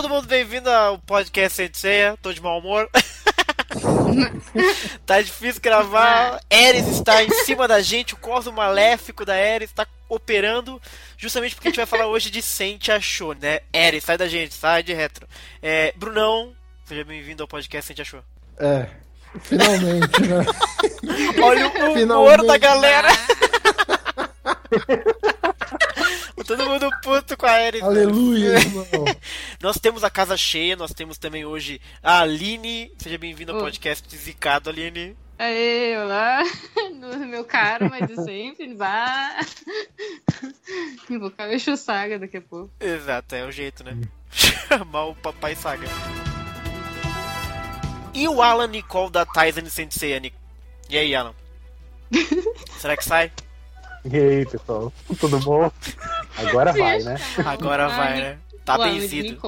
todo mundo bem-vindo ao podcast Senseia. Tô de mau humor. tá difícil gravar. Eris está em cima da gente, o corpo maléfico da Eris está operando, justamente porque a gente vai falar hoje de Sente Achou, né? Eris, sai da gente, sai de retro. É, Brunão, seja bem-vindo ao podcast Sente Achou. É, finalmente, né? Olha o humor finalmente. da galera. Todo mundo puto com a Eris. Aleluia, irmão. nós temos a casa cheia, nós temos também hoje a Aline. Seja bem-vindo ao podcast Zicado, Aline. Aê, olá, meu caro, mas de sempre, vá. Invocar o Exu Saga daqui a pouco. Exato, é o jeito, né? Chamar o Papai Saga. E o Alan Nicole da Tyson Sensei, Nick? E aí, Alan? Será que sai? E aí, pessoal? Tudo bom? Agora vai, né? Agora vai, né? Tá benzido.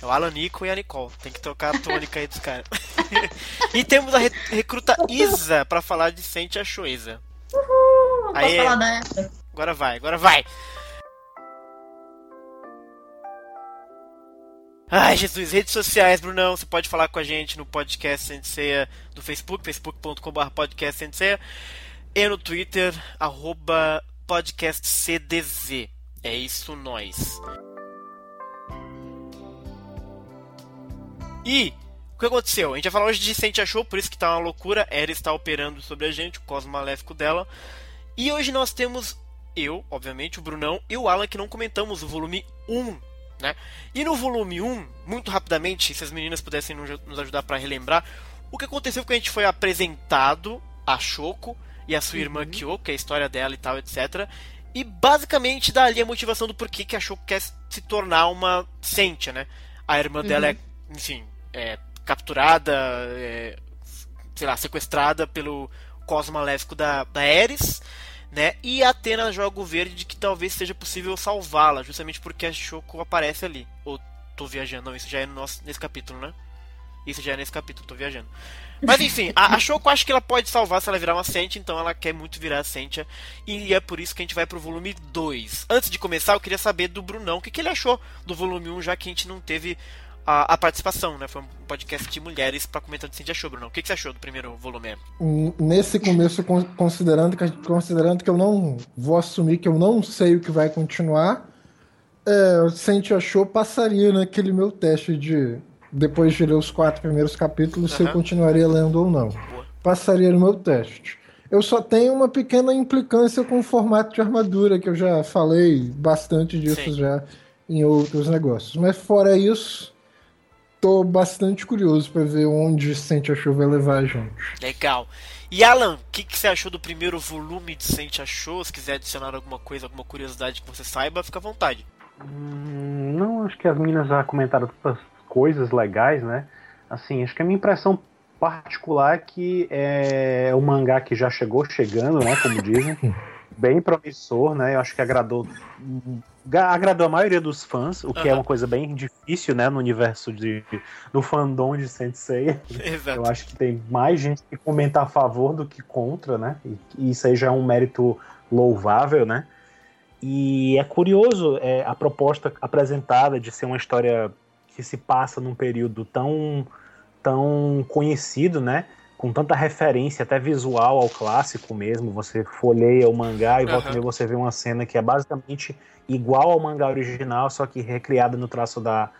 É o Alan Nico e a Nicole. Tem que trocar a tônica aí dos caras. e temos a re recruta Isa pra falar de Sente a Choiza. Uhul! Posso falar dessa? Agora vai, agora vai. Ai, Jesus, redes sociais, Brunão, você pode falar com a gente no podcast Senseia do Facebook, facebook.com.br podcast Senseia e no Twitter, arroba podcastcdz. É isso, nós. E o que aconteceu? A gente vai falar hoje de Sente Achou, por isso que tá uma loucura. Era está operando sobre a gente, o cosmo maléfico dela. E hoje nós temos eu, obviamente, o Brunão e o Alan que não comentamos o volume 1. Né? E no volume 1, muito rapidamente, se as meninas pudessem nos ajudar para relembrar, o que aconteceu foi que a gente foi apresentado a Choco e a sua uhum. irmã Kyo, que é a história dela e tal, etc. E basicamente dali a motivação do porquê que a Shoko quer se tornar uma Sentia, né? A irmã uhum. dela é, enfim, é capturada, é, sei lá, sequestrada pelo cosmo maléfico da, da Ares, né? E a Atena joga o verde de que talvez seja possível salvá-la, justamente porque a Shoko aparece ali. Ou tô viajando, não, isso já é no nosso, nesse capítulo, né? Isso já é nesse capítulo, tô viajando. Mas enfim, a, a Shoko acho que ela pode salvar se ela virar uma Sentia, então ela quer muito virar a Sentia. E é por isso que a gente vai pro volume 2. Antes de começar, eu queria saber do Brunão o que, que ele achou do volume 1, já que a gente não teve a, a participação, né? Foi um podcast de mulheres para comentar o que achou, Brunão. O que, que você achou do primeiro volume? Nesse começo, considerando que, considerando que eu não vou assumir que eu não sei o que vai continuar, é, Sentia achou passaria naquele meu teste de depois de ler os quatro primeiros capítulos, uhum. se eu continuaria lendo ou não. Boa. Passaria no meu teste. Eu só tenho uma pequena implicância com o formato de armadura, que eu já falei bastante disso Sim. já em outros negócios. Mas fora isso, tô bastante curioso para ver onde Sente a Chuva vai levar a gente. Legal. E Alan, o que, que, você achou do primeiro volume de Sente a Show? Se quiser adicionar alguma coisa, alguma curiosidade que você saiba, fica à vontade. Hum, não, acho que as meninas já comentaram todas coisas legais, né? Assim, acho que a minha impressão particular é que é um mangá que já chegou chegando, né? Como dizem. bem promissor, né? Eu acho que agradou agradou a maioria dos fãs, o que uhum. é uma coisa bem difícil, né, no universo de do fandom de Sensei. Exato. Eu acho que tem mais gente que comenta a favor do que contra, né? E, isso aí já é um mérito louvável, né? E é curioso é, a proposta apresentada de ser uma história que se passa num período tão, tão conhecido, né? Com tanta referência, até visual ao clássico mesmo. Você folheia o mangá e volta uhum. e você vê uma cena que é basicamente igual ao mangá original, só que recriada no traço da,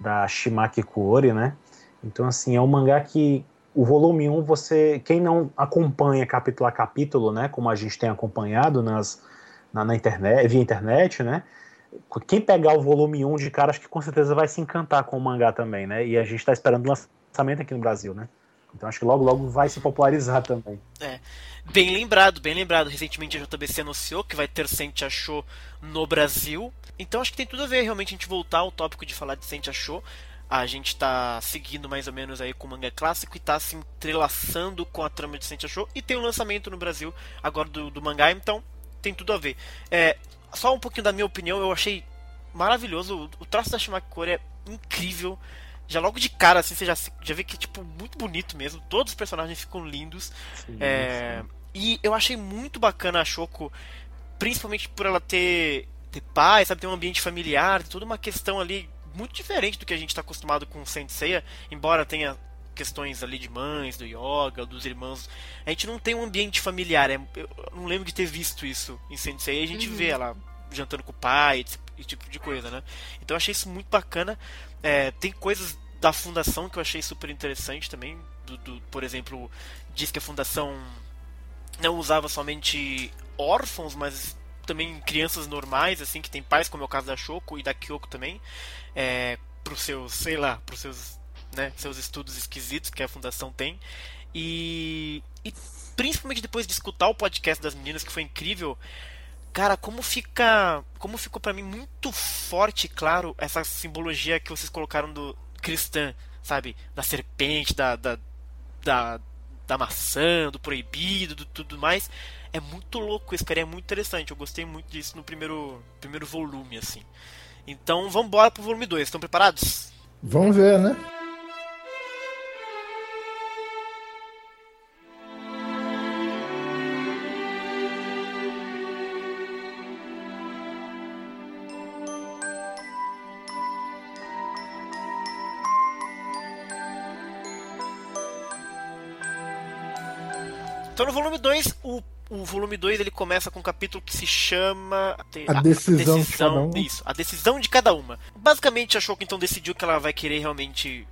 da Shimaki Kuori, né? Então, assim, é um mangá que o volume 1, você, quem não acompanha capítulo a capítulo, né, como a gente tem acompanhado nas, na, na internet, via internet, né, quem pegar o volume 1 de cara, acho que com certeza vai se encantar com o mangá também, né? E a gente está esperando o lançamento aqui no Brasil, né? Então acho que logo logo vai se popularizar também. É. Bem lembrado, bem lembrado. Recentemente a JBC anunciou que vai ter Sente Achou no Brasil. Então acho que tem tudo a ver realmente a gente voltar ao tópico de falar de Sente Achou. A gente está seguindo mais ou menos aí com o manga clássico e está se entrelaçando com a trama de Sente Achou. E tem o um lançamento no Brasil agora do, do mangá, então tem tudo a ver. É, só um pouquinho da minha opinião, eu achei maravilhoso. O traço da Shimakori é incrível. Já logo de cara, assim, você já, já vê que é tipo muito bonito mesmo. Todos os personagens ficam lindos. Sim, é, sim. E eu achei muito bacana a Shoko, principalmente por ela ter, ter paz, sabe, ter um ambiente familiar, toda uma questão ali muito diferente do que a gente está acostumado com Saint Seiya, embora tenha questões ali de mães, do yoga, dos irmãos. A gente não tem um ambiente familiar. É, eu não lembro de ter visto isso em Saint Seiya. A gente uhum. vê ela jantando com o pai, esse, esse, tipo de coisa, né? Então eu achei isso muito bacana. É, tem coisas da fundação que eu achei super interessante também. Do, do, por exemplo, diz que a fundação não usava somente órfãos, mas também crianças normais, assim, que tem pais, como é o caso da Shoko e da Kyoko também, é, para os seus, sei lá, para os seus, né, seus estudos esquisitos que a fundação tem. E, e principalmente depois de escutar o podcast das meninas, que foi incrível, cara, como fica, como ficou para mim muito forte, claro, essa simbologia que vocês colocaram do cristã, sabe, da serpente, da, da, da da maçã, do proibido, do tudo mais. É muito louco esse cara, é muito interessante. Eu gostei muito disso no primeiro, primeiro volume, assim. Então vamos embora pro volume 2. Estão preparados? Vamos ver, né? No volume 2, o, o volume 2 ele começa com um capítulo que se chama A, a decisão, a decisão de cada uma. Isso, a decisão de cada uma. Basicamente a Shoko então decidiu que ela vai querer realmente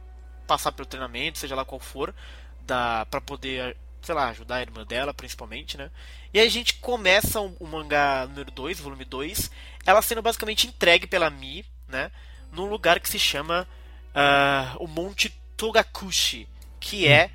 passar pelo treinamento, seja lá qual for, da para poder, sei lá, ajudar a irmã dela, principalmente, né? E aí a gente começa o, o mangá número 2, volume 2, ela sendo basicamente entregue pela Mi, né, num lugar que se chama uh, o Monte Togakushi, que é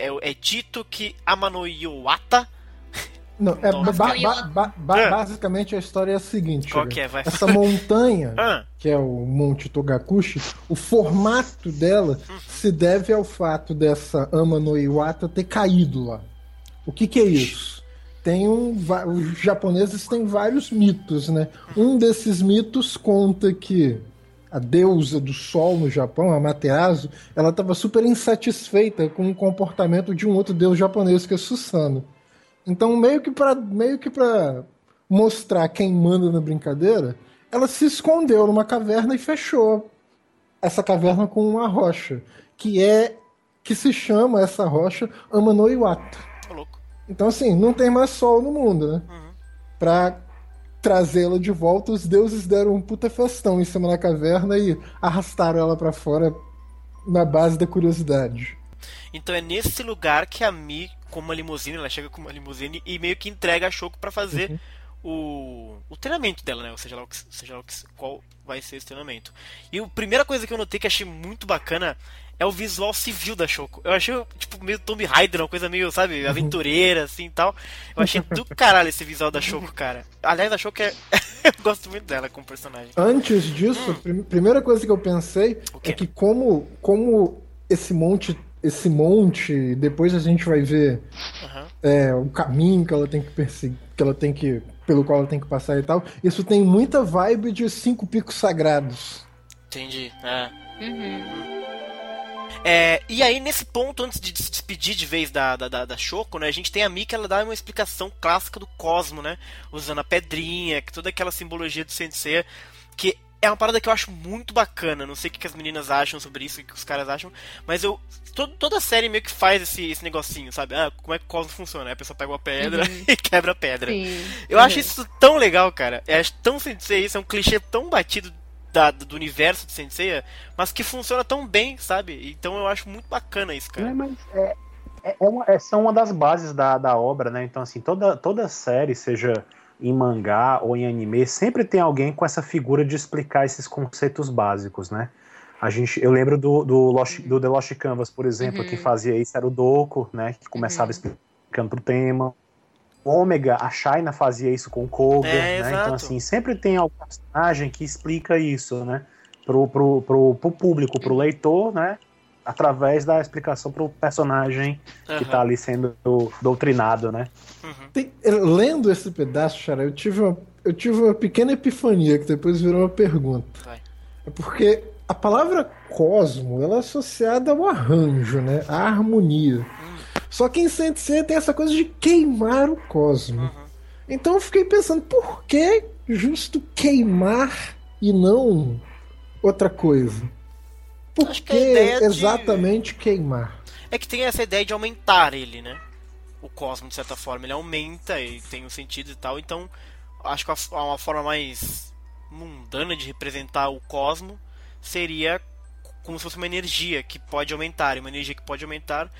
é, é dito que Amano Iwata. Não, é, ba ba ba é. basicamente a história é a seguinte: Qual que é? Vai. essa montanha, ah. que é o Monte Togakushi, o formato dela uhum. se deve ao fato dessa Amano Iwata ter caído lá. O que, que é isso? Tem um, os japoneses têm vários mitos, né? Um desses mitos conta que a deusa do sol no Japão, a Materasu, ela estava super insatisfeita com o comportamento de um outro deus japonês que é Susano. Então, meio que para meio que para mostrar quem manda na brincadeira, ela se escondeu numa caverna e fechou essa caverna com uma rocha, que é que se chama essa rocha Amanoiwata. Então assim, não tem mais sol no mundo, né? Uhum. Pra trazê-la de volta, os deuses deram um puta festão em cima da caverna e arrastaram ela para fora na base da curiosidade. Então é nesse lugar que a Mi, com uma limusine, ela chega com uma limusine e meio que entrega a Shoko para fazer uhum. O, o treinamento dela, né? Ou seja lá, que, seja lá que, qual vai ser esse treinamento. E a primeira coisa que eu notei que achei muito bacana é o visual civil da Shoko. Eu achei, tipo, meio Tomb Raider, uma coisa meio, sabe, uhum. aventureira, assim e tal. Eu achei do caralho esse visual da Shoko, cara. Aliás, a Shoko é. eu gosto muito dela como personagem. Antes disso, hum. primeira coisa que eu pensei é que como, como esse monte. Esse monte, depois a gente vai ver uhum. é, o caminho que ela tem que perseguir, que ela tem que. pelo qual ela tem que passar e tal. Isso tem muita vibe de cinco picos sagrados. Entendi. É. Uhum. É, e aí, nesse ponto, antes de se despedir de vez da, da, da, da Choco, né, a gente tem a Mika, ela dá uma explicação clássica do cosmo, né? Usando a pedrinha, toda aquela simbologia do Sensei, que é uma parada que eu acho muito bacana. Não sei o que as meninas acham sobre isso, o que os caras acham, mas eu. Todo, toda a série meio que faz esse, esse negocinho, sabe? Ah, como é que o cosmo funciona? A pessoa pega uma pedra uhum. e quebra a pedra. Sim. Eu uhum. acho isso tão legal, cara. É tão sensei isso, é um clichê tão batido da, do universo de Senseiya, mas que funciona tão bem, sabe? Então eu acho muito bacana isso, cara. É, mas é, é, é uma, é, são uma das bases da, da obra, né? Então, assim, toda, toda série, seja em mangá ou em anime, sempre tem alguém com essa figura de explicar esses conceitos básicos, né? A gente, eu lembro do, do, Lost, do The Lost Canvas, por exemplo, uhum. que fazia isso era o Doku, né? Que começava uhum. explicando pro tema. Ômega, a Shaina fazia isso com Koga, é, né? Então, assim, sempre tem algum personagem que explica isso, né? Pro, pro, pro, pro público, pro leitor, né? Através da explicação pro personagem uhum. que tá ali sendo doutrinado, né? Uhum. Tem, lendo esse pedaço, Chara, eu tive, uma, eu tive uma pequena epifania que depois virou uma pergunta. Vai. É porque a palavra cosmo ela é associada ao arranjo, né? À harmonia. Só que em Sensei tem essa coisa de queimar o cosmo. Uhum. Então eu fiquei pensando, por que justo queimar e não outra coisa. Por Acho que que ideia de- exatamente queimar? É que tem essa ideia de aumentar ele, né? O cosmo, de certa forma, ele aumenta e tem um sentido e tal. Então, acho que a- uma forma mais mundana de representar o cosmo seria como se fosse uma energia que pode aumentar. E uma energia que pode aumentar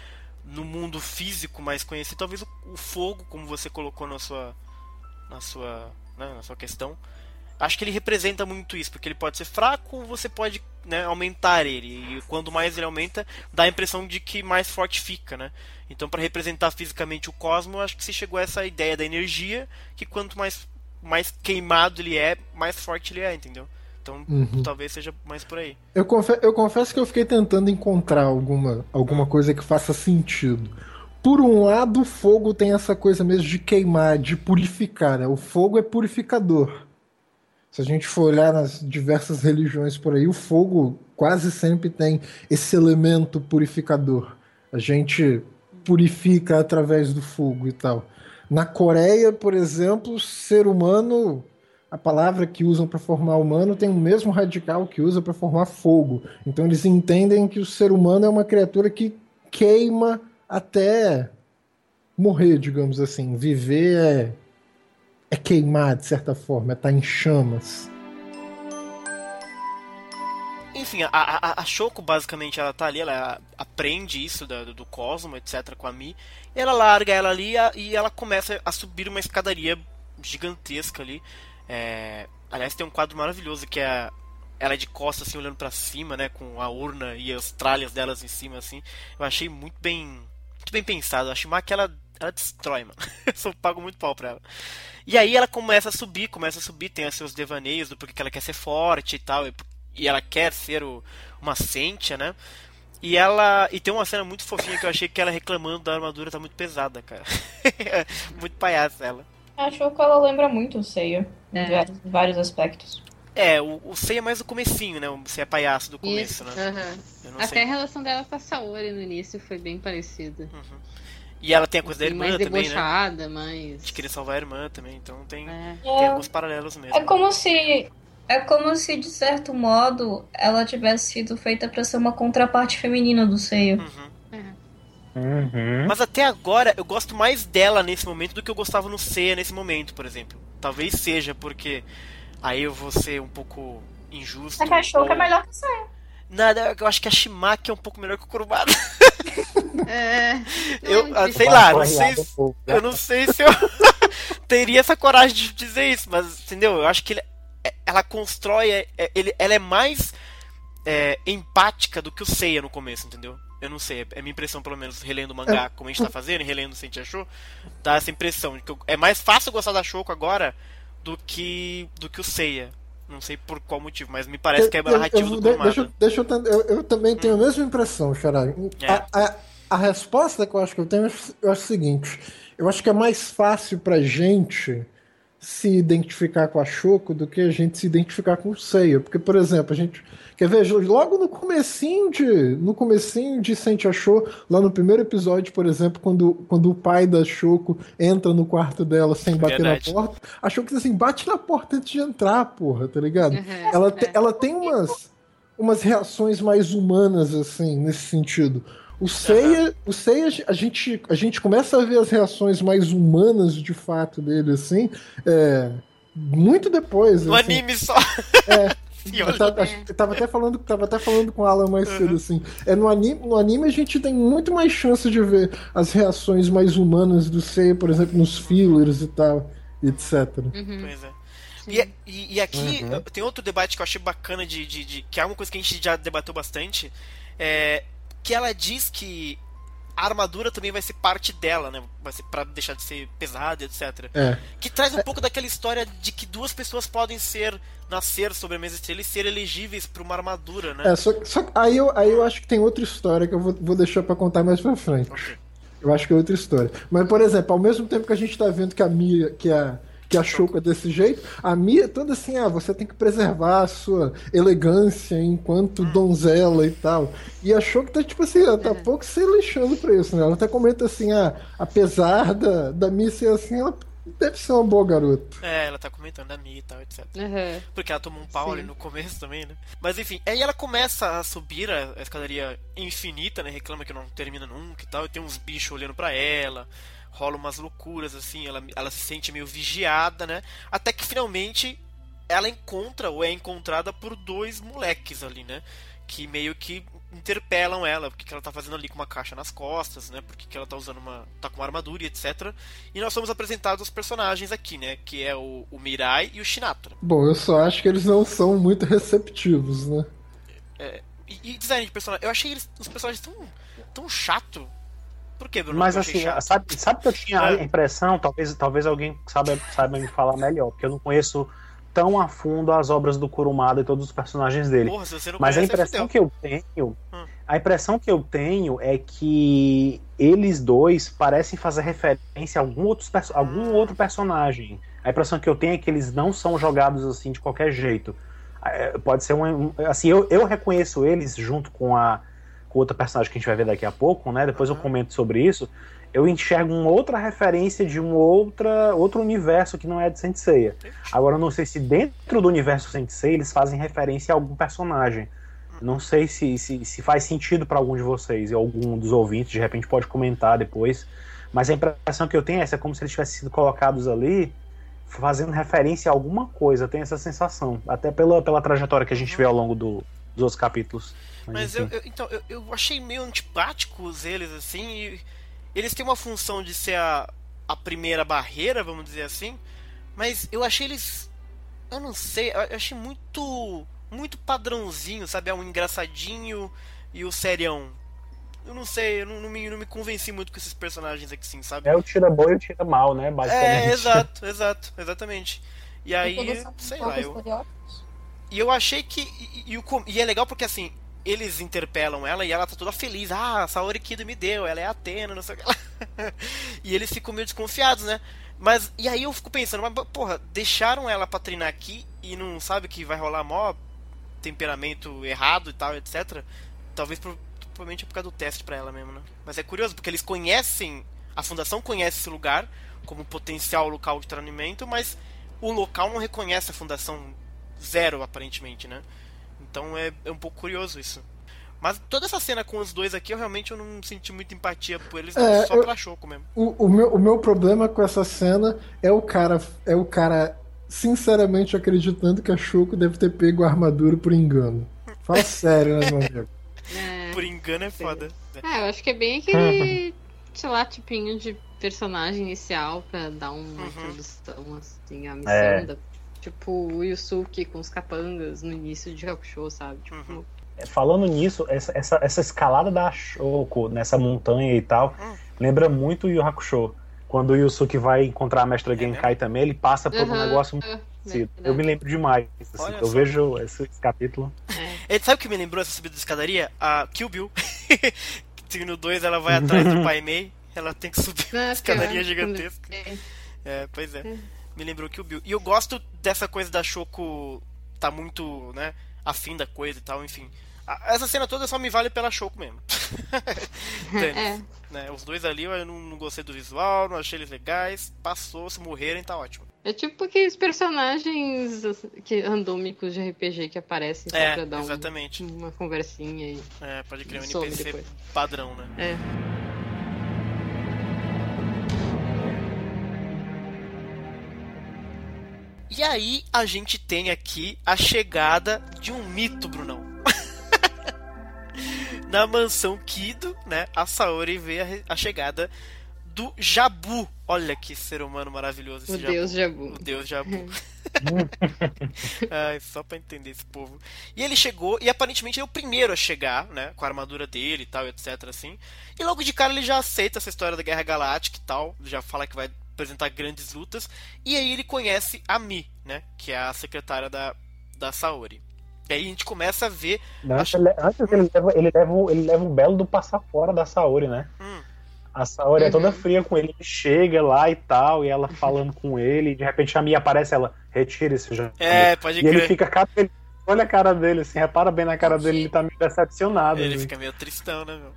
no mundo físico mais conhecido, talvez o, o fogo, como você colocou na sua, na sua, né, na sua questão. Acho que ele representa muito isso, porque ele pode ser fraco ou você pode né, aumentar ele. E quando mais ele aumenta, dá a impressão de que mais forte fica, né? Então, para representar fisicamente o cosmo, acho que se chegou a essa ideia da energia, que quanto mais, mais queimado ele é, mais forte ele é, entendeu? Então, Uhum. talvez seja mais por aí. Eu, confe- eu confesso que eu fiquei tentando encontrar alguma, alguma coisa que faça sentido. Por um lado, o fogo tem essa coisa mesmo de queimar, de purificar. Né? O fogo é purificador. Se a gente for olhar nas diversas religiões por aí, o fogo quase sempre tem esse elemento purificador. A gente purifica através do fogo e tal. Na Coreia, por exemplo, ser humano, a palavra que usam para formar humano tem o mesmo radical que usa para formar fogo. Então eles entendem que o ser humano é uma criatura que queima até morrer, digamos assim. Viver é, é queimar, de certa forma, é estar em chamas. Enfim, a, a, a Shoko basicamente ela tá ali, ela aprende isso da- do, Cosmo, etc, com a Mi. Ela larga ela ali e ela começa a subir uma escadaria gigantesca ali. É, aliás, tem um quadro maravilhoso que é ela de costas assim olhando pra cima, né, com a urna e as tralhas delas em cima assim. Eu achei muito bem, muito bem pensado. A Shimaki ela ela destrói, mano. Eu só pago muito pau pra ela. E aí ela começa a subir, começa a subir, tem os seus devaneios do porquê que ela quer ser forte e tal, e, e ela quer ser o, uma Sentia, né? E ela. E tem uma cena muito fofinha que eu achei que ela reclamando da armadura tá muito pesada, cara. muito palhaça ela. Acho que ela lembra muito o Seiya, É. em vários, vários aspectos. É, o, o Sei é mais o comecinho, né? O Sei é palhaço do começo, Isso, né? aham. Eu não Até a sei. relação dela com a Saori no início foi bem parecida. Uhum. E ela tem a coisa da Bem irmã mais também, né? debochada, mais. De querer salvar a irmã também, então tem, É. tem alguns paralelos mesmo. É como se. É como se, de certo modo, ela tivesse sido feita pra ser uma contraparte feminina do Seiya. Uhum. Uhum. Mas até agora eu gosto mais dela nesse momento do que eu gostava no Seiya nesse momento, por exemplo. Talvez seja porque aí eu vou ser um pouco injusto. A cachorro é ou- melhor que o Seiya. Nada, eu acho que a Shimaki é um pouco melhor que o Kurumada. É. Eu, de- sei lá, não sei, se- eu não sei se eu teria essa coragem de dizer isso, mas entendeu? Eu acho que ele- é- ela constrói, é- é- ele, ela é mais é, empática do que o Seiya no começo, entendeu? Eu não sei, é minha impressão, pelo menos, relendo o mangá, como a gente tá fazendo, e relendo o Sente Achou, dá essa impressão de que eu- é mais fácil gostar da Shoko agora do que do que o Seiya. Não sei por qual motivo, mas me parece que é a Eu- eu- narrativa eu- do Kurumada. deixa, eu- deixa eu, eu, eu também tenho a mesma impressão, Xará. É. A, a, a resposta que eu acho que eu tenho, eu acho o seguinte: eu acho que é mais fácil pra gente se identificar com a Choco do que a gente se identificar com o Seiya. Porque, por exemplo, a gente. Quer ver, logo no comecinho de. No comecinho de Sente Achou, lá no primeiro episódio, por exemplo, quando, quando o pai da Choco entra no quarto dela sem bater Verdade. na porta, a Choco diz assim, bate na porta antes de entrar, porra, tá ligado? Uhum, Ela, te- é. ela tem umas, umas reações mais humanas, assim, nesse sentido. O Seiya, o Seiya a, gente, a gente começa a ver as reações mais humanas, de fato, dele, assim, é, muito depois. No assim. anime só. É. E Eu tava, eu tava até falando, tava até falando com o Alan mais cedo, assim. É, no, anime, no anime a gente tem muito mais chance de ver as reações mais humanas do Seiya, por exemplo, nos fillers e tal, etc. Uhum. Pois é. E, e, e aqui Uhum. tem outro debate que eu achei bacana de, de, de- que é uma coisa que a gente já debateu bastante, é que ela diz que a armadura também vai ser parte dela, né? Vai ser para deixar de ser pesada, etc. É. Que traz um pouco daquela história de que duas pessoas podem ser nascer sobre a mesma estrela e ser elegíveis para uma armadura, né? É, só, só que aí eu, aí eu acho que tem outra história que eu vou, vou deixar pra contar mais pra frente. Ok. Eu acho que é outra história. Mas, por exemplo, ao mesmo tempo que a gente tá vendo que a Mia, que a, que a Shoko é desse jeito, a Mia é toda assim, ah, você tem que preservar a sua elegância enquanto donzela e tal. E a Shoko tá, tipo assim, ela tá pouco se lixando pra isso, né? Ela até comenta assim, ah, apesar da, da Mia ser assim, ela deve ser uma boa garota. É, ela tá comentando da Mi e tal, etc. Uhum. Porque ela tomou um pau Sim. ali no começo também, né? Mas enfim, aí ela começa a subir a, a escadaria infinita, né? Reclama que não termina nunca e tal. E tem uns bichos olhando pra ela. Rola umas loucuras, assim. Ela, ela se sente meio vigiada, né? Até que finalmente ela encontra ou é encontrada por dois moleques ali, né? Que meio que interpelam ela, porque que ela tá fazendo ali com uma caixa nas costas, né? Porque que ela tá usando uma. tá com uma armadura e etc. E nós somos apresentados os personagens aqui, né? Que é o, o Mirai e o Shinatra. Bom, eu só acho que eles não são muito receptivos, né? E, e design de personagem, eu achei eles, os personagens tão, tão chato. Por que, Bruno? Mas assim, chato? sabe, sabe que eu tinha É. a impressão, talvez, talvez alguém saiba, saiba me falar melhor, porque eu não conheço tão a fundo as obras do Kurumada e todos os personagens dele. Porra, Mas a conhece, é impressão fudeu. que eu tenho, Hum. a impressão que eu tenho é que eles dois parecem fazer referência a algum outro, perso- algum Hum. outro personagem. A impressão que eu tenho é que eles não são jogados assim de qualquer jeito. É, Pode ser um, um- assim, eu, eu reconheço eles junto com a com outra personagem que a gente vai ver daqui a pouco, né? Depois eu Uhum. comento sobre isso. Eu enxergo uma outra referência de um outra, outro universo que não é de Senseiya. Agora eu não sei se dentro do universo Sensei eles fazem referência a algum personagem. Não sei se, se, se faz sentido para algum de vocês e algum dos ouvintes, de repente pode comentar depois. Mas a impressão que eu tenho é essa, é como se eles tivessem sido colocados ali fazendo referência a alguma coisa. Eu tenho essa sensação. Até pela, pela trajetória que a gente vê ao longo do- dos outros capítulos. Mas enfim. eu, eu- então, eu, eu achei meio antipáticos eles, assim, e eles têm uma função de ser a, a primeira barreira, vamos dizer assim, mas eu achei eles. Eu não sei, eu achei muito. Muito padrãozinho, sabe? É um engraçadinho e o serião. Eu não sei, eu não, não me, não me convenci muito com esses personagens aqui, sim, sabe? É o tira bom e o tira mal, né? Basicamente. É, exato, exato, exatamente. E aí, sei lá, eu, e eu achei que. E, e e é legal porque assim, eles interpelam ela e ela tá toda feliz. Ah, a Saori Kido me deu, ela é Atena, não sei o que lá. e eles ficam meio desconfiados, né? Mas, e aí eu fico pensando, mas porra, deixaram ela pra treinar aqui e não sabe que vai rolar mó temperamento errado e tal, etc. Talvez pro- provavelmente é por causa do teste pra ela mesmo, né? Mas é curioso, porque eles conhecem, a fundação conhece esse lugar como potencial local de treinamento, mas o local não reconhece a fundação zero, aparentemente, né? Então é, é um pouco curioso isso. Mas toda essa cena com os dois aqui, eu realmente eu não senti muita empatia por eles, É, só eu- pela Choco mesmo. O, o meu, o meu problema com essa cena é o cara, é o cara sinceramente acreditando que a Shoko deve ter pego a armadura por engano. Fala sério, né, meu amigo? É. Por engano é foda. É, eu acho que é bem aquele, sei lá, tipinho de personagem inicial pra dar uma Uhum. introdução, assim, à missão. É. Da, tipo, o Yusuke com os capangas no início de Hakusho, sabe? Tipo, Uhum. Falando nisso, essa, essa, essa escalada da Shoko nessa montanha e tal, Hum. lembra muito o Yu Hakusho. Quando o Yusuke vai encontrar a mestra É Genkai também, ele passa por um negócio muito é, parecido. Eu me lembro demais. assim, eu só. vejo esse, esse capítulo. É. É, sabe o que me lembrou essa subida de escadaria? A Kill Bill. que no 2 ela vai atrás do Pai Mei, ela tem que subir uma Ah, escadaria pior. gigantesca. É. É, pois é. Me lembrou Kill Bill. E eu gosto dessa coisa da Choco tá muito, né, afim da coisa e tal, enfim. Essa cena toda só me vale pela Choco mesmo. É. né? Os dois ali eu não, não gostei do visual, não achei eles legais. Passou, se morrerem, tá ótimo. É tipo aqueles personagens que, randômicos de RPG que aparecem só É, pra dar um- uma conversinha e É, pode criar um NPC depois. padrão, né? É. E aí a gente tem aqui a chegada de um mito, Brunão. Na mansão Kido, né? A Saori vê a, a chegada do Jabu. Olha que ser humano maravilhoso esse O Jabu. Deus Jabu. O Deus Jabu. Ai, só pra entender esse povo. E ele chegou, e aparentemente ele é o primeiro a chegar, né? Com a armadura dele e tal, etc. assim. E logo de cara ele já aceita essa história da Guerra Galáctica e tal. Já fala que vai apresentar grandes lutas. E aí ele conhece a Mi, né? Que é a secretária da, da Saori. E aí a gente começa a ver. Antes, Acho- ele, antes ele, leva, ele, leva, o- ele leva o belo do passar fora da Saori, né? Hum, A Saori é Uhum. toda fria com ele, ele chega lá e tal, e ela falando com ele, e de repente a Mia aparece, ela retira esse já. é, pode E ele crer. fica, cara, ele, olha a cara dele, assim, repara bem na cara Oxi. dele, ele tá meio decepcionado. Ele assim. fica meio tristão, né, meu?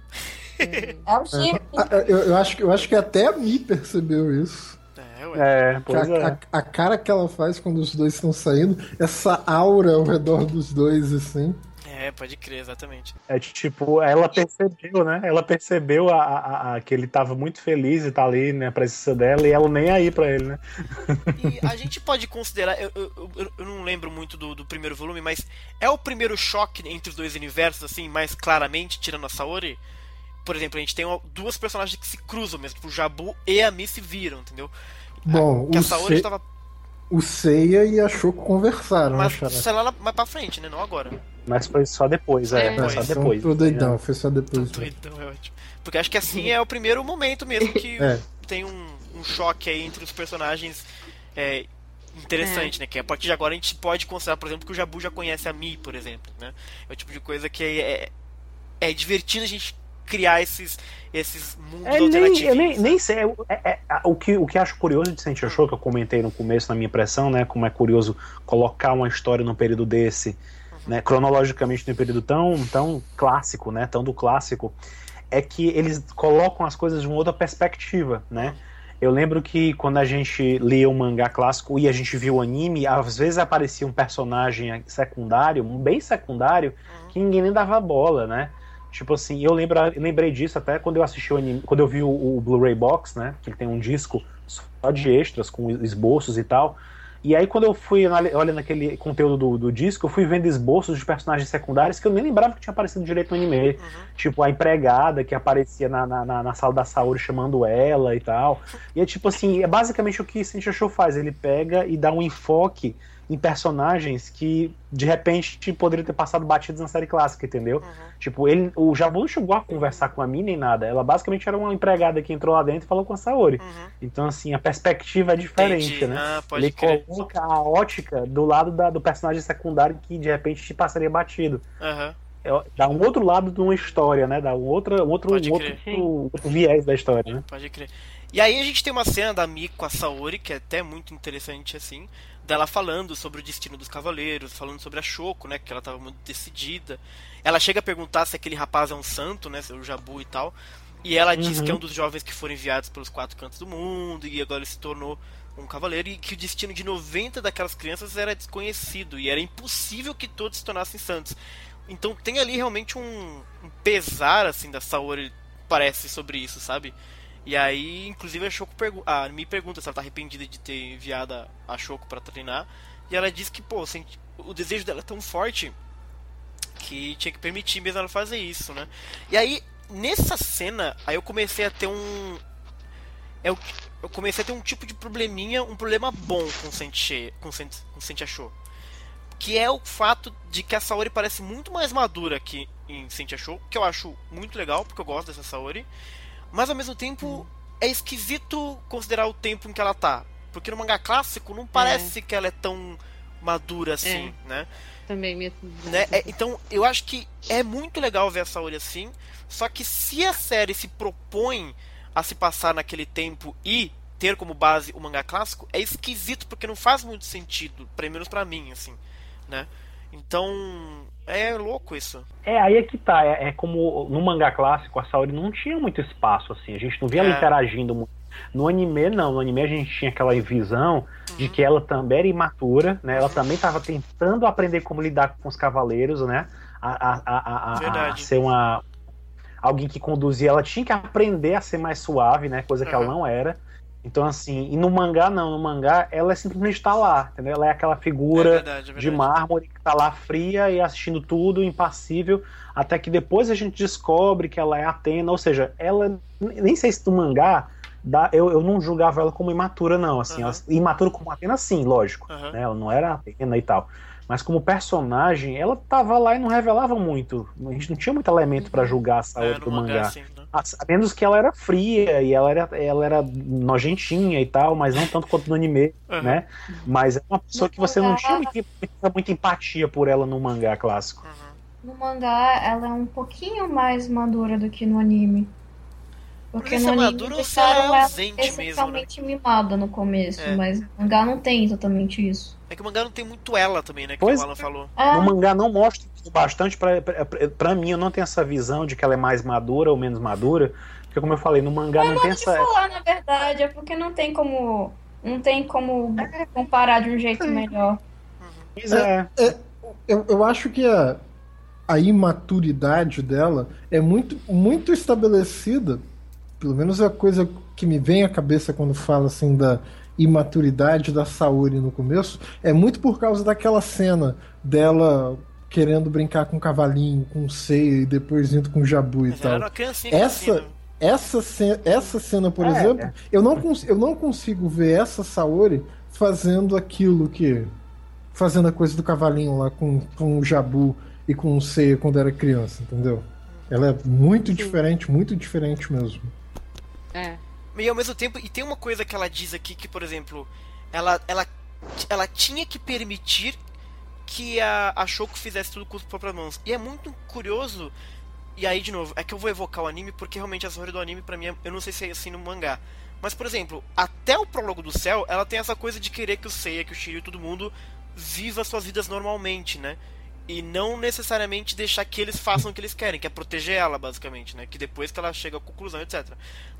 É o chip. Ah, Eu, eu acho, que- eu acho que até a Mi percebeu isso. É, ué. É, Que pois a, é. a- a cara que ela faz quando os dois estão saindo, essa aura ao redor dos dois, assim. É, pode crer, exatamente. É tipo, ela percebeu, né? Ela percebeu a, a- a- que ele tava muito feliz e tá ali, né? A presença dela, e ela nem aí pra ele, né? E a gente pode considerar. Eu, eu, eu- eu não lembro muito do, do primeiro volume, mas é o primeiro choque entre os dois universos, assim, mais claramente, tirando a Saori? Por exemplo, a gente tem duas personagens que se cruzam mesmo, tipo, o Jabu e a Mi se viram, entendeu? Bom, Que a o, Saori estava. o Seiya e a Shoko conversaram, Mas né, sei lá mais pra frente, né? Não agora. Mas foi só depois, é, É. foi só depois. Tô doidão, foi só depois. né? Doidão, é ótimo. Porque acho que assim é o primeiro momento mesmo que É. tem um, um choque aí entre os personagens é, interessante, né? Que a partir de agora a gente pode considerar, por exemplo, que o Jabu já conhece a Mi, por exemplo, né? É o tipo de coisa que é, é divertido a gente criar esses, esses mundos É, nem, alternativos. eu nem, né? nem sei. é- é- é- o, que, o que acho curioso de Saint Show, que eu comentei no começo na minha impressão, né? Como é curioso colocar uma história num período desse, né? Cronologicamente num período tão, tão clássico, né? Tão do clássico, é que eles colocam as coisas de uma outra perspectiva, né? Eu lembro que quando a gente lia o mangá clássico e a gente viu o anime, às vezes aparecia um personagem secundário, um bem secundário, que ninguém nem dava bola, né? Tipo assim, eu, lembra, eu lembrei disso até quando eu assisti o anime, quando eu vi o, o Blu-ray Box, né? Que ele tem um disco só de extras, com esboços e tal. E aí, quando eu fui olhando aquele conteúdo do, do disco, eu fui vendo esboços de personagens secundários que eu nem lembrava que tinha aparecido direito no anime. Uhum. Tipo, a empregada que aparecia na, na, na- sala da Saori chamando ela e tal. E é tipo assim, é basicamente o que Saint Show faz. Ele pega e dá um enfoque em personagens que de repente poderiam ter passado batidos na série clássica, entendeu? Uhum. Tipo, ele, o Jabu não chegou a conversar com a mina nem nada. Ela basicamente era uma empregada que entrou lá dentro e falou com a Saori. Uhum. Então, assim, a perspectiva é diferente, Entendi. né? Ah, pode Ele crer. coloca a ótica do lado da- do personagem secundário que de repente te passaria batido. Aham. É- dá um outro lado de uma história, né? Dá um outro, um outro, um outro, outro viés da história, né? Pode crer. E aí a gente tem uma cena da Mi com a Saori, que é até muito interessante, assim, dela falando sobre o destino dos cavaleiros, falando sobre a Shoko, né, que ela tava muito decidida. Ela chega a perguntar se aquele rapaz é um santo, né, o Jabu e tal. E ela diz Uhum. que é um dos jovens que foram enviados pelos quatro cantos do mundo, e agora ele se tornou um cavaleiro, e que o destino de 90 daquelas crianças era desconhecido, e era impossível que todos se tornassem santos. Então tem ali realmente um, um pesar, assim, da Saori, parece, sobre isso, sabe? E aí, inclusive, a Shoko pergu a me pergunta se ela tá arrependida de ter enviado a- Shoko pra treinar. E ela diz que, pô, o desejo dela é tão forte que tinha que permitir mesmo ela fazer isso, né? E aí, nessa cena, aí eu comecei a ter um. Eu, eu comecei a ter um tipo de probleminha, um problema bom com Senti, com Senti, com Show. Que é o fato de que a Saori parece muito mais madura aqui em Senti Show, que eu acho muito legal, porque eu gosto dessa Saori. Mas ao mesmo tempo é esquisito considerar o tempo em que ela tá. Porque no mangá clássico não parece que ela é tão madura assim, né? Também me. né? É, então eu acho que é muito legal ver a Saori assim. Só que se a série se propõe a se passar naquele tempo e ter como base o mangá clássico, é esquisito porque não faz muito sentido, pelo menos pra mim, assim, né? Então é louco isso. É, aí é que tá. É, é como no mangá clássico, a Saori não tinha muito espaço, assim. A gente não via ela É. interagindo muito. No anime, não. No anime a gente tinha aquela visão de que ela também era imatura, né? Ela também estava tentando aprender como lidar com os cavaleiros, né? A, a, a, a- ser uma. Alguém que conduzia. Ela tinha que aprender a ser mais suave, né? Coisa que ela Aham. não era. Então, assim, e no mangá, não. No mangá, ela simplesmente tá lá, entendeu? Ela é aquela É figura verdade, é de verdade. mármore que tá lá fria e assistindo tudo, impassível, até que depois a gente descobre que ela é Atena, ou seja, ela nem sei se no mangá dá, eu, eu não julgava ela como imatura não, assim, Aham. ela, imatura como Atena sim, lógico, Aham. né? Ela não era Atena e tal. Mas como personagem, ela tava lá e não revelava muito. A gente não tinha muito elemento pra julgar a Saori É, do mangá, mangá. assim, né? A a menos que ela era fria e ela era, ela era nojentinha e tal, mas não tanto quanto no anime, Aham. né? Mas é uma pessoa No que você não mangá- tinha muita, muita- muita empatia por ela no mangá clássico. Uhum. No mangá, ela é um pouquinho mais madura do que no anime. Porque no anime madura ou se deixaram ela é ausente mesmo, né? essencialmente mimada no começo, É. mas no mangá não tem exatamente isso. É que o mangá não tem muito ela também, né? Que Pois o Alan falou. Ah, No mangá não mostra isso bastante pra, pra, pra- mim, eu não tenho essa visão de que ela é mais madura ou menos madura, Porque como eu falei, no mangá não tem essa. falar, na verdade, é porque não tem como. Não tem como comparar de um jeito melhor. Pois é. Eu, eu acho que a, a imaturidade dela é muito, muito estabelecida, pelo menos é a coisa que me vem à cabeça quando fala assim da imaturidade da Saori no começo, é muito por causa daquela cena dela querendo brincar com o cavalinho, com o seio e depois indo com o jabu e Mas tal. Essa, né? essa, cena, essa cena, por É, exemplo, é. eu não, eu não consigo ver essa Saori fazendo aquilo que. fazendo a coisa do cavalinho lá com, com o jabu e com o seio quando era criança, entendeu? Ela é muito diferente, muito diferente mesmo. É. E ao mesmo tempo, e tem uma coisa que ela diz aqui que, por exemplo, ela, ela, ela tinha que permitir que a, a Shoko fizesse tudo com as próprias mãos. E é muito curioso, e aí de novo, é que eu vou evocar o anime porque realmente a história do anime pra mim, é- eu não sei se é assim no mangá. Mas, por exemplo, até o prólogo do céu, ela tem essa coisa de querer que o Seiya, que o Shiryu e todo mundo viva suas vidas normalmente, né? E não necessariamente deixar que eles façam o que eles querem, que é proteger ela, basicamente, né? Que depois que ela chega à conclusão, etc.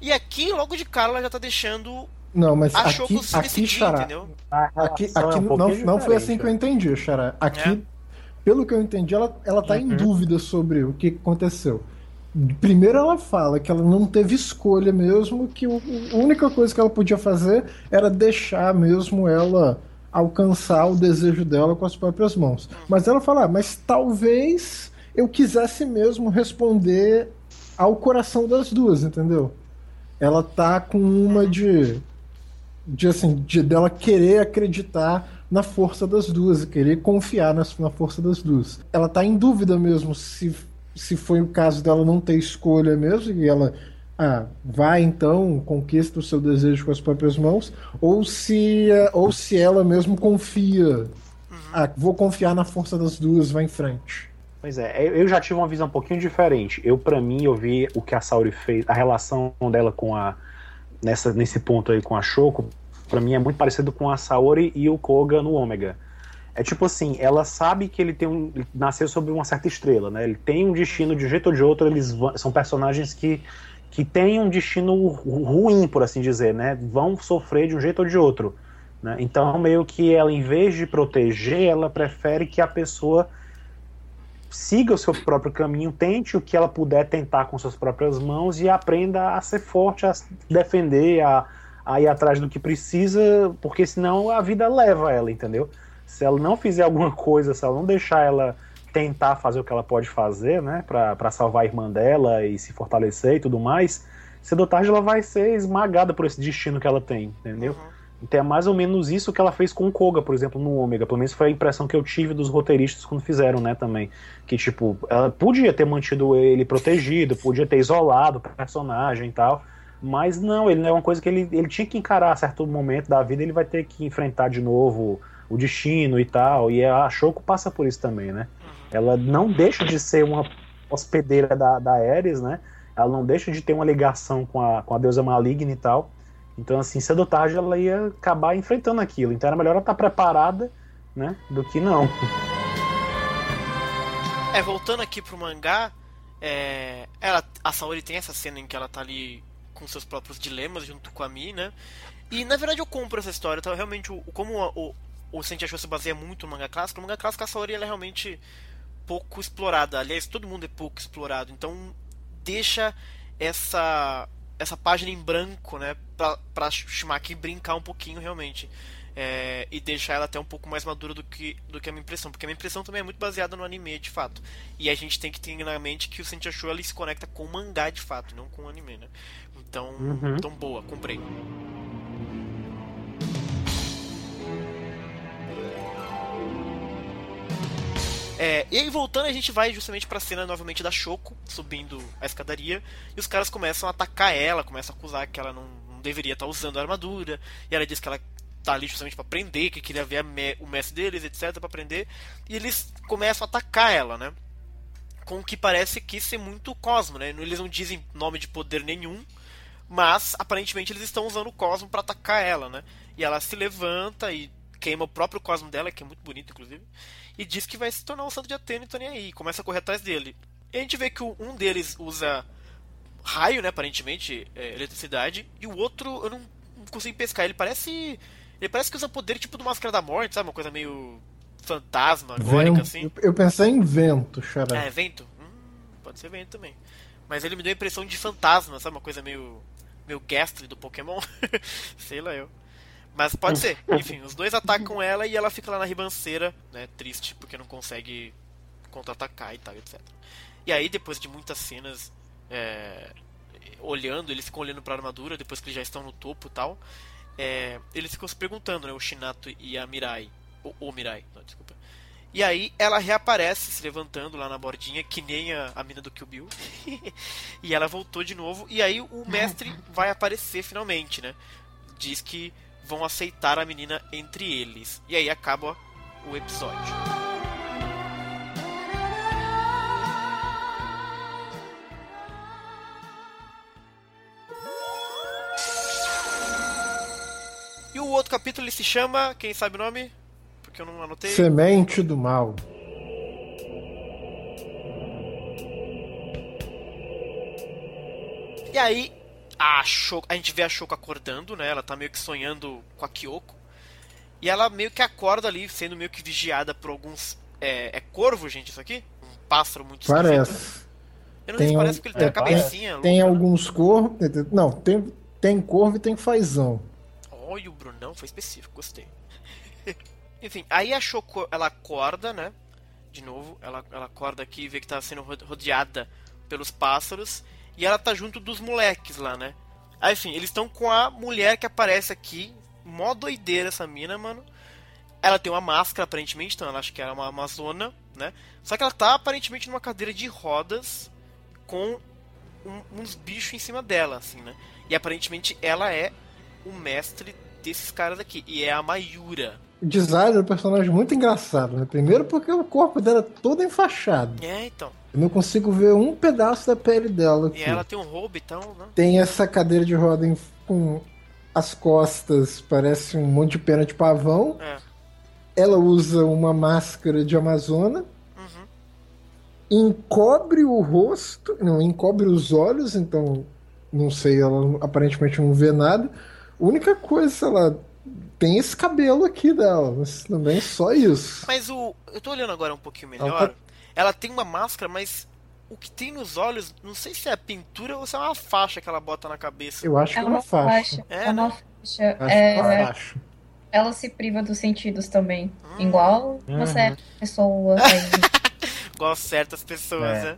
E aqui, logo de cara, ela já tá deixando Não, mas a aqui, aqui Xará, entendeu? Aqui, aqui é um não, não foi assim que eu entendi, Xará. Aqui, É? pelo que eu entendi, ela, ela tá em Uhum. dúvida sobre o que aconteceu. Primeiro ela fala que ela não teve escolha mesmo, que o- a única coisa que ela podia fazer era deixar mesmo ela alcançar o desejo dela com as próprias mãos. Mas ela fala, ah, mas talvez eu quisesse mesmo responder ao coração das duas, entendeu? Ela tá com uma de de assim, de dela querer acreditar na força das duas, querer confiar nas- na força das duas. Ela tá em dúvida mesmo se, se foi o caso dela não ter escolha mesmo, e ela ah, vai então, conquista o seu desejo com as próprias mãos, ou se, eh, ou se ela mesmo confia. Ah, vou confiar na força das duas, vai em frente. Pois é, eu- já tive uma visão um pouquinho diferente. Eu, pra mim, eu vi o que a Saori fez, a relação dela com a. Nessa, nesse ponto aí com a Shoko, pra mim é muito parecido com a Saori e o Koga no Ômega. É tipo assim, ela sabe que ele tem um. ele nasceu sob uma certa estrela, né? Ele tem um destino de um jeito ou de outro, eles vão- são personagens que, que têm um destino ru- ruim, por assim dizer, né? Vão sofrer de um jeito ou de outro. Né? Então, meio que ela, em vez de proteger, ela prefere que a pessoa siga o seu próprio caminho, tente o que ela puder tentar com suas próprias mãos e aprenda a ser forte, a defender, a, a ir atrás do que precisa, porque senão a vida leva ela, entendeu? Se ela não fizer alguma coisa, se ela não deixar ela tentar fazer o que ela pode fazer, né, pra pra salvar a irmã dela e se fortalecer e tudo mais, cedo ou tarde ela vai ser esmagada por esse destino que ela tem, entendeu? Uhum. Então é mais ou menos isso que ela fez com o Koga, por exemplo, no Ômega. Pelo menos foi a impressão que eu tive dos roteiristas quando fizeram, né, também. Que, tipo, ela podia ter mantido ele protegido, podia ter isolado o personagem e tal. Mas não, ele não é uma coisa que ele, ele tinha que encarar a certo momento da vida, ele vai ter que enfrentar de novo o destino e tal. E a Shoko passa por isso também, né? Ela não deixa de ser uma hospedeira da, da Ares, né? Ela não deixa de ter uma ligação com a, com a deusa maligna e tal. Então, assim, cedo ou tarde ela ia acabar enfrentando aquilo. Então era melhor ela estar preparada, né? Do que não. É, voltando aqui pro mangá, é, ela, a Saori tem essa cena em que ela tá ali com seus próprios dilemas junto com a Mi, né? E na verdade eu compro essa história, então realmente, o, como o, o Senti Achou se baseia muito no mangá clássico, no mangá clássico a Saori ela é realmente pouco explorada. Aliás, todo mundo é pouco explorado, então deixa essa essa página em branco, né, pra Shimaki brincar um pouquinho realmente. É, e deixar ela até um pouco mais madura do que, do que a minha impressão, porque a minha impressão também é muito baseada no anime, de fato. E a gente tem que ter na mente que o Sentia Show ele se conecta com o mangá de fato, não com o anime, né? Então, Uhum. então boa, comprei. É, e aí voltando, a gente vai justamente pra cena novamente da Shoko, subindo a escadaria, e os caras começam a atacar ela, começam a acusar que ela não, não deveria estar usando a armadura, e ela diz que ela tá ali justamente pra prender, que queria ver me- o mestre deles, etc, pra prender, e eles começam a atacar ela, né? Com o que parece que ser muito Cosmo, né? Eles não dizem nome de poder nenhum, mas aparentemente eles estão usando o Cosmo pra atacar ela, né? E ela se levanta e queima o próprio Cosmo dela, que é muito bonito, inclusive, e diz que vai se tornar um santo de Atena e tô nem aí, começa a correr atrás dele. E a gente vê que um deles usa raio, né? Aparentemente, é, eletricidade. E o outro, eu não, não consigo pescar. Ele parece. Ele parece que usa poder tipo do Máscara da Morte, sabe? Uma coisa meio fantasma, agórica, assim. Eu, eu pensei em vento, xará. É, vento? Hum, pode ser vento também. Mas ele me deu a impressão de fantasma, sabe? Uma coisa meio. meio Ghastly do Pokémon. Sei lá eu. Mas pode ser. Enfim, os dois atacam ela e ela fica lá na ribanceira, né? Triste, porque não consegue contra-atacar e tal, etc. E aí, depois de muitas cenas é, olhando, eles ficam olhando pra armadura, depois que eles já estão no topo e tal. É, eles ficam se perguntando, né? O Shinato e a Mirai. O, Mirai, não, desculpa. E aí ela reaparece se levantando lá na bordinha, que nem a, a mina do Kill Bill. e ela voltou de novo. E aí o mestre vai aparecer finalmente, né? Diz que vão aceitar a menina entre eles. E aí acaba o episódio. E o outro capítulo se chama, quem sabe o nome? Porque eu não anotei. Semente do mal. E aí, a Shoko, a gente vê a Shoko acordando, né? Ela tá meio que sonhando com a Kyoko. E ela meio que acorda ali, sendo meio que vigiada por alguns. É, é corvo, gente, isso aqui? Um pássaro muito Parece. esquisito. Eu não sei se Tem parece um- porque ele tem é, a cabecinha. Tem louca, né? alguns corvos. Não, tem, tem corvo e tem fazão. Olha, o Brunão foi específico, gostei. Enfim, aí a Choco, ela acorda, né? De novo, ela, ela acorda aqui e vê que tá sendo ro- rodeada pelos pássaros. E ela tá junto dos moleques lá, né? Aí, enfim, eles estão com a mulher que aparece aqui. Mó doideira essa mina, mano. Ela tem uma máscara, aparentemente, então ela acha que era uma amazona, né? Só que ela tá aparentemente numa cadeira de rodas com um- uns bichos em cima dela, assim, né? E aparentemente ela é o mestre desses caras aqui. E é a Mayura. O design do personagem é muito engraçado, né? Primeiro porque o corpo dela é todo enfaixado. É, então. Eu não consigo ver um pedaço da pele dela aqui. E ela tem um roubo, então, né? Tem essa cadeira de roda em- com as costas, parece um monte de pena de pavão. É. Ela usa uma máscara de amazona. Uhum. Encobre o rosto, não, encobre os olhos, então não sei, ela aparentemente não vê nada. A única coisa, ela tem esse cabelo aqui dela, mas também só isso. Mas o. Eu tô olhando agora um pouquinho Ela melhor. tá- Ela tem uma máscara, mas o que tem nos olhos, não sei se é pintura ou se é uma faixa que ela bota na cabeça. Eu acho que É é uma faixa. É, É uma né? faixa. Acho que é uma É, faixa. ela se priva dos sentidos também. Hum. Igual Uhum. você é pessoa. Igual certas pessoas, É. né?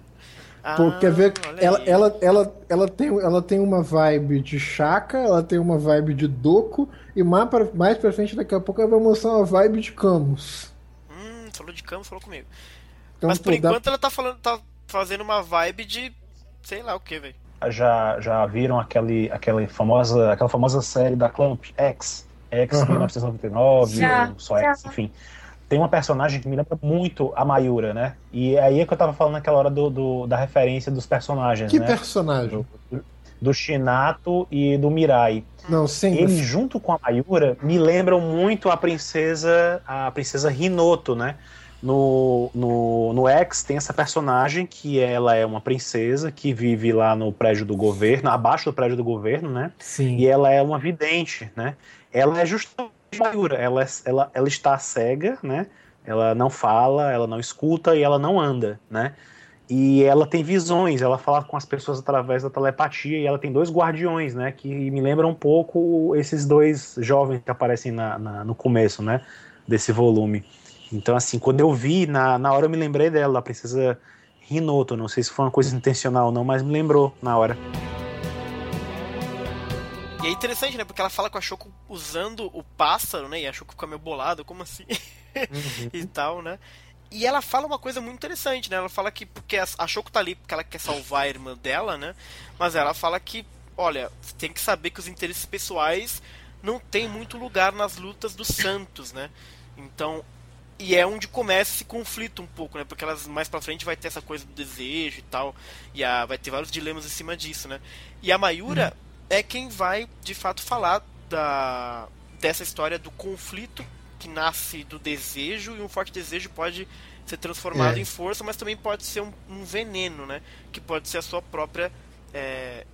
Ah, Pô, quer ver? Ela, aí. ela, ela, ela, tem, ela tem uma vibe de Chaka, ela tem uma vibe de Doku, e mais pra, mais pra frente, daqui a pouco, ela vai mostrar uma vibe de Camus. Hum, falou de Camus, falou comigo. Então, Mas por pô, dá- enquanto ela tá falando, tá fazendo uma vibe de. sei lá o que, velho. Já, já viram aquele, aquele famosa, aquela famosa série da Clamp, X? X Aham. 1999, Já, ou só X, já. enfim. Tem uma personagem que me lembra muito a Mayura, né? E aí é que eu tava falando naquela hora do, do- da referência dos personagens, Que né? personagem? Do, do Shinato e do Mirai. Não, sim. Eles, junto com a Mayura, me lembram muito a princesa a princesa Hinoto, né? No, no, no X tem essa personagem que ela é uma princesa que vive lá no prédio do governo, abaixo do prédio do governo, né? Sim. E ela é uma vidente, né? Ela é justamente Mayura, ela, ela, ela está cega, né? Ela não fala, ela não escuta e ela não anda, né? E ela tem visões, ela fala com as pessoas através da telepatia e ela tem dois guardiões, né? Que me lembram um pouco esses dois jovens que aparecem na, na- no começo, né? Desse volume. Então, assim, quando eu vi, na, na hora eu me lembrei dela, da princesa Rinoto. Não sei se foi uma coisa intencional ou não, mas me lembrou na hora. E é interessante, né? Porque ela fala com a Shoko usando o pássaro, né? E a Shoko fica meio bolada, como assim? e tal, né? E ela fala uma coisa muito interessante, né? Ela fala que porque a a Shoko tá ali porque ela quer salvar a irmã dela, né? Mas ela fala que, olha, você tem que saber que os interesses pessoais não tem muito lugar nas lutas dos santos, né? Então, e é onde começa esse conflito um pouco, né? Porque elas mais pra frente vai ter essa coisa do desejo e tal, e a, vai ter vários dilemas em cima disso, né? E a Mayura é quem vai de fato falar da dessa história do conflito que nasce do desejo e um forte desejo pode ser transformado É. em força, mas também pode ser um, um veneno, né? Que pode ser a sua própria é,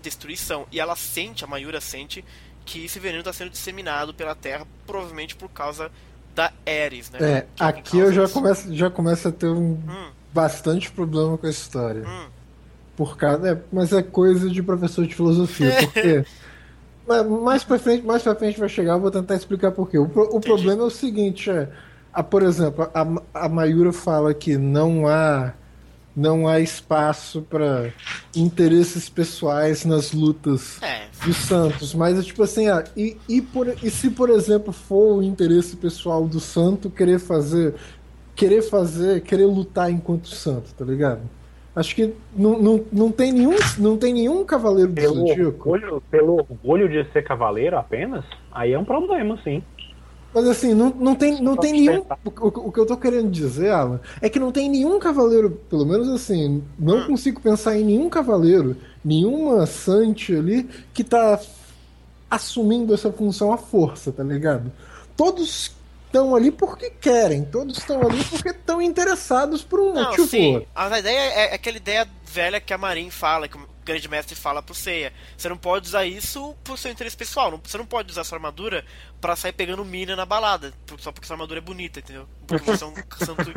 destruição. E ela sente, a Mayura sente, que esse veneno está sendo disseminado pela Terra, provavelmente por causa da Ares, né? É, Que aqui eu já isso. começo, já começo a ter um Hum, bastante problema com a história. hum. Por causa, é, mas é coisa de professor de filosofia, porque mais pra frente, mais para frente vai chegar, eu vou tentar explicar por quê. O, o problema é o seguinte, é, a, por exemplo, a, a Mayura fala que não há não há espaço para interesses pessoais nas lutas É, dos Santos, mas é tipo assim, ah, e, e, por, e se por exemplo for o interesse pessoal do Santo querer fazer, querer fazer, querer lutar enquanto Santo, tá ligado? Acho que não, não, não, tem, nenhum, não tem nenhum cavaleiro do Pelo Zodíaco. orgulho, pelo orgulho de ser cavaleiro apenas, aí é um problema, sim. Mas assim, não, não tem, não tem nenhum. O, o- que eu tô querendo dizer, Alan, é que não tem nenhum cavaleiro, pelo menos assim, não consigo pensar em nenhum cavaleiro, nenhuma Sante ali, que tá assumindo essa função à força, tá ligado? Todos estão ali porque querem, todos estão ali porque estão interessados por um Não, motivo sim. A ideia é, é aquela ideia velha que a Marin fala, que grande mestre fala pro Seiya. Você não pode usar isso pro seu interesse pessoal. não- você não pode usar sua armadura pra sair pegando mina na balada. Só porque sua armadura é bonita, entendeu? Porque você é um santo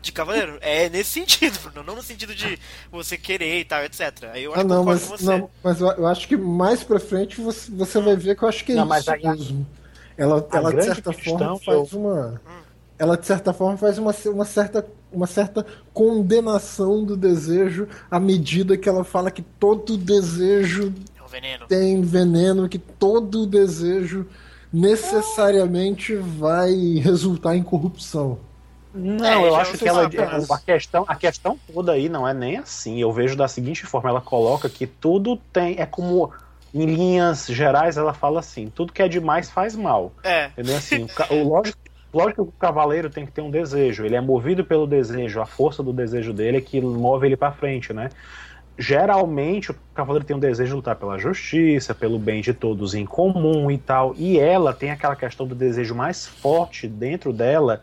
de cavaleiro. É nesse sentido, Bruno, não no sentido de você querer e tal, etc. Aí eu acho Ah, que não, concordo mas, com você. não, mas eu acho que mais pra frente você, você vai ver que eu acho que é Não, isso mas aí a- mesmo. Ela, ela de certa forma que eu- faz uma. Ela de certa forma faz uma, uma, certa, uma certa condenação do desejo à medida que ela fala que todo desejo É o veneno. tem veneno, que todo desejo necessariamente vai resultar em corrupção. Não, É, eu acho que ela, a, questão, a questão toda aí não é nem assim. Eu vejo da seguinte forma: ela coloca que tudo tem. É como, em linhas gerais, ela fala assim: tudo que é demais faz mal. É. Entendeu? Assim, o lógico, lógico que o cavaleiro tem que ter um desejo. Ele é movido pelo desejo. A força do desejo dele é que move ele pra frente, né? Geralmente o cavaleiro tem um desejo de lutar pela justiça, pelo bem de todos em comum e tal. E ela tem aquela questão do desejo mais forte dentro dela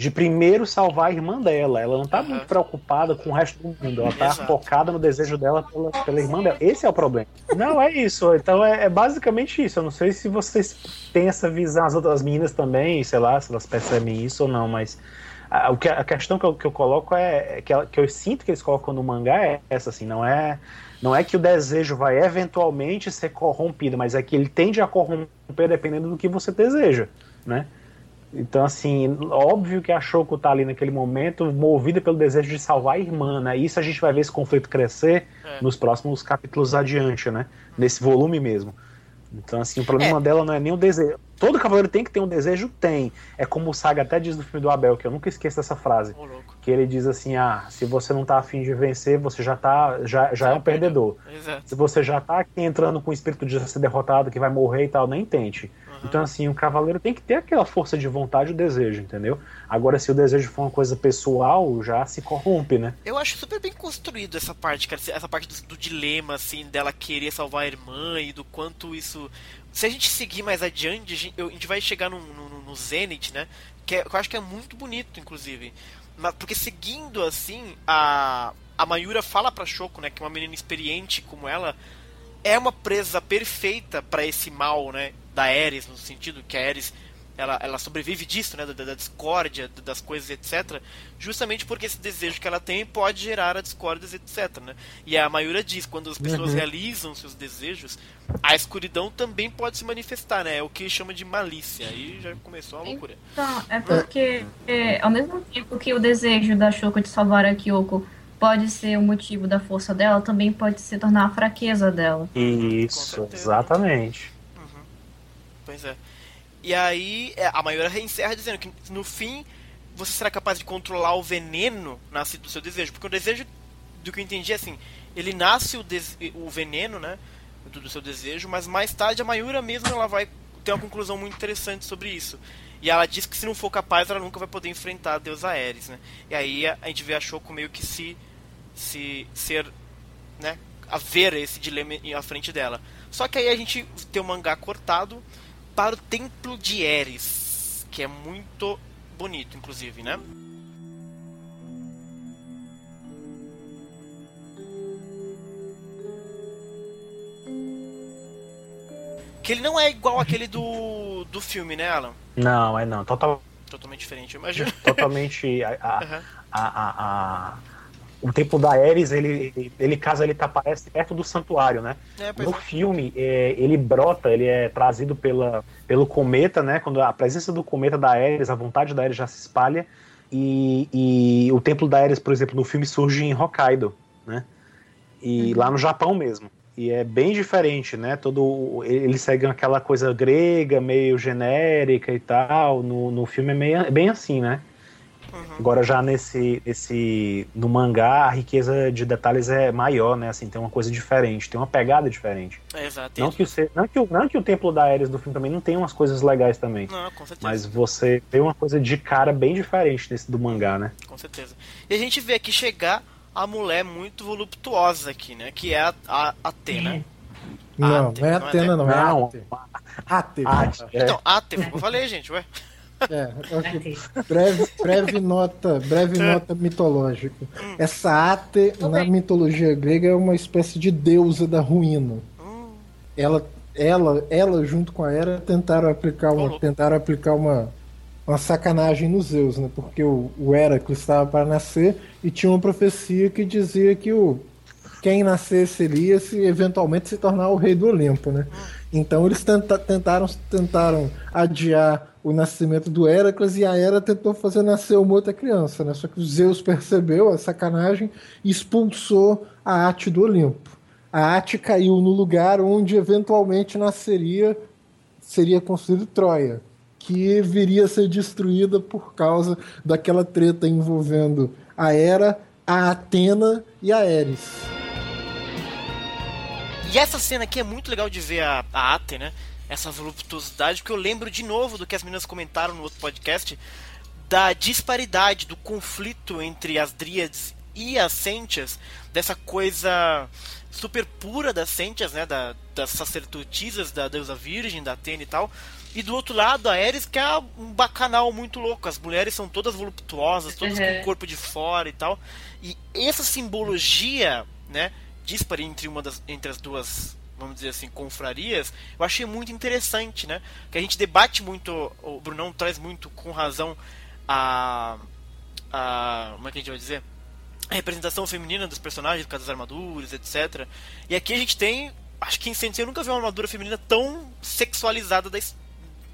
de primeiro salvar a irmã dela. Ela não tá Aham. muito preocupada com o resto do mundo. Ela tá Exato. focada no desejo dela pela, pela irmã dela. Esse é o problema. Não, é isso. Então é, é basicamente isso. Eu não sei se vocês têm essa visão, as outras meninas também, sei lá, se elas percebem isso ou não, mas a, o que, a questão que eu, que eu coloco é, é que, ela- que eu sinto que eles colocam no mangá é essa, assim, não é. Não é que o desejo vai eventualmente ser corrompido, mas é que ele tende a corromper dependendo do que você deseja, né? Então, assim, óbvio que a Shoko tá ali naquele momento movida pelo desejo de salvar a irmã, né? Isso a gente vai ver esse conflito crescer É. nos próximos capítulos adiante, né? Nesse volume mesmo. Então, assim, o problema É. dela não é nem o desejo. Todo cavaleiro tem que ter um desejo? Tem. É como o Saga até diz no filme do Abel, que eu nunca esqueço dessa frase. Louco. Que ele diz assim: ah, se você não tá afim de vencer, você já tá. Já, já é um perdedor. Exato. Se você já tá aqui entrando com o espírito de ser derrotado, que vai morrer e tal, nem tente. Então, assim, o cavaleiro tem que ter aquela força de vontade e o desejo, entendeu? Agora, se o desejo for uma coisa pessoal, já se corrompe, né? Eu acho super bem construído essa parte, cara. Essa parte do, do dilema, assim, dela querer salvar a irmã e do quanto isso. Se a gente seguir mais adiante, a gente, vai chegar no, no, no Zenith, né? Que, é- que eu acho que é muito bonito, inclusive. Mas, porque seguindo assim, a, a Mayura fala pra Shoko, né? Que uma menina experiente como ela é uma presa perfeita pra esse mal, né? Da Ares, no sentido que a Ares ela, ela sobrevive disso, né? Da, da discórdia, das coisas, etc. Justamente porque esse desejo que ela tem pode gerar a discórdia, etc. Né? E a Mayura diz, quando as pessoas Uhum. realizam seus desejos, a escuridão também pode se manifestar, né? É o que chama de malícia. Aí já começou a loucura. Então, é porque, é, ao mesmo tempo que o desejo da Shoko de salvar a Kyoko pode ser o motivo da força dela, também pode se tornar a fraqueza dela. Isso, exatamente. Pois é. E aí é, a Mayura encerra dizendo que no fim você será capaz de controlar o veneno nascido do seu desejo. Porque o desejo, do que eu entendi, é assim, ele nasce o, o veneno, né? Do, do seu desejo, mas mais tarde a Mayura mesmo ela vai ter uma conclusão muito interessante sobre isso. E ela diz que se não for capaz, ela nunca vai poder enfrentar a deusa Ares, né? E aí a, a gente vê a Shoko meio que se, se ser, né? A ver esse dilema em- à frente dela. Só que aí a gente tem o mangá cortado para o Templo de Eris, que é muito bonito, inclusive, né? Que ele não é igual aquele do, do filme, né, Alan? Não, é não. Total... Totalmente diferente, eu imagino. Totalmente. A, a, uhum. a, a, a o templo da Ares, ele, ele, ele casa, ele tá, parece perto do santuário, né? É, No é. filme, é, ele brota, ele é trazido pela, pelo cometa, né? Quando a presença do cometa da Ares, a vontade da Ares já se espalha. E, e o templo da Ares, por exemplo, no filme surge em Hokkaido, né? E lá no Japão mesmo. E é bem diferente, né? Todo eles seguem aquela coisa grega, meio genérica e tal. No, no filme é meio, bem assim, né? Uhum. Agora já nesse, nesse no mangá a riqueza de detalhes é maior, né? Assim, tem uma coisa diferente, tem uma pegada diferente. É, exato. Não que, o, não, que o, não que o templo da Ares do filme também não tenha umas coisas legais também. Não, com certeza. Mas você vê uma coisa de cara bem diferente desse do mangá, né? Com certeza. E a gente vê aqui chegar a mulher muito voluptuosa aqui, né? Que é a, a Atena. Não, Ate, não é não é Atena, não, é Não. Ate. Ate. Ate, é. Então, Atena, como eu falei, gente, ué. É, breve, breve nota, breve nota mitológica. Essa Ate, na bem. mitologia grega, é uma espécie de deusa da ruína. Hum, Ela, ela, ela junto com a Hera tentaram aplicar uma, tentaram aplicar uma, uma sacanagem nos Zeus, né? Porque o, o Heracles estava para nascer e tinha uma profecia que dizia que o quem nascesse ele ia se eventualmente se tornar o rei do Olimpo, né? Então eles tenta- tentaram, tentaram adiar o nascimento do Heracles e a Hera tentou fazer nascer uma outra criança, né? Só que Zeus percebeu a sacanagem e expulsou a Ate do Olimpo. A Ate caiu no lugar onde eventualmente nasceria, seria construído Troia, que viria a ser destruída por causa daquela treta envolvendo a Hera, a Atena e a Ares. E essa cena aqui é muito legal de ver a, a Ate, né? Essa voluptuosidade, porque eu lembro de novo do que as meninas comentaram no outro podcast, da disparidade, do conflito entre as Dríades e as Sentias, dessa coisa super pura das Sentias, né? Da, das sacerdotisas da deusa virgem, da Atena e tal. E do outro lado, a Ares, que é um bacanal muito louco. As mulheres são todas voluptuosas, todas com Uhum. o corpo de fora e tal. E essa simbologia, né? dispare entre uma das entre as duas vamos dizer assim confrarias eu achei muito interessante né que a gente debate muito o Brunão traz muito com razão a a como é que a gente vai dizer a representação feminina dos personagens por causa das armaduras etc e aqui a gente tem acho que em Sensei eu nunca vi uma armadura feminina tão sexualizada da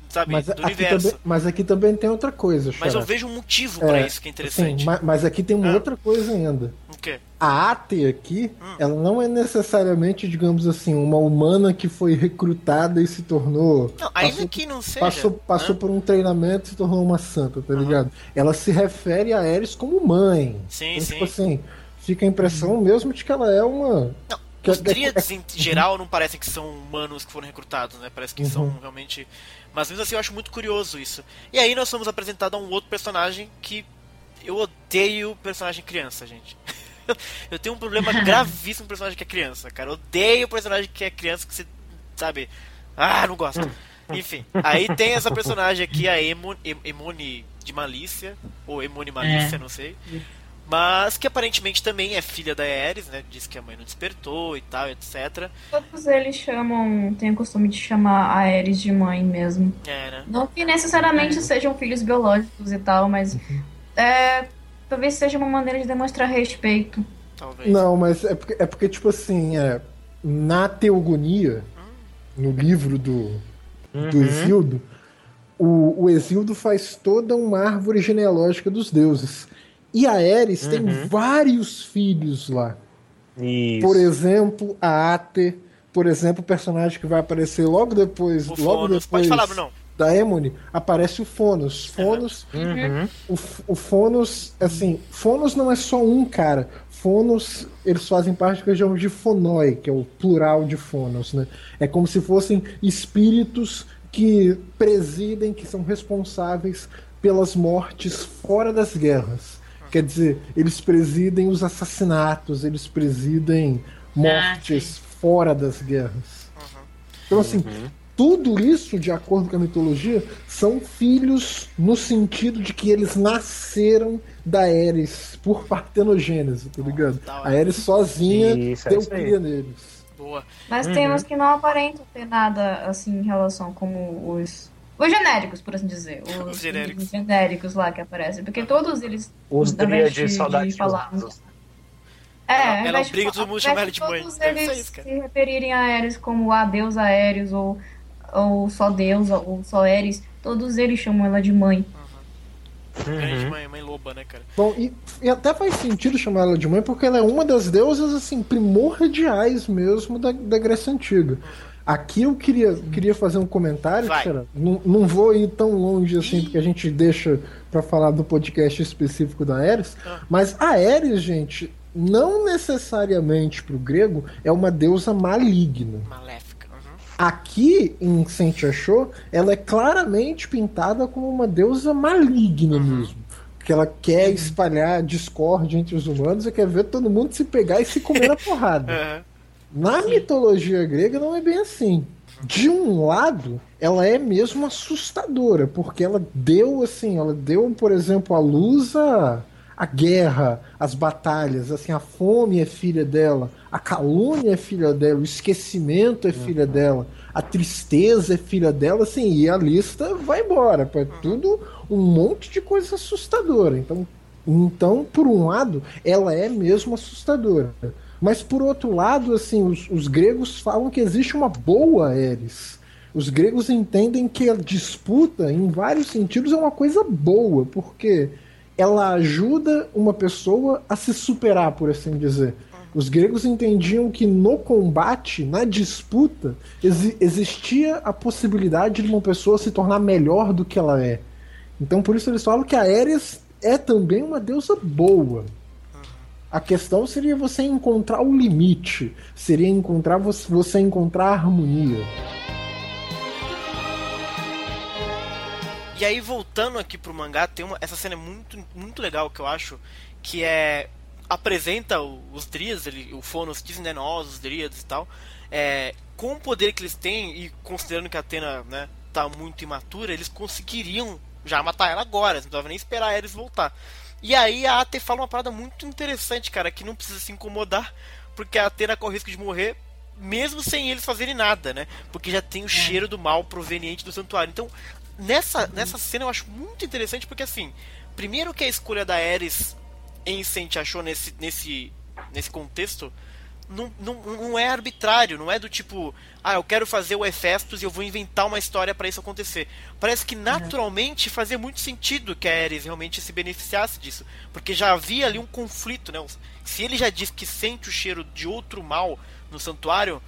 sabe Mas do aqui, universo também, mas aqui também tem outra coisa, mas eu Xará. vejo um motivo pra É, isso que é Sim, interessante ma- mas aqui tem uma Ah. outra coisa ainda. Quê A Ate aqui, Hum. ela não é necessariamente, digamos assim, uma humana que foi recrutada e se tornou. não ainda passou, que não seja passou, passou né? por um treinamento e se tornou uma santa, tá ligado? Ela se refere a Ares como mãe. sim Então, sim tipo assim, fica a impressão mesmo de que ela é uma. Não, que os é- tríades em geral não parecem que são humanos que foram recrutados, né? Parece que Uhum. são realmente. Mas mesmo assim eu acho muito curioso isso. E aí nós somos apresentados a um outro personagem que eu odeio personagem criança, gente. eu tenho um problema gravíssimo com personagem que é criança, cara. Eu odeio personagem que é criança que você, sabe? Ah, não gosto. Enfim, aí tem essa personagem aqui, a Emon, Em- Emone de Malícia, ou Emone Malícia, É. não sei. Mas que aparentemente também é filha da Ares, né? Diz que a mãe não despertou e tal, etc. Todos eles chamam, tem o costume de chamar a Ares de mãe mesmo. É, né? Não que necessariamente sejam filhos biológicos e tal, mas é, talvez seja uma maneira de demonstrar respeito. Talvez. Não, mas é porque, é porque tipo assim, é, na Teogonia, no livro do, do Uhum. Exildo, o, o Exildo faz toda uma árvore genealógica dos deuses. E a Ares tem Uhum. vários filhos lá. Isso. Por exemplo, a Ate, por exemplo, o personagem que vai aparecer logo depois, O logo Fonos. depois Pode falar, Brunão. Da Emone, aparece o Fonos. Fonos, Uhum. o, o Fonos, assim, Fonos não é só um cara. Fonos, eles fazem parte do que chamamos de Fonoi, que é o plural de Fonos, né? É como se fossem espíritos que presidem, que são responsáveis pelas mortes fora das guerras. Quer dizer, eles presidem os assassinatos, eles presidem mortes fora das guerras. Então, assim, tudo isso, de acordo com a mitologia, são filhos no sentido de que eles nasceram da Ares por partenogênese, tá ligado? Da A. Ares sozinha Isso, é deu cria neles. Boa. Mas Uhum. tem uns que não aparentam ter nada assim em relação como os. Os genéricos, por assim dizer. Os, Os genéricos. os genéricos lá que aparecem. Porque todos eles. Os dríades de- saudades de falar- É, Ela- ela obriga falar- todo mundo a chamar ela de mãe. Todos ser eles isso, se referirem a Ares como a deusa Ares ou, ou só Deus ou só Ares. Todos eles chamam ela de mãe. Grande Uhum. mãe, mãe loba, né, cara? Bom, e, e até faz sentido chamar ela de mãe, porque ela é uma das deusas, assim, primordiais mesmo da, da Grécia Antiga. Aqui eu queria, queria fazer um comentário, Vai. cara. Não, não vou ir tão longe assim, Ih. porque a gente deixa pra falar do podcast específico da Ares. Ah. Mas a Ares, gente, não necessariamente pro grego, é uma deusa maligna. Maléfica. Uhum. Aqui em Saint Achou, ela é claramente pintada como uma deusa maligna mesmo. Porque ela quer espalhar discórdia entre os humanos e quer ver todo mundo se pegar e se comer na porrada. Na mitologia grega não é bem assim. De um lado, ela é mesmo assustadora, porque ela deu assim, ela deu, por exemplo, a luz à, à guerra, às batalhas, assim, a fome é filha dela, a calúnia é filha dela, o esquecimento é filha dela, a tristeza é filha dela, assim, e a lista vai embora, é tudo um monte de coisa assustadora. Então, então, por um lado, ela é mesmo assustadora. Mas por outro lado, assim, os, os gregos falam que existe uma boa Ares. Os gregos entendem que a disputa, em vários sentidos, é uma coisa boa, porque ela ajuda uma pessoa a se superar, por assim dizer. Os gregos entendiam que no combate, na disputa, exi- existia a possibilidade de uma pessoa se tornar melhor do que ela é. Então por isso eles falam que a Ares é também uma deusa boa. A questão seria você encontrar o limite, seria encontrar você, você encontrar a harmonia. E aí, voltando aqui pro mangá, tem uma, essa cena é muito, muito legal que eu acho, que é. apresenta os Dríades, ele, o Fonos dizem, né, nós, os Dríades e tal, é, com o poder que eles têm, e considerando que a Atena, né, tá muito imatura, eles conseguiriam já matar ela agora, não precisava nem esperar eles voltar. E aí a Ate fala uma parada muito interessante, cara, que não precisa se incomodar, porque a Atena corre o risco de morrer mesmo sem eles fazerem nada, né? Porque já tem o cheiro do mal proveniente do santuário. Então, nessa, nessa cena eu acho muito interessante porque assim, primeiro que a escolha da Ares em Saint achou nesse nesse nesse contexto não, não, não é arbitrário, não é do tipo, ah, eu quero fazer o Hefestos e eu vou inventar uma história para isso acontecer. Parece que naturalmente fazia muito sentido que a Ares realmente se beneficiasse disso, porque já havia ali um conflito, né? Se ele já diz que sente o cheiro de outro mal no santuário,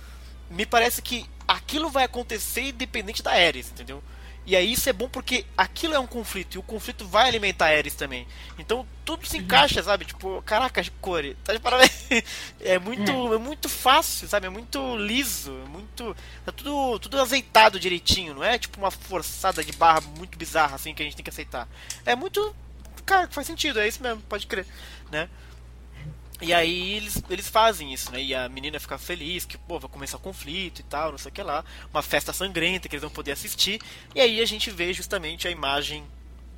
me parece que aquilo vai acontecer independente da Ares, entendeu? E aí isso é bom porque aquilo é um conflito e o conflito vai alimentar Ares também. Então tudo se encaixa, sabe? Tipo, caraca, Core, tá de parabéns. É muito, é. muito fácil, sabe? É muito liso, é muito. Tá tudo, tudo azeitado direitinho, não é tipo uma forçada de barra muito bizarra assim que a gente tem que aceitar. É muito. Cara, faz sentido, é isso mesmo, pode crer, né? E aí eles, eles fazem isso, né? E a menina fica feliz que, pô, vai começar conflito e tal, não sei o que lá. Uma festa sangrenta que eles vão poder assistir. E aí a gente vê justamente a imagem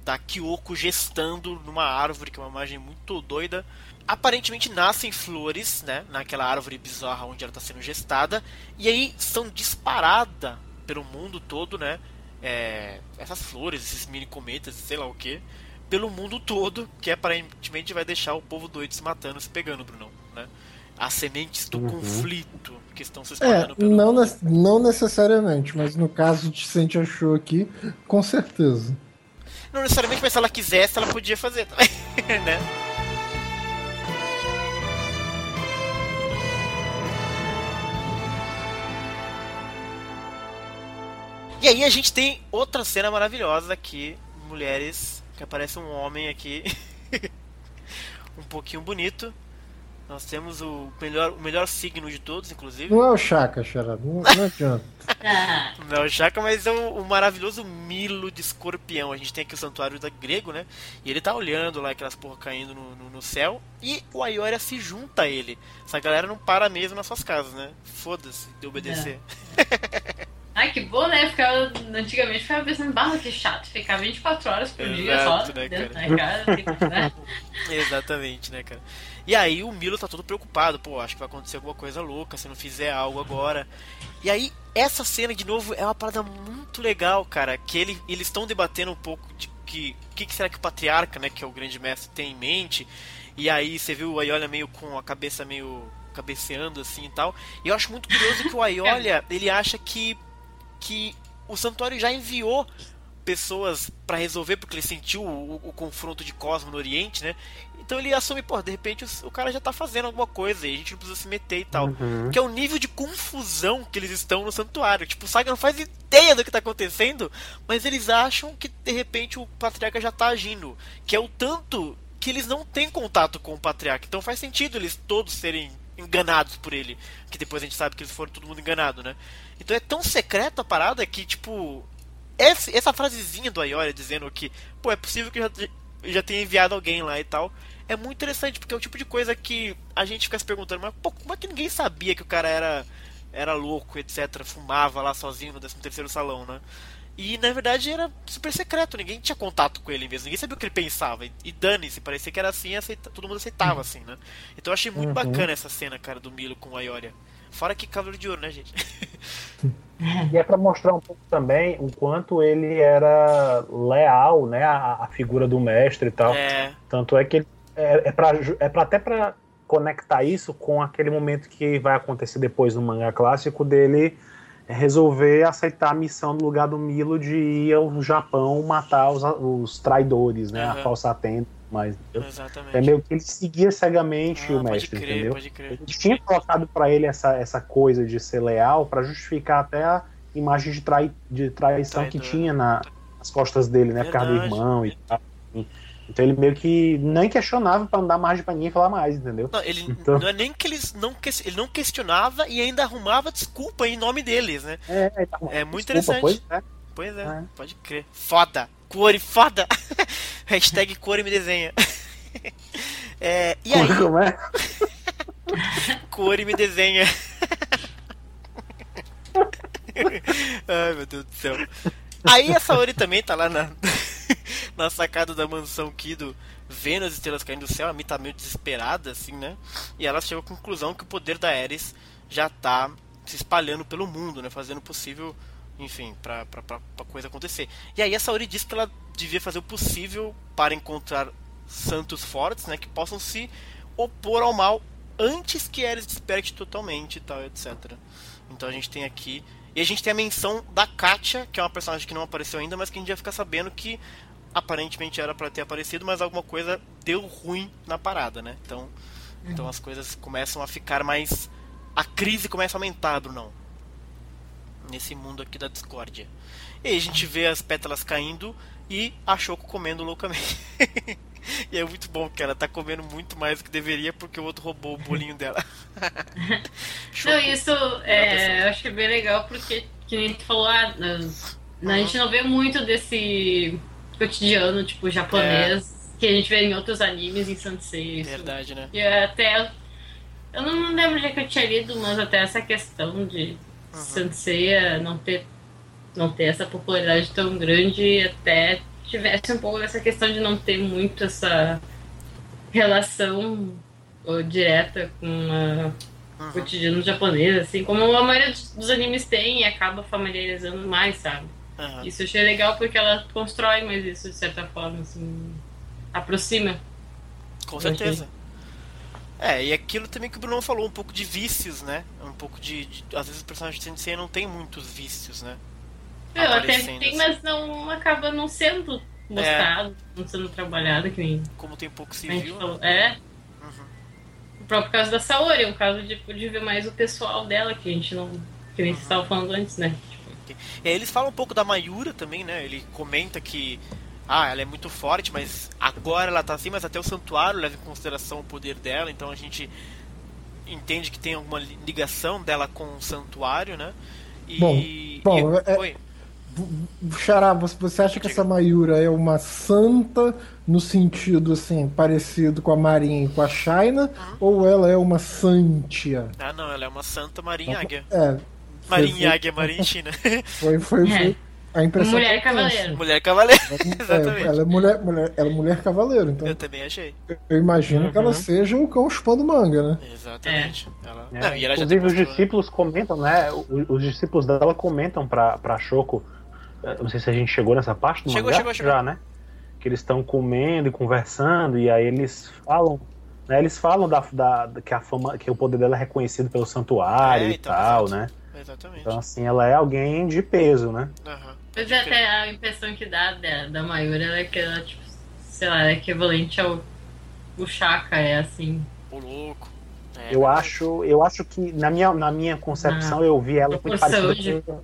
da Kyoko gestando numa árvore, que é uma imagem muito doida. Aparentemente nascem flores, né? Naquela árvore bizarra onde ela está sendo gestada. E aí são disparadas pelo mundo todo, né? É, essas flores, esses mini cometas, sei lá o que pelo mundo todo, que aparentemente vai deixar o povo doido se matando, se pegando, Brunão, né? As sementes do uhum. conflito que estão se espalhando é, pelo não, mundo. Ne não necessariamente, mas no caso de Sente achou aqui, com certeza. Não necessariamente, mas se ela quisesse, ela podia fazer também, né? E aí a gente tem outra cena maravilhosa aqui, mulheres que aparece um homem aqui um pouquinho bonito. Nós temos o melhor, o melhor signo de todos, inclusive. Não é o Chaka, Charada. Não, não adianta. não é o Chaka, mas é o, o, maravilhoso Milo de escorpião. A gente tem aqui o santuário da grego, né? E ele tá olhando lá aquelas porra caindo no, no, no céu. E o Ayoria se junta a ele. Essa galera não para mesmo nas suas casas, né? Foda-se de obedecer. É. Ai, que bom, né? Ficava, antigamente ficava pensando, barra que chato, ficar 24 horas por dia Exato, só né, dentro cara? da casa. né? Exatamente, né, cara? E aí o Milo tá todo preocupado, pô, acho que vai acontecer alguma coisa louca se não fizer algo agora. E aí, essa cena, de novo, é uma parada muito legal, cara, que ele, eles estão debatendo um pouco de que o que, que será que o patriarca, né, que é o grande mestre, tem em mente. E aí você viu o Aiolia meio com a cabeça meio cabeceando assim e tal. E eu acho muito curioso que o Aiolia, ele acha que que o santuário já enviou pessoas pra resolver porque ele sentiu o, o confronto de Cosmo no Oriente, né? Então ele assume, pô, de repente o, o cara já tá fazendo alguma coisa e a gente não precisa se meter e tal. Uhum. Que é o nível de confusão que eles estão no santuário. Tipo, o Saga não faz ideia do que tá acontecendo, mas eles acham que de repente o patriarca já tá agindo. Que é o tanto que eles não têm contato com o patriarca. Então faz sentido eles todos serem enganados por ele. Que depois a gente sabe que eles foram todo mundo enganado, né? Então é tão secreto a parada que, tipo. Essa, essa frasezinha do Ayoria dizendo que, pô, é possível que eu já, já tenha enviado alguém lá e tal. É muito interessante, porque é o tipo de coisa que a gente fica se perguntando, mas pô, como é que ninguém sabia que o cara era, era louco, etc. Fumava lá sozinho no 13 terceiro salão, né? E na verdade era super secreto, ninguém tinha contato com ele mesmo, ninguém sabia o que ele pensava. E, e dane-se, parecia que era assim, aceita, todo mundo aceitava assim, né? Então eu achei muito Uhum. bacana essa cena, cara, do Milo com o Ayoria. Fora que Cavaleiro de Ouro, né, gente? E é pra mostrar um pouco também o quanto ele era leal, né, à, à figura do mestre e tal. É, Tanto é que ele- é, é, ju- é pra até pra conectar isso com aquele momento que vai acontecer depois no mangá clássico dele resolver aceitar a missão no lugar do Milo de ir ao Japão matar os, os traidores, né, Aham. a falsa atenta, mas entendeu? exatamente. é meio que ele seguia cegamente Ah, o pode mestre, crer, entendeu? pode crer. Ele tinha colocado pra ele essa, essa coisa de ser leal pra justificar até a imagem de, trai, de traição que Traidor. tinha na- nas costas dele, né? Por causa do irmão e tal. Então ele meio que nem questionava pra não dar margem pra ninguém falar mais, entendeu? Não, ele Então- não é nem que eles não ques- ele não questionava e ainda arrumava desculpa em nome deles, né? É, É muito desculpa, interessante. Pois é. Pois é, É. pode crer. Foda! Core foda! Hashtag Core me desenha. É, e aí, Como é? Core me desenha. Ai meu Deus do céu. Aí a Saori também tá lá na, na sacada da mansão Kido, vendo as estrelas caindo do céu, a Mi tá meio desesperada, assim, né? E ela chegou à conclusão que o poder da Ares já tá se espalhando pelo mundo, né? Fazendo possível, enfim, pra, pra, pra, pra coisa acontecer. E aí a Saori diz que ela devia fazer o possível para encontrar santos fortes, né? Que possam se opor ao mal antes que Ares desperte totalmente e tal, etc. Então a gente tem aqui. E a gente tem a menção da Katia, que é uma personagem que não apareceu ainda, mas que a gente já fica sabendo que aparentemente era para ter aparecido, mas alguma coisa deu ruim na parada, né? Então, então as coisas começam a ficar mais. A crise começa a aumentar, Brunão. Nesse mundo aqui da discórdia. E aí a gente vê as pétalas caindo e a Shoko comendo loucamente. e é muito bom que ela tá comendo muito mais do que deveria porque o outro roubou o bolinho dela. Não, isso é, eu acho que é bem legal porque, que nem tu falou, ah, a, gente não vê muito desse cotidiano, tipo, japonês, que a gente vê em outros animes em Sansei. Verdade, né? E até. Eu não lembro onde é que eu tinha lido, mas até essa questão de Uhum. Não ter, não ter essa popularidade tão grande, até tivesse um pouco dessa questão de não ter muito essa relação direta com a Uhum. cotidiano japonês, assim, como a maioria dos animes tem e acaba familiarizando mais, sabe? Aham. Isso eu achei legal porque ela constrói mais isso de certa forma, assim, aproxima. Com certeza. É, e aquilo também que o Bruno falou, um pouco de vícios, né? Um pouco de. de- às vezes o personagem de Sensei não tem muitos vícios, né? Eu até tem, assim. mas não acaba não sendo mostrado, não sendo trabalhado, que nem Como tem pouco civil. né? falou. É. Uhum. O próprio caso da Saori, é um caso de, de ver mais o pessoal dela, que a gente não. Que nem você estava falando antes, né? E aí eles falam um pouco da Mayura também, né? Ele comenta que. Ah, ela é muito forte, mas agora ela tá assim, mas até o santuário leva em consideração o poder dela, então a gente entende que tem alguma li- ligação dela com o santuário, né? E. Bom, bom, e- é- Oi. Xará, você, acha que essa Mayura é uma santa no sentido assim, parecido com a Marinha e com a China? Ou ela é uma santia? Ah, não, ela é uma Santa Marinha Águia. É, Marinha Águia, Marinha China. Foi, foi, É. a impressão. Mulher tenho, cavaleiro. Mulher Cavaleiro. É, Exatamente. ela é mulher, mulher, ela é mulher cavaleiro, então Eu também achei. eu imagino que ela Uhum. seja o cão chupando manga, né? Exatamente. Ela... É, Não, e ela já Inclusive, os né? discípulos comentam, né? Os discípulos dela comentam pra, pra Shoko. eh, Não sei se a gente chegou nessa parte do Chegou, mangá. chegou, chegou. Já, né? Que eles estão comendo e conversando, e aí eles falam. Né, eles falam da, da, que a fama, que o poder dela é reconhecido pelo santuário É, e então, tal, exato. né? Exatamente. Então, assim, ela é alguém de peso, né? Aham. Mas é até a impressão que dá da, da Mayura ela é que ela, tipo, sei lá, é equivalente ao o Shaka, é assim. O louco. É, Eu acho, eu acho que, na minha, na minha concepção, eu vi ela muito parecida de- com,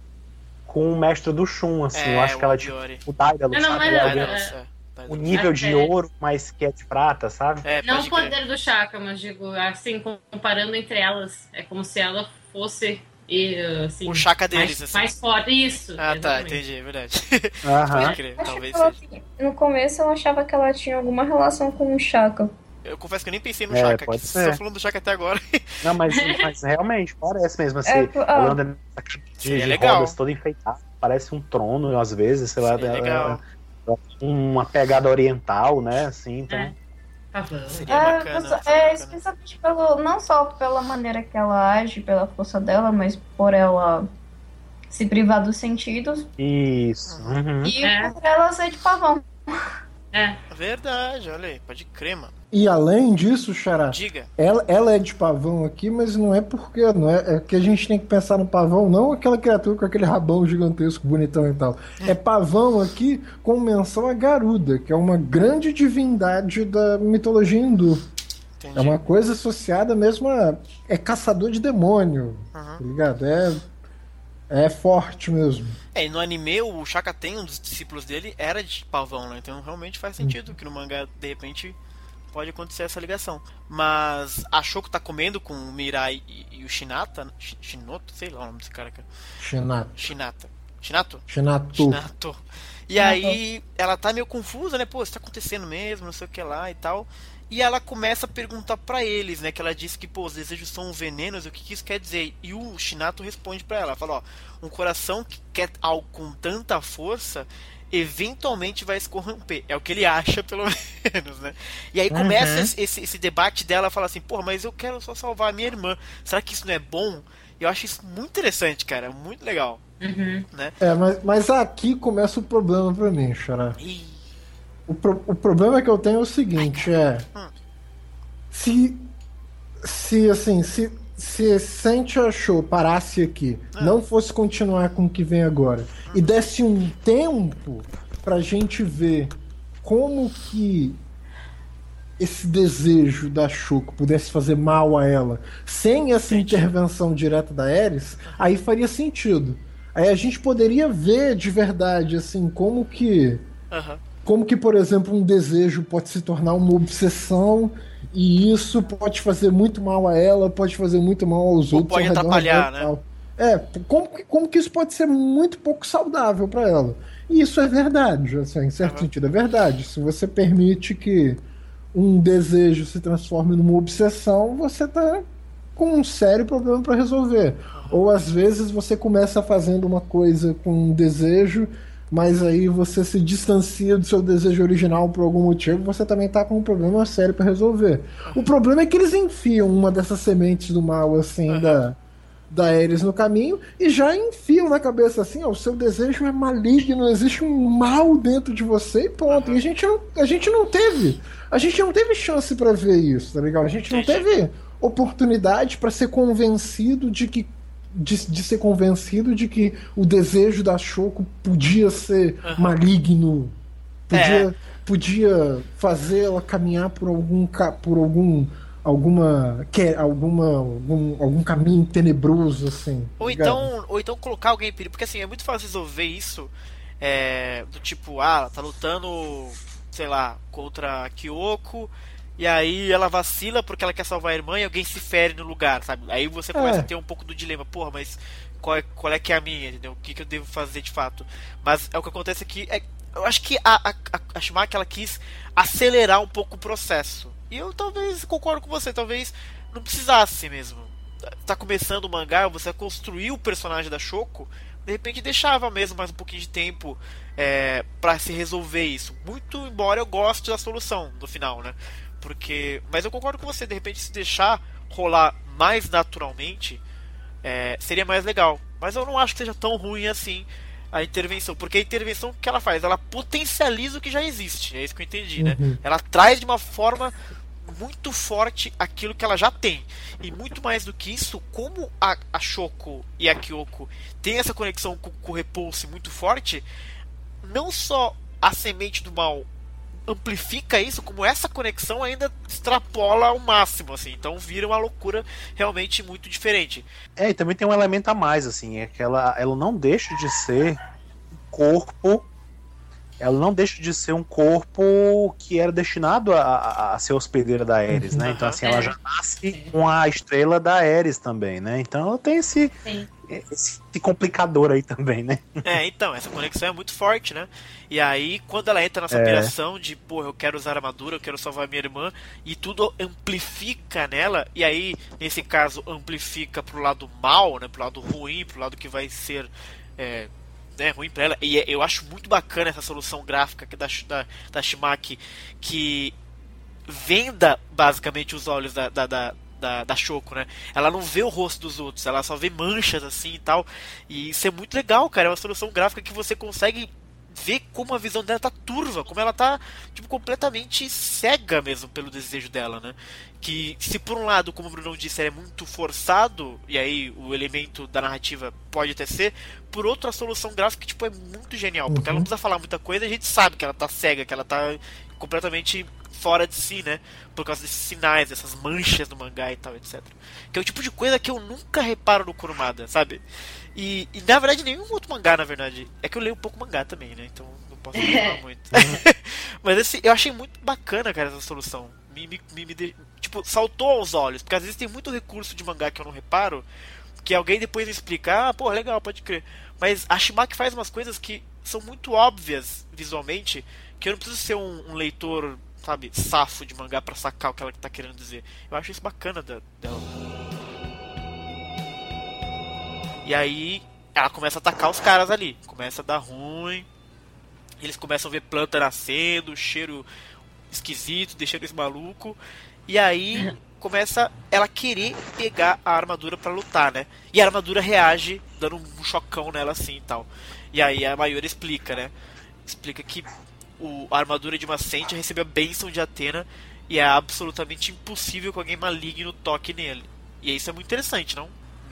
com o mestre do Shun, assim. É, eu acho que ela, o tipo, o Daedalus, Não, não, sabe? É não, alguém- é- Daedalus, é. o nível de É. ouro, mas que é de prata, sabe? É, Não o pode crer. poder do Shaka, mas digo, assim, comparando entre elas, é como se ela fosse e, assim, O Chaka deles, mais, assim. mais forte. Isso. Ah, tá, exatamente. entendi, é verdade. Aham. Crer, talvez que ela seja. tinha- no começo eu achava que ela tinha alguma relação com o Chaka. Eu confesso que eu nem pensei no É, Chaka, que pode ser. falando do Chaka até agora. Não, mas, mas realmente, parece mesmo assim. É, ah. ela anda nessa de, legal. rodas toda enfeitada. Parece um trono, às vezes, sei lá. Ela- legal. ela tem uma pegada oriental, né? Assim, então. É. Seria É, bacana. pessoa- seria é, bacana. especialmente pelo, não só pela maneira que ela age, pela força dela, mas por ela se privar dos sentidos Isso. uhum. e É. por ela ser de pavão. É. Verdade, olha aí, pode crer, mano. E além disso, Xará, Diga. ela, ela é de pavão aqui, mas não é porque não é, é que a gente tem que pensar no pavão, não aquela criatura com aquele rabão gigantesco, bonitão e tal. É pavão aqui com menção a Garuda, que é uma grande divindade da mitologia hindu. Entendi. É uma coisa associada mesmo a. É caçador de demônio, Uhum. tá ligado? É, é forte mesmo. É, e no anime o Shaka tem um dos discípulos dele era de pavão, né? Então realmente faz sentido que no mangá, de repente, pode acontecer essa ligação. Mas a Shoko tá comendo com o Mirai e, e o Shinata? Shi- Shinoto, sei lá o nome desse cara, cara. Shinato. Shinata. Shinato? Shinato. Shinato. E aí ela tá meio confusa, né? Pô, isso tá acontecendo mesmo, não sei o que lá e tal. E ela começa a perguntar pra eles, né? Que ela disse que, pô, os desejos são venenos, o que, que isso quer dizer? E o Shinato responde pra ela, fala, ó, um coração que quer algo com tanta força, eventualmente vai se corromper. É o que ele acha, pelo menos, né? E aí começa Uhum. esse, esse, debate dela, fala assim, pô, mas eu quero só salvar a minha irmã. Será que isso não é bom? Eu acho isso muito interessante, cara, muito legal. Uhum. É, mas, mas aqui começa o problema pra mim, Xará. E... O, pro- o problema que eu tenho é o seguinte, é. Hum. Se. Se assim, se. Se Sente achou parasse aqui, Ah. não fosse continuar com o que vem agora, e desse um tempo pra gente ver como que esse desejo da Shoko pudesse fazer mal a ela, sem essa intervenção direta da Ares, aí faria sentido. Aí a gente poderia ver de verdade, assim, como que Aham. como que, por exemplo, um desejo pode se tornar uma obsessão e isso pode fazer muito mal a ela, pode fazer muito mal aos Ou outros. pode atrapalhar, tal. É, como que, como que isso pode ser muito pouco saudável para ela? E isso é verdade, assim, em certo Aham. sentido é verdade. Se você permite que um desejo se transforme numa obsessão, você tá com um sério problema para resolver. Ou às vezes você começa fazendo uma coisa com um desejo, mas aí você se distancia do seu desejo original por algum motivo, você também tá com um problema sério para resolver. O problema é que eles enfiam uma dessas sementes do mal assim Aham. da da Ares no caminho e já enfiam na cabeça assim, ó, o seu desejo é maligno, existe um mal dentro de você e ponto. E a gente não, a gente não teve, a gente não teve chance para ver isso, tá ligado? A gente não teve oportunidade para ser convencido de que de, de ser convencido de que o desejo da Shoko podia ser Aham. maligno, podia, É. podia fazer ela caminhar por algum ca- por algum alguma que alguma algum, algum caminho tenebroso assim. Ou tá ligado? então, ou então colocar alguém em perigo. Porque assim, é muito fácil resolver isso. é, do tipo, ah, ela tá lutando, sei lá, contra a Kyoko. E aí ela vacila porque ela quer salvar a irmã e alguém se fere no lugar, sabe? Aí você começa É. a ter um pouco do dilema, porra, mas qual é, qual é que é a minha, entendeu? O que, que eu devo fazer de fato? Mas é o que acontece aqui. É, eu acho que a, a, a, Schumacher ela quis acelerar um pouco o processo. E eu talvez concordo com você, talvez não precisasse mesmo. tá começando o mangá, você construir o personagem da Shoko, de repente deixava mesmo mais um pouquinho de tempo é, para se resolver isso. Muito embora eu goste da solução no final, né? Porque, mas eu concordo com você, de repente se deixar rolar mais naturalmente, é, seria mais legal. Mas eu não acho que seja tão ruim assim a intervenção, porque a intervenção que ela faz, ela potencializa o que já existe. É isso que eu entendi, né? Uhum. Ela traz de uma forma muito forte aquilo que ela já tem. E muito mais do que isso, como a, a Shoko e a Kyoko têm essa conexão com, com o Repulse muito forte, não só a semente do mal amplifica isso, como essa conexão ainda extrapola ao máximo, assim. Então vira uma loucura realmente muito diferente. É, e também tem um elemento a mais, assim, é que ela, ela não deixa de ser corpo. Ela não deixa de ser um corpo que era destinado a, a, ser hospedeira da Ares, né? Então, assim, ela já nasce com a estrela da Ares também, né? Então ela tem esse, Sim. esse complicador aí também, né? É, então, essa conexão é muito forte, né? E aí, quando ela entra nessa É. operação de, pô, eu quero usar armadura, eu quero salvar minha irmã, e tudo amplifica nela, e aí, nesse caso, amplifica pro lado mal, né? Pro lado ruim, pro lado que vai ser. É, né, ruim pra ela. E eu acho muito bacana essa solução gráfica que da, da, da Shimaki que venda basicamente os olhos da, da, da, da, da Shoko, né? Ela não vê o rosto dos outros, ela só vê manchas assim e tal. E isso é muito legal, cara. É uma solução gráfica que você consegue ver como a visão dela tá turva, como ela tá tipo completamente cega mesmo pelo desejo dela, né? Que se por um lado, como o Bruno disse, é muito forçado e aí o elemento da narrativa pode até ser, por outro a solução gráfica tipo é muito genial, porque ela não precisa falar muita coisa, a gente sabe que ela tá cega, que ela tá completamente fora de si, né? Por causa desses sinais, dessas manchas do mangá e tal, etc. Que é o tipo de coisa que eu nunca reparo no Kurumada, sabe? E, e, na verdade nenhum outro mangá, na verdade. É que eu leio um pouco mangá também, né? Então não posso falar muito. Mas assim, eu achei muito bacana, cara, essa solução. Me, me, me, me de- Tipo, saltou aos olhos. Porque às vezes tem muito recurso de mangá que eu não reparo. Que alguém depois me explica, ah, pô, legal, pode crer. Mas a Shimaki faz umas coisas que são muito óbvias visualmente. Que eu não preciso ser um, um leitor, sabe, safo de mangá pra sacar o que ela tá querendo dizer. Eu acho isso bacana da- dela. E aí ela começa a atacar os caras ali. Começa a dar ruim. Eles começam a ver planta nascendo, cheiro esquisito, deixando eles maluco. E aí começa ela querer pegar a armadura pra lutar, né? E a armadura reage, dando um chocão nela assim e tal. E aí a Mayura explica, né? Explica que o, a armadura de uma Sentia recebeu a bênção de Atena e é absolutamente impossível que alguém maligno toque nele. E isso é muito interessante, não?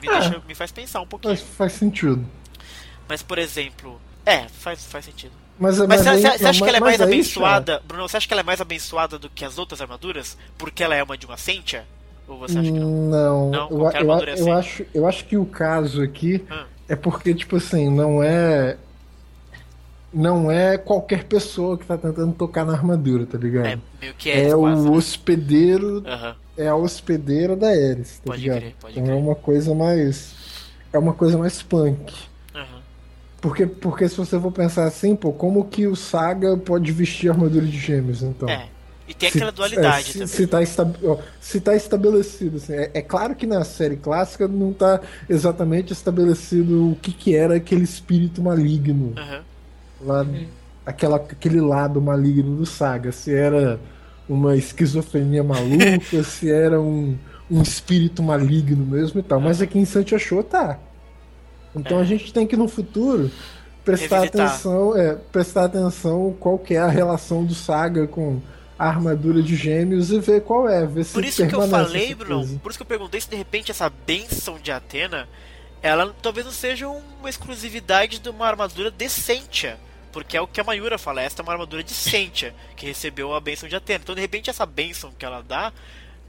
Me, É. deixa, me faz pensar um pouquinho. Mas faz sentido. Mas, por exemplo. É, faz, faz sentido. Mas, Mas você aí- você acha que ela é mas mais aí, abençoada, Bruno? Você acha que ela é mais abençoada do que as outras armaduras? Porque ela é uma de uma Sentia? Ou você acha que não? Não, Não? eu, eu, é eu acho, eu acho que o caso aqui Ah. é porque, tipo assim, não é. Não é qualquer pessoa que tá tentando tocar na armadura, tá ligado? É meio que é, É, o né? hospedeiro, Aham. É a hospedeira da Ares, tá Pode ligado? crer, pode então é crer. uma coisa mais. É uma coisa mais punk. aham. Porque, porque se você for pensar assim, pô, como que o Saga pode vestir armadura de gêmeos, então? É. E tem Se- aquela dualidade é, se, também. Se tá, se tá estabelecido, assim, é, é claro que na série clássica não tá exatamente estabelecido o que, que era aquele espírito maligno, Aham. lá, aquela, aquele lado maligno do Saga, se era uma esquizofrenia maluca, se era um, um espírito maligno mesmo e tal, mas aqui em Santi achou tá. Então É. a gente tem que no futuro prestar Revisitar. atenção, é, prestar atenção qual que é a relação do Saga com a armadura de gêmeos e ver qual é, ver Por isso que eu falei, Bruno, por isso que eu perguntei se de repente essa benção de Atena, ela talvez não seja uma exclusividade de uma armadura de Sentia. Porque é o que a Mayura fala, esta é uma armadura de Sentia, que recebeu a benção de Atena. Então, de repente, essa benção que ela dá,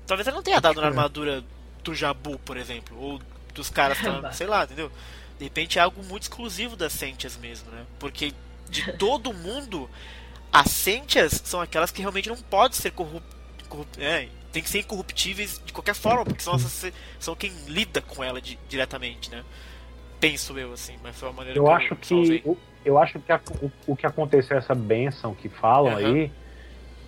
talvez ela não tenha dado na armadura do Jabu, por exemplo, ou dos caras, que ela- sei lá, entendeu? De repente é algo muito exclusivo das Sentias mesmo, né? Porque de todo mundo, as Sentias são aquelas que realmente não podem ser corruptas. É, tem que ser incorruptíveis de qualquer forma, porque são, essas, são quem lida com ela di- diretamente, né? Penso eu, assim, mas foi uma maneira Eu que acho salvei. que o, eu acho que a- o, o que aconteceu essa benção que falam Aham. aí,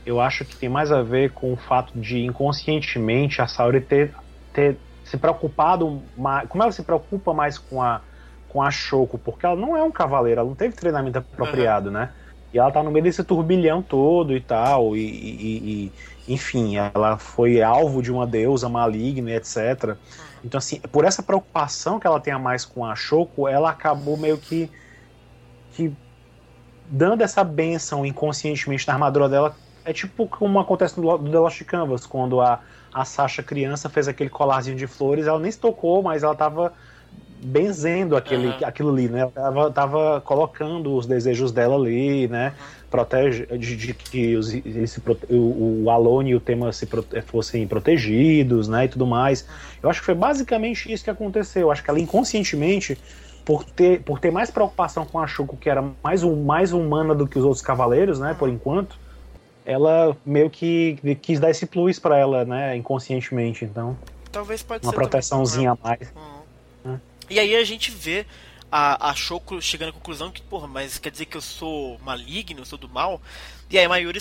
eu acho que tem mais a ver com o fato de inconscientemente a Saori ter, ter se preocupado mais. Como ela se preocupa mais com a, com a Shoko, porque ela não é um cavaleiro, ela não teve treinamento apropriado, uhum. né? E ela tá no meio desse turbilhão todo e tal, e, e, e, enfim, ela foi alvo de uma deusa maligna, etc. Então, assim, por essa preocupação que ela tem a mais com a Shoko, ela acabou meio que, que dando essa benção inconscientemente na armadura dela. É tipo como acontece no, no The Lost Canvas, quando a, a Sasha criança fez aquele colarzinho de flores, ela nem se tocou, mas ela tava benzendo aquele, uhum. aquilo ali, né? Ela tava, colocando os desejos dela ali, né? Protege, de, de que os, se, o, o Alone e o tema se, fossem protegidos, né? E tudo mais. Eu acho que foi basicamente isso que aconteceu. Eu acho que ela inconscientemente, por ter, por ter mais preocupação com a Shuko, que era mais, mais humana do que os outros cavaleiros, né? Por enquanto ela meio que quis dar esse plus para ela, né, inconscientemente, então. Talvez pode uma ser proteçãozinha a mais. Uhum. Né? E aí a gente vê a, a Shoko chegando à conclusão que, porra, mas quer dizer que eu sou maligno, eu sou do mal? E aí a Mayuri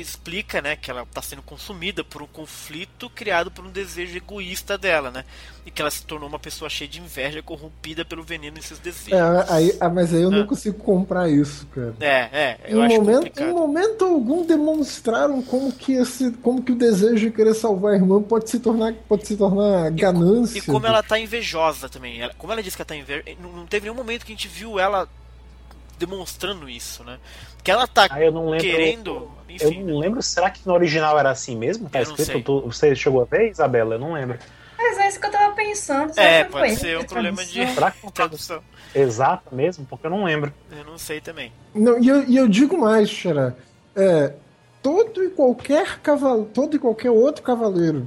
explica, né, que ela está sendo consumida por um conflito criado por um desejo egoísta dela, né? E que ela se tornou uma pessoa cheia de inveja, corrompida pelo veneno em seus desejos. É, aí, ah, mas aí eu ah. não consigo comprar isso, cara. É, é, eu em acho momento, complicado. Em momento algum demonstraram como que esse, como que o desejo de querer salvar a irmã pode se tornar, pode se tornar ganância. E, e como ela tá invejosa também. Ela, como ela disse que ela tá invejosa, não, não teve nenhum momento que a gente viu ela demonstrando isso, né? Que ela tá ah, eu não lembro, querendo. Enfim. Eu não lembro, será que no original era assim mesmo? Tá escrito? Tu, você chegou a ver, Isabela? Eu não lembro. Mas é isso que eu tava pensando. É, pode ser um problema de será que tradução. Exato mesmo, porque eu não lembro. Eu não sei também. Não, e eu, e eu digo mais, Xará. É, todo e qualquer cavalo, todo e qualquer outro cavaleiro,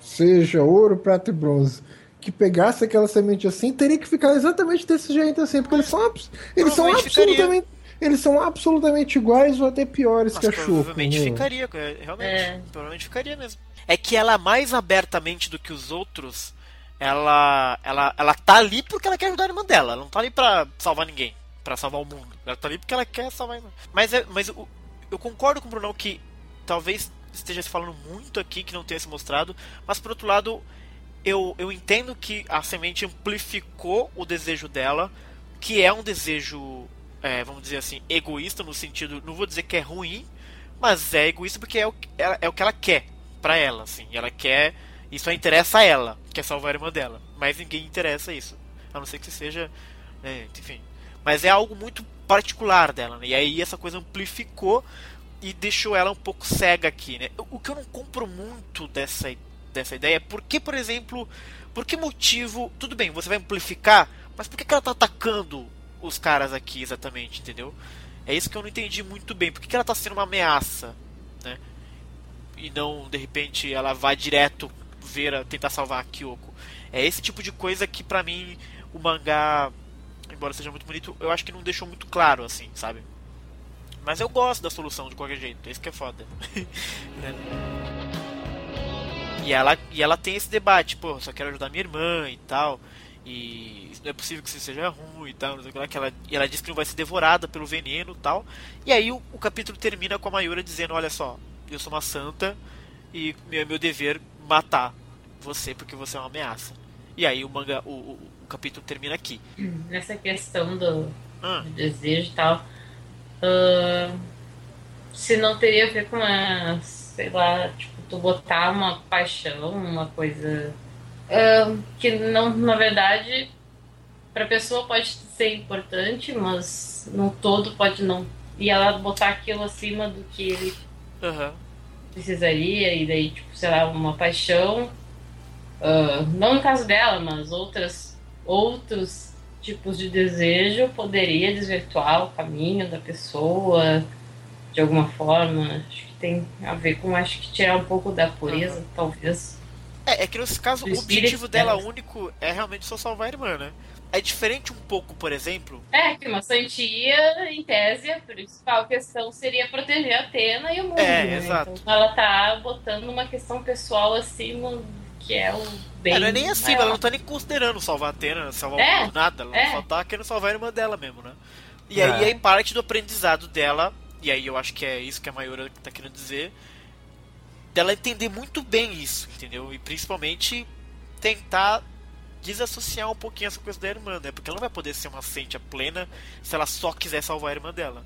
seja ouro, prata e bronze, que pegasse aquela semente assim, teria que ficar exatamente desse jeito assim, porque eles são, eles são absolutamente. Eles são absolutamente iguais ou até piores Mas que a Chupa. Provavelmente né? ficaria, realmente. É. Provavelmente ficaria mesmo. É que ela, mais abertamente do que os outros, ela, ela, ela tá ali porque ela quer ajudar a irmã dela. Ela não tá ali pra salvar ninguém, pra salvar o mundo. Ela tá ali porque ela quer salvar a irmã. Mas, é, mas eu, eu concordo com o Brunão que talvez esteja se falando muito aqui que não tenha se mostrado, mas por outro lado, eu, eu entendo que a semente amplificou o desejo dela, que é um desejo, é, vamos dizer assim, egoísta no sentido, não vou dizer que é ruim, mas é egoísta porque é o, é, é o que ela quer para ela, assim. Ela quer, isso interessa a ela, quer salvar a irmã dela, mas ninguém interessa isso, a não ser que seja, né, enfim. Mas é algo muito particular dela, né? E aí essa coisa amplificou e deixou ela um pouco cega aqui, né? O que eu não compro muito dessa ideia dessa ideia. Por que, por exemplo, por que motivo. Tudo bem, você vai amplificar, mas por que, que ela tá atacando os caras aqui exatamente, entendeu? É isso que eu não entendi muito bem. Por que, que ela tá sendo uma ameaça, né? E não, de repente, ela vai direto ver, tentar salvar a Kyoko. É esse tipo de coisa que, pra mim, o mangá, embora seja muito bonito, eu acho que não deixou muito claro, assim, sabe? Mas eu gosto da solução de qualquer jeito, é isso que é foda. é. E ela, e ela tem esse debate, pô, só quero ajudar minha irmã e tal. E não é possível que isso seja ruim e tal. Que ela, e ela diz que não vai ser devorada pelo veneno e tal. E aí o, o capítulo termina com a Mayura dizendo: Olha só, eu sou uma santa e meu, meu dever matar você porque você é uma ameaça. E aí o manga, o, o, o capítulo termina aqui. Nessa questão do, ah. do desejo e tal, uh, se não teria a ver com a, sei lá, tipo, tu botar uma paixão, uma coisa uh, que não, na verdade, para a pessoa pode ser importante, mas no todo pode não. E ela botar aquilo acima do que ele uhum. precisaria, e daí, tipo, sei lá, uma paixão. Uh, não no caso dela, mas outras, outros tipos de desejo poderia desvirtuar o caminho da pessoa de alguma forma. Acho que tem a ver com, acho que tirar um pouco da pureza, uhum. talvez. É, é que nesse caso o objetivo dela dela único é realmente só salvar a irmã, né? É diferente um pouco, por exemplo. É, que uma santia, em tese, a principal questão seria proteger a Atena e o mundo. É, né? exato. Então ela tá botando uma questão pessoal acima que é o bem. É, não é nem assim, ela não tá nem considerando salvar a Atena, salvar é, o mundo, nada. Ela é. só tá querendo salvar a irmã dela mesmo, né? E é. aí, aí parte do aprendizado dela e aí eu acho que é isso que a Mayura tá querendo dizer, dela entender muito bem isso, entendeu? E principalmente tentar desassociar um pouquinho essa coisa da irmã, né? Porque ela não vai poder ser uma Sentia plena se ela só quiser salvar a irmã dela.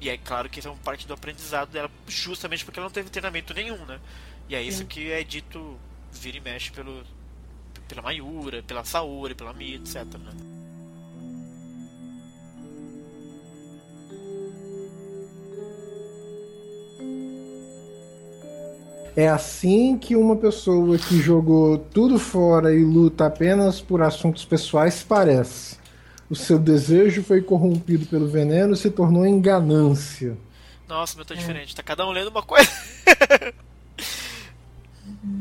E é claro que isso é uma parte do aprendizado dela, justamente porque ela não teve treinamento nenhum, né? E é isso que é dito, vira e mexe pelo, pela Mayura, pela Saori, pela Mi, etc, né? É assim que uma pessoa que jogou tudo fora e luta apenas por assuntos pessoais parece. O seu desejo foi corrompido pelo veneno e se tornou em ganância. Nossa, meu tá diferente. Tá cada um lendo uma coisa.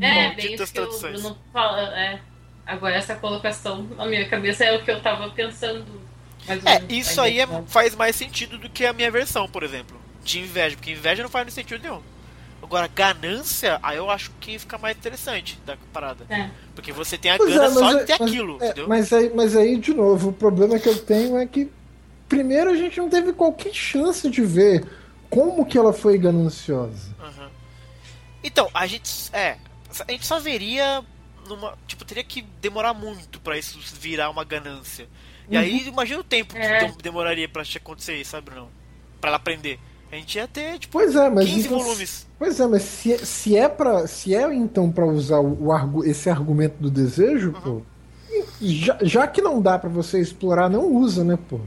É, Malditas bem isso que o. Bruno fala. É. Agora, essa colocação na minha cabeça é o que eu tava pensando. É, isso aí é- faz mais sentido do que a minha versão, por exemplo. De inveja, porque inveja não faz sentido nenhum. Agora, ganância, aí eu acho que fica mais interessante da parada. É. Porque você tem a Pois é, gana mas só é- de ter mas- aquilo, é, entendeu? mas, aí, mas aí, de novo, o problema que eu tenho é que, primeiro, a gente não teve qualquer chance de ver como que ela foi gananciosa. Aham. Então, a gente. É. A gente só veria numa. Tipo, teria que demorar muito pra isso virar uma ganância. E aí, imagina o tempo É. que dem- demoraria pra isso acontecer, sabe, não? Pra ela aprender. A gente ia ter, tipo, Pois é, mas 15 então, volumes. Pois é, mas se, é- se é para se é então pra usar o, o esse argumento do desejo, pô, já, já que não dá pra você explorar, não usa, né, pô?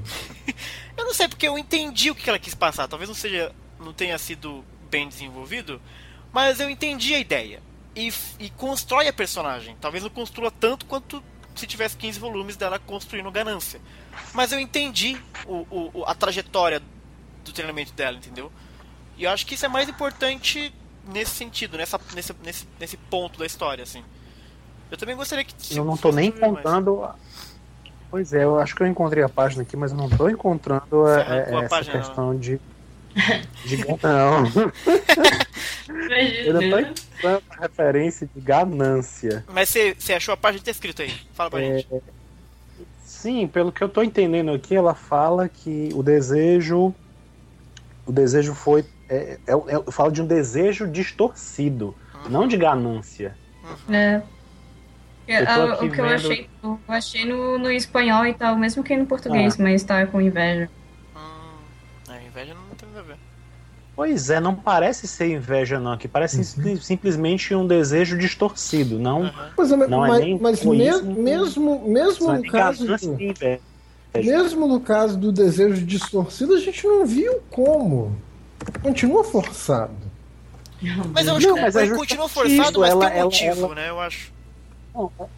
Eu não sei porque eu entendi o que ela quis passar. Talvez não seja, não tenha sido bem desenvolvido, mas eu entendi a ideia e, e constrói a personagem. Talvez não construa tanto quanto se tivesse 15 volumes dela construindo ganância. Mas eu entendi o- o- a trajetória do treinamento dela, entendeu? E eu acho que isso é mais importante nesse sentido, nessa, nesse, nesse, nesse ponto da história, assim. Eu também gostaria que. Eu não tô nem fosse mais. encontrando. a- Pois é, eu acho que eu encontrei a página aqui, mas eu não tô encontrando a- arrancou a essa página, questão de. de não, eu não tô encontrando a referência de ganância. Mas você, você achou a página que tá escrito aí? Fala pra É, gente. Sim, pelo que eu tô entendendo aqui, ela fala que o desejo. O desejo foi. É, é, é, eu falo de um desejo distorcido, não de ganância. É. É, Eu ah, o que eu vendo- achei, eu achei no, no espanhol e tal, mesmo que no português, mas tá com inveja. Hum, a inveja não tem nada a ver. Pois é, não parece ser inveja, não. Que parece sim- simplesmente um desejo distorcido, não. Pois é, mas, Não é mas, nem mas me- mesmo, mesmo é no caso. Mesmo no caso do desejo distorcido, a gente não viu como. Continua forçado. Mas eu acho Não, que mas é ele continua forçado, isso, mas ela- tem um motivo, ela- né? Eu acho.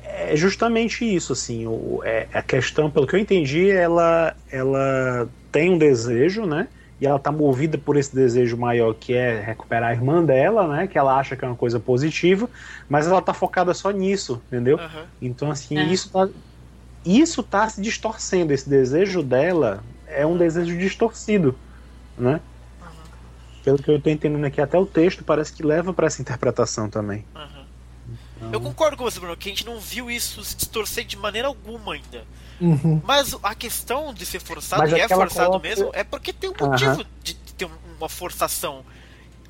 É justamente isso, assim. O, é, a questão, pelo que eu entendi, ela, ela tem um desejo, né? E ela tá movida por esse desejo maior que é recuperar a irmã dela, né? Que ela acha que é uma coisa positiva, mas ela tá focada só nisso, entendeu? Aham. Então, assim, É. isso tá. Isso tá se distorcendo. Esse desejo dela é um desejo distorcido, né? Pelo que eu tô entendendo aqui, até o texto parece que leva para essa interpretação também. aham. Então, Eu concordo com você, Bruno, que a gente não viu isso se distorcer de maneira alguma ainda. Uhum. Mas a questão de ser forçado, Mas e é forçado coloca- mesmo, é porque tem um motivo de ter um- uma forçação.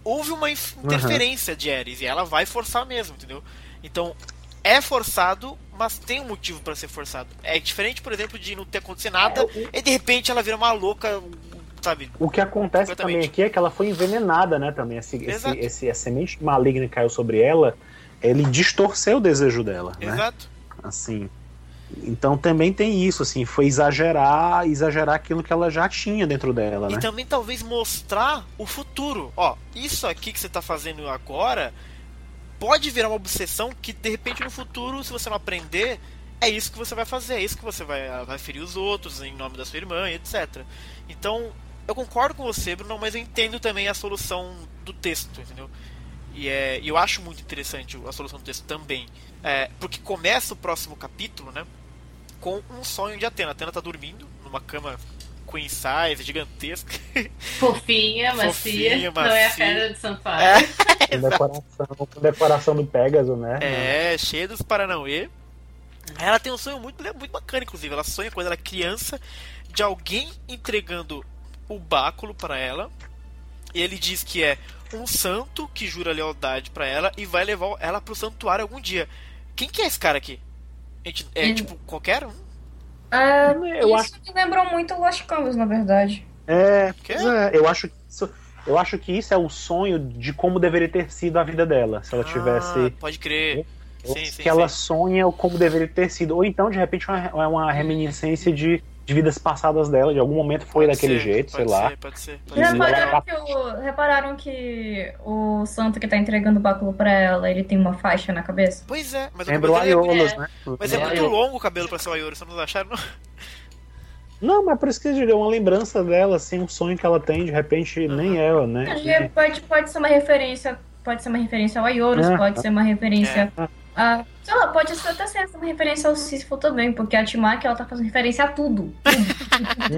Houve uma interferência de Ares e ela vai forçar mesmo, entendeu? Então, é forçado, mas tem um motivo pra ser forçado. É diferente, por exemplo, de não ter acontecido nada e de repente ela vira uma louca, sabe? O que acontece também aqui é que ela foi envenenada, né? Também esse, esse, esse a semente maligna que caiu sobre ela, ele distorceu o desejo dela, né? Exato. Assim. Então também tem isso, assim, foi exagerar, exagerar aquilo que ela já tinha dentro dela, E né? também talvez mostrar o futuro. Ó, isso aqui que você tá fazendo agora pode virar uma obsessão que de repente no futuro, se você não aprender, é isso que você vai fazer, é isso que você vai, vai ferir os outros em nome da sua irmã, etc. Então, eu concordo com você, Bruno, mas eu entendo também a solução do texto, entendeu? E é, eu acho muito interessante a solução do texto também. É, porque começa o próximo capítulo, né? Com um sonho de Atena. Atena tá dormindo numa cama queen size, gigantesca. Fofinha, macia. Fofinha, Não é a macia. pedra de santuário. Com decoração, com decoração do Pégaso, né? É, cheia dos Paranauê. Ela tem um sonho muito, muito bacana, inclusive. Ela sonha quando ela é criança de alguém entregando o báculo para ela. E ele diz que é um santo que jura lealdade para ela e vai levar ela pro santuário algum dia. Quem que é esse cara aqui? É Hum. tipo qualquer um? É, Eu isso me lembrou muito Lost Canvas, na verdade. É, é, eu acho que isso, eu acho que isso é o sonho de como deveria ter sido a vida dela, se ela Ah, tivesse pode crer. Sim, acho sim, que ela sim. sonha o como deveria ter sido. Ou então, de repente, é uma, é uma reminiscência de, de vidas passadas dela. De algum momento foi Pode daquele ser, jeito, sei pode lá. ser, Pode ser, pode ser. Repararam que, o, repararam que o santo que tá entregando o báculo pra ela, ele tem uma faixa na cabeça? Pois é, mas Lembra o cabelo é, Aiolos, é. né? mas é É, muito longo o cabelo pra ser o Aioro, vocês não acharam? Não? Mas por isso que eu digo, é uma lembrança dela, assim, um sonho que ela tem, de repente, nem ela, né? Pode, pode, pode ser uma referência, pode ser uma referência ao Aioros, É. pode ser uma referência É. a. Sei lá, pode ser até ser uma referência ao Sísifo também, porque a Timaki ela tá fazendo referência a tudo.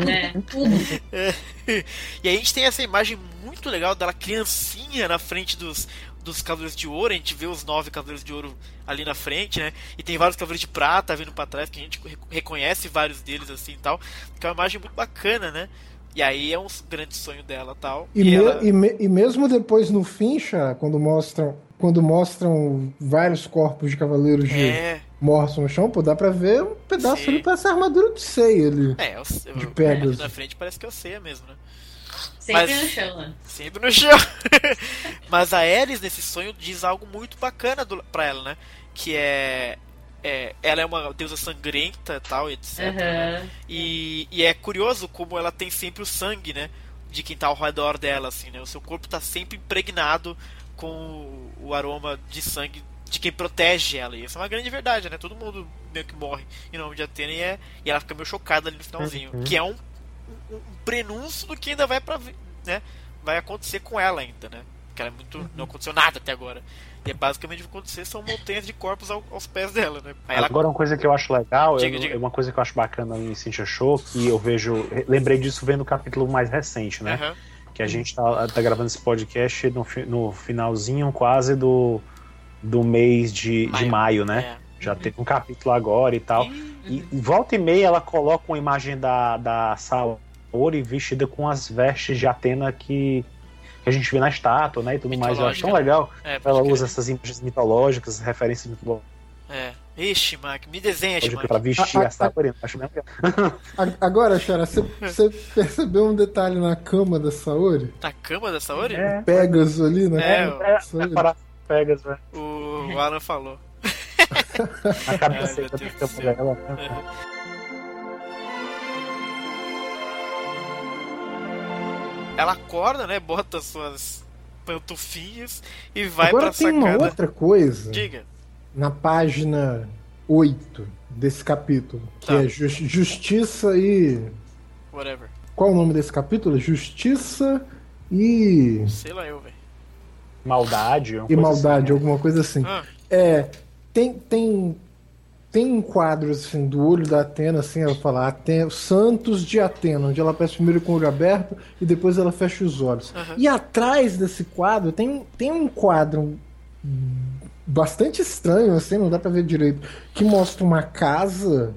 É. Tudo. E aí a gente tem essa imagem muito legal dela criancinha na frente dos, dos Cavaleiros de Ouro. A gente vê os nove Cavaleiros de Ouro ali na frente, né? E tem vários Cavaleiros de Prata vindo pra trás, que a gente re- reconhece vários deles assim e tal. Que é uma imagem muito bacana, né? E aí é um grande sonho dela tal. E, me- ela- e me- e mesmo depois no fim, Chá, quando mostram, quando mostram vários corpos de cavaleiros de É, mortos no chão, pô, dá pra ver um pedaço Sim. ali pra essa armadura de ceia ali. é, eu, eu, De ali na frente parece que eu sei mesmo, né? Sempre Mas- no chão, né? Sempre no chão. Mas a Ares, nesse sonho, diz algo muito bacana do, pra ela, né? Que é, é. Ela é uma deusa sangrenta tal, etc. né? Aham. E, e é curioso como ela tem sempre o sangue, né? De quem tá ao redor dela, assim, né? O seu corpo tá sempre impregnado com o aroma de sangue de quem protege ela. E isso é uma grande verdade, né? Todo mundo meio que morre em nome de Atena e, é, e ela fica meio chocada ali no finalzinho. Uhum. Que é um, um, um prenúncio do que ainda vai pra, vi- né? Vai acontecer com ela ainda, né? Porque ela é muito. Não aconteceu nada até agora. E é basicamente o que vai acontecer são montanhas de corpos ao- aos pés dela, né? Aí ela Agora, uma coisa que eu acho legal, Diga, eu- diga. uma coisa que eu acho bacana em Cynthia Show, que eu vejo. Lembrei disso vendo o capítulo mais recente, né? Aham. Que a gente tá, tá gravando esse podcast no, no finalzinho quase do, do mês de de Maio. maio, né? É. Já teve um capítulo agora e tal. Ih, E e volta e meia ela coloca uma imagem da, da Saori vestida com as vestes de Atena que, que a gente vê na estátua, né? E tudo mais. Eu acho tão Mitológica, legal. é, Ela usa essas imagens mitológicas, referências mitológicas É. Ixi, Mac, me desenha, Shimak. pra vestir A- a- a Saori. Acho bem legal. A- Agora, Xara, você, percebeu um detalhe na cama da Saori? Na cama da Saori? É, Pegasus ali na É, é, da Saori? para Pegas, né? O, Alan falou. A cabeça da cama dela. né? Ela acorda, né? Bota suas pantufinhas e vai Agora pra tem uma sacada. outra coisa Diga. Na página 8 desse capítulo, que Tá. é jus- Justiça e. Whatever. Qual o nome desse capítulo? Justiça e. Sei lá eu, velho. Maldade. e coisa maldade, assim. alguma coisa assim. Ah, É, tem tem tem um quadro assim do olho da Atena, assim, ela fala Atena, Santos de Atena, onde ela aparece primeiro com o olho aberto e depois ela fecha os olhos. Aham. E atrás desse quadro tem, tem um quadro bastante estranho, assim, não dá pra ver direito, que mostra uma casa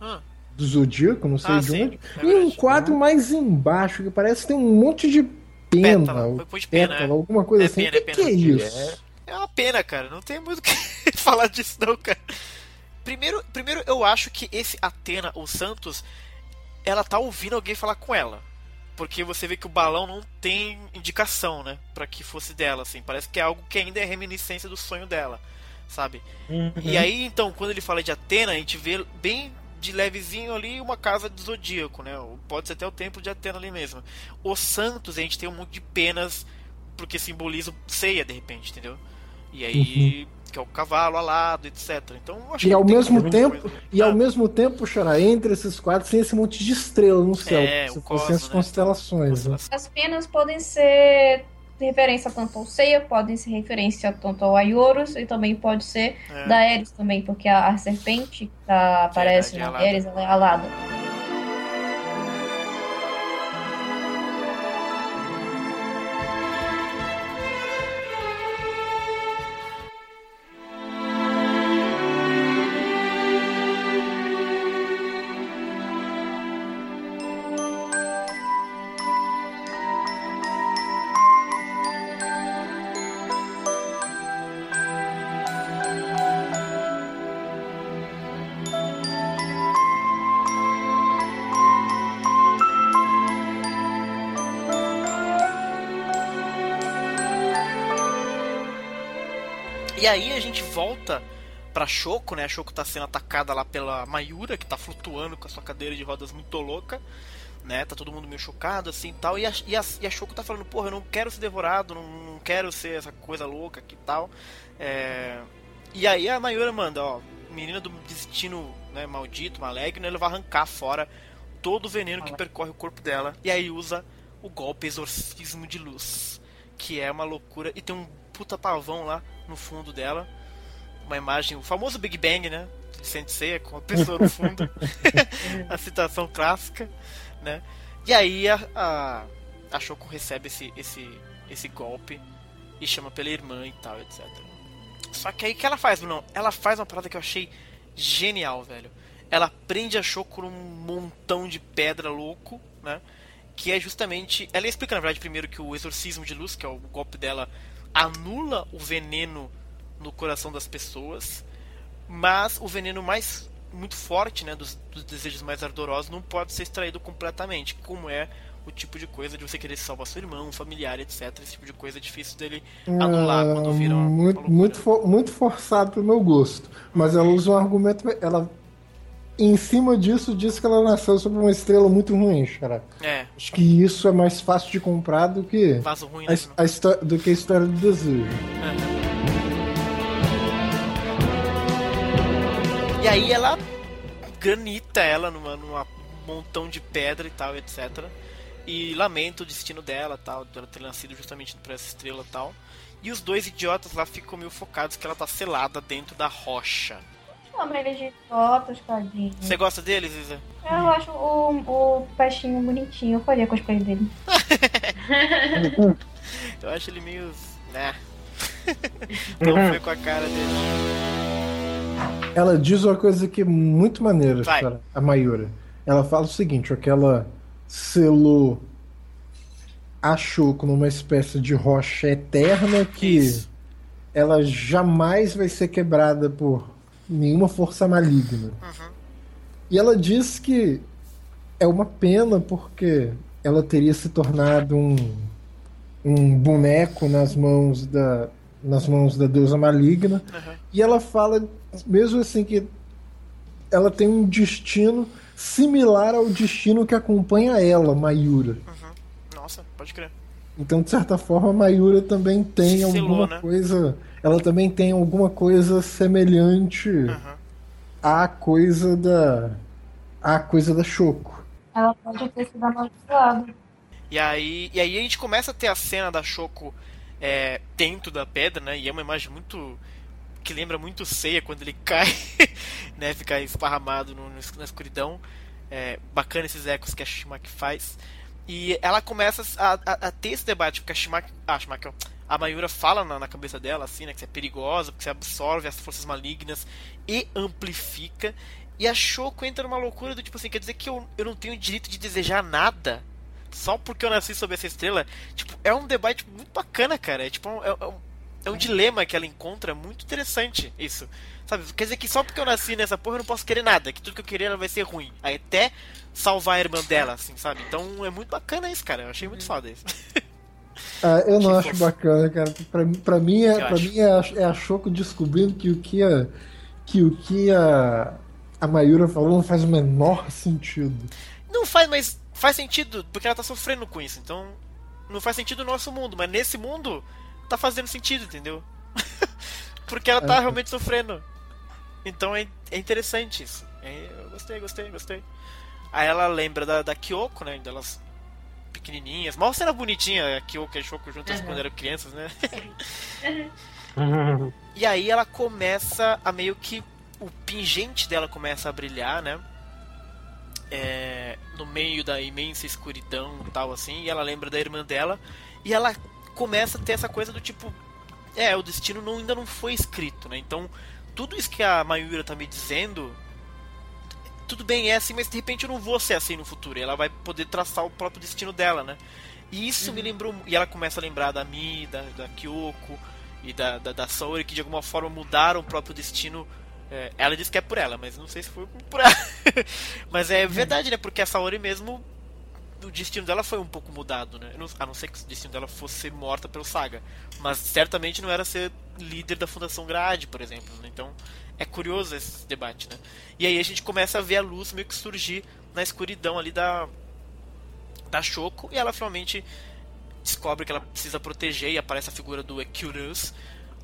ah, do Zodíaco, não sei Ah, de sim, onde, é e um quadro mais embaixo que parece que tem um monte de pena, Pétala, ou foi de pena, pétala, é. alguma coisa É assim. pena, o que, é que é pena. isso? é uma pena, cara. Não tem muito o que falar disso, não, cara. Primeiro, primeiro, eu acho que esse Atena, o Santos, ela tá ouvindo alguém falar com ela. Porque você vê que o balão não tem indicação, né? Pra que fosse dela, assim. Parece que é algo que ainda é reminiscência do sonho dela, sabe? Uhum. E aí, então, quando ele fala de Atena, a gente vê bem de levezinho ali uma casa do Zodíaco, né? Pode ser até o templo de Atena ali mesmo. Os Santos, a gente tem um monte de penas, porque simboliza ceia, de repente, entendeu? E aí, que é o cavalo alado, etc. Então, eu acho E que ao tem mesmo tempo, coisa. e ao Ah, mesmo tempo, Xará, entre esses quadros tem esse monte de estrela no céu. É, se fossem as né? constelações. né? As penas podem ser referência tanto ao Seiya, podem ser referência tanto ao Aioros e também pode ser é. da Ares também, porque a, a serpente que tá- aparece é na. Ares, ela é alada. E aí a gente volta pra Shoko, né? A Shoko tá sendo atacada lá pela Mayura, que tá flutuando com a sua cadeira de rodas muito louca, né? Tá todo mundo meio chocado assim tal. E a, e a, e a Shoko tá falando, porra, eu não quero ser devorado, não, não quero ser essa coisa louca aqui e tal. É... E aí a Mayura manda, ó, menina do destino né, maldito, maligno, ele vai arrancar fora todo o veneno que percorre o corpo dela. E aí usa o golpe exorcismo de luz, que é uma loucura. E tem um puta pavão lá no fundo dela. Uma imagem, o famoso Big Bang, né? De Sensei, com a pessoa no fundo. a citação clássica, né? E aí a, a, a Shoko recebe esse, esse, esse golpe e chama pela irmã e tal, etc. Só que aí o que ela faz, Bruno? Ela faz uma parada que eu achei genial, velho. Ela prende a Shoko num montão de pedra louco, né? Que é justamente. Ela explica, na verdade, primeiro que o exorcismo de luz, que é o golpe dela, anula o veneno no coração das pessoas, mas o veneno mais muito forte, né, dos, dos, desejos mais ardorosos, não pode ser extraído completamente, como é o tipo de coisa de você querer salvar seu irmão, um familiar, etc. Esse tipo de coisa é difícil dele anular Ah, quando vira uma, muito, muito, for- muito forçado pro meu gosto. Mas ela usa um argumento. Ela, em cima disso, diz que ela nasceu sob uma estrela muito ruim, cara. É, Acho que isso é mais fácil de comprar do que vaso ruim, a, né? a histó- do que a história do desejo. E aí ela granita ela numa, numa montão de pedra e tal, etc. E lamenta o destino dela, tal, dela ter nascido justamente por essa estrela e tal. E os dois idiotas lá ficam meio focados que ela tá selada dentro da rocha. Ele de idiotas, tadinho. Você gosta deles, Isa? Eu acho o, o peixinho bonitinho. Eu faria cosplay dele. Eu acho ele meio. né? Não foi com a cara dele. Ela diz uma coisa que é muito maneira, Vai. cara, a Mayura. Ela fala o seguinte, ó, que ela selou a Shoko numa espécie de rocha eterna que Isso. ela jamais vai ser quebrada por nenhuma força maligna. Uhum. E ela diz que é uma pena porque ela teria se tornado um, um boneco nas mãos da nas mãos da deusa maligna. Uhum. E ela fala, mesmo assim, que ela tem um destino similar ao destino que acompanha ela, Mayura. Uhum. Nossa, pode crer. Então, de certa forma, Mayura também tem selou, alguma né? coisa. Ela também tem alguma coisa semelhante Uhum. à coisa da. à coisa da Choco. Ela pode ter sido amaldiçoada. E aí, e aí a gente começa a ter a cena da Shoko é, dentro da pedra, né? E é uma imagem muito. que lembra muito ceia quando ele cai, né? Fica esparramado no- no- na escuridão. É, bacana esses ecos que a Shimaki faz. E ela começa a, a- a ter esse debate, porque a Shimaki. Ah, Shimaki, ó, a Mayura fala na, na cabeça dela, assim, né? Que você é perigosa, porque você absorve as forças malignas e amplifica. E a Shoko entra numa loucura do tipo assim, quer dizer que eu, eu não tenho direito de desejar nada só porque eu nasci sob essa estrela. Tipo, é um debate muito bacana, cara. É tipo, é, é um, é um dilema que ela encontra muito interessante, isso. Sabe? Quer dizer que só porque eu nasci nessa porra eu não posso querer nada, que tudo que eu querer vai ser ruim. Aí até salvar a irmã dela, assim, sabe? Então é muito bacana isso, cara. Eu achei muito foda isso. Ah, eu não acho bacana, cara. Pra, pra mim, é, pra acho. mim é, a, é a Choco descobrindo que o que a, que o que a, a Mayura falou não faz o menor sentido. Não faz, mas faz sentido, porque ela tá sofrendo com isso. Então, não faz sentido no nosso mundo, mas nesse mundo tá fazendo sentido, entendeu? porque ela tá É. realmente sofrendo. Então é, é interessante isso. É, eu gostei, gostei, gostei. Aí ela lembra da, da Kyoko, né? Delas pequenininhas. Mal cena bonitinha, a Kyoko e a Shoko juntas Uhum. quando eram crianças, né? Uhum. E aí ela começa a meio que. O pingente dela começa a brilhar, né? É, no meio da imensa escuridão e tal, assim. E ela lembra da irmã dela. E ela começa a ter essa coisa do tipo. É, o destino não- ainda não foi escrito, né? Então, tudo isso que a Mayura tá me dizendo. Tudo bem, é assim, mas de repente eu não vou ser assim no futuro. E ela vai poder traçar o próprio destino dela, né? E isso me lembrou. E ela começa a lembrar da Mi, da, da Kyoko e da, da, da Saori, que de alguma forma mudaram o próprio destino. É, ela diz que é por ela, mas não sei se foi por ela. mas é verdade, né? Porque a Saori mesmo o destino dela foi um pouco mudado, né? a não ser que o destino dela fosse ser morta pelo Saga. Mas certamente não era ser líder da Fundação Grade, por exemplo. Né? Então é curioso esse debate, né? E aí a gente começa a ver a luz meio que surgir na escuridão ali da da Shoko e ela finalmente descobre que ela precisa proteger e aparece a figura do Equirus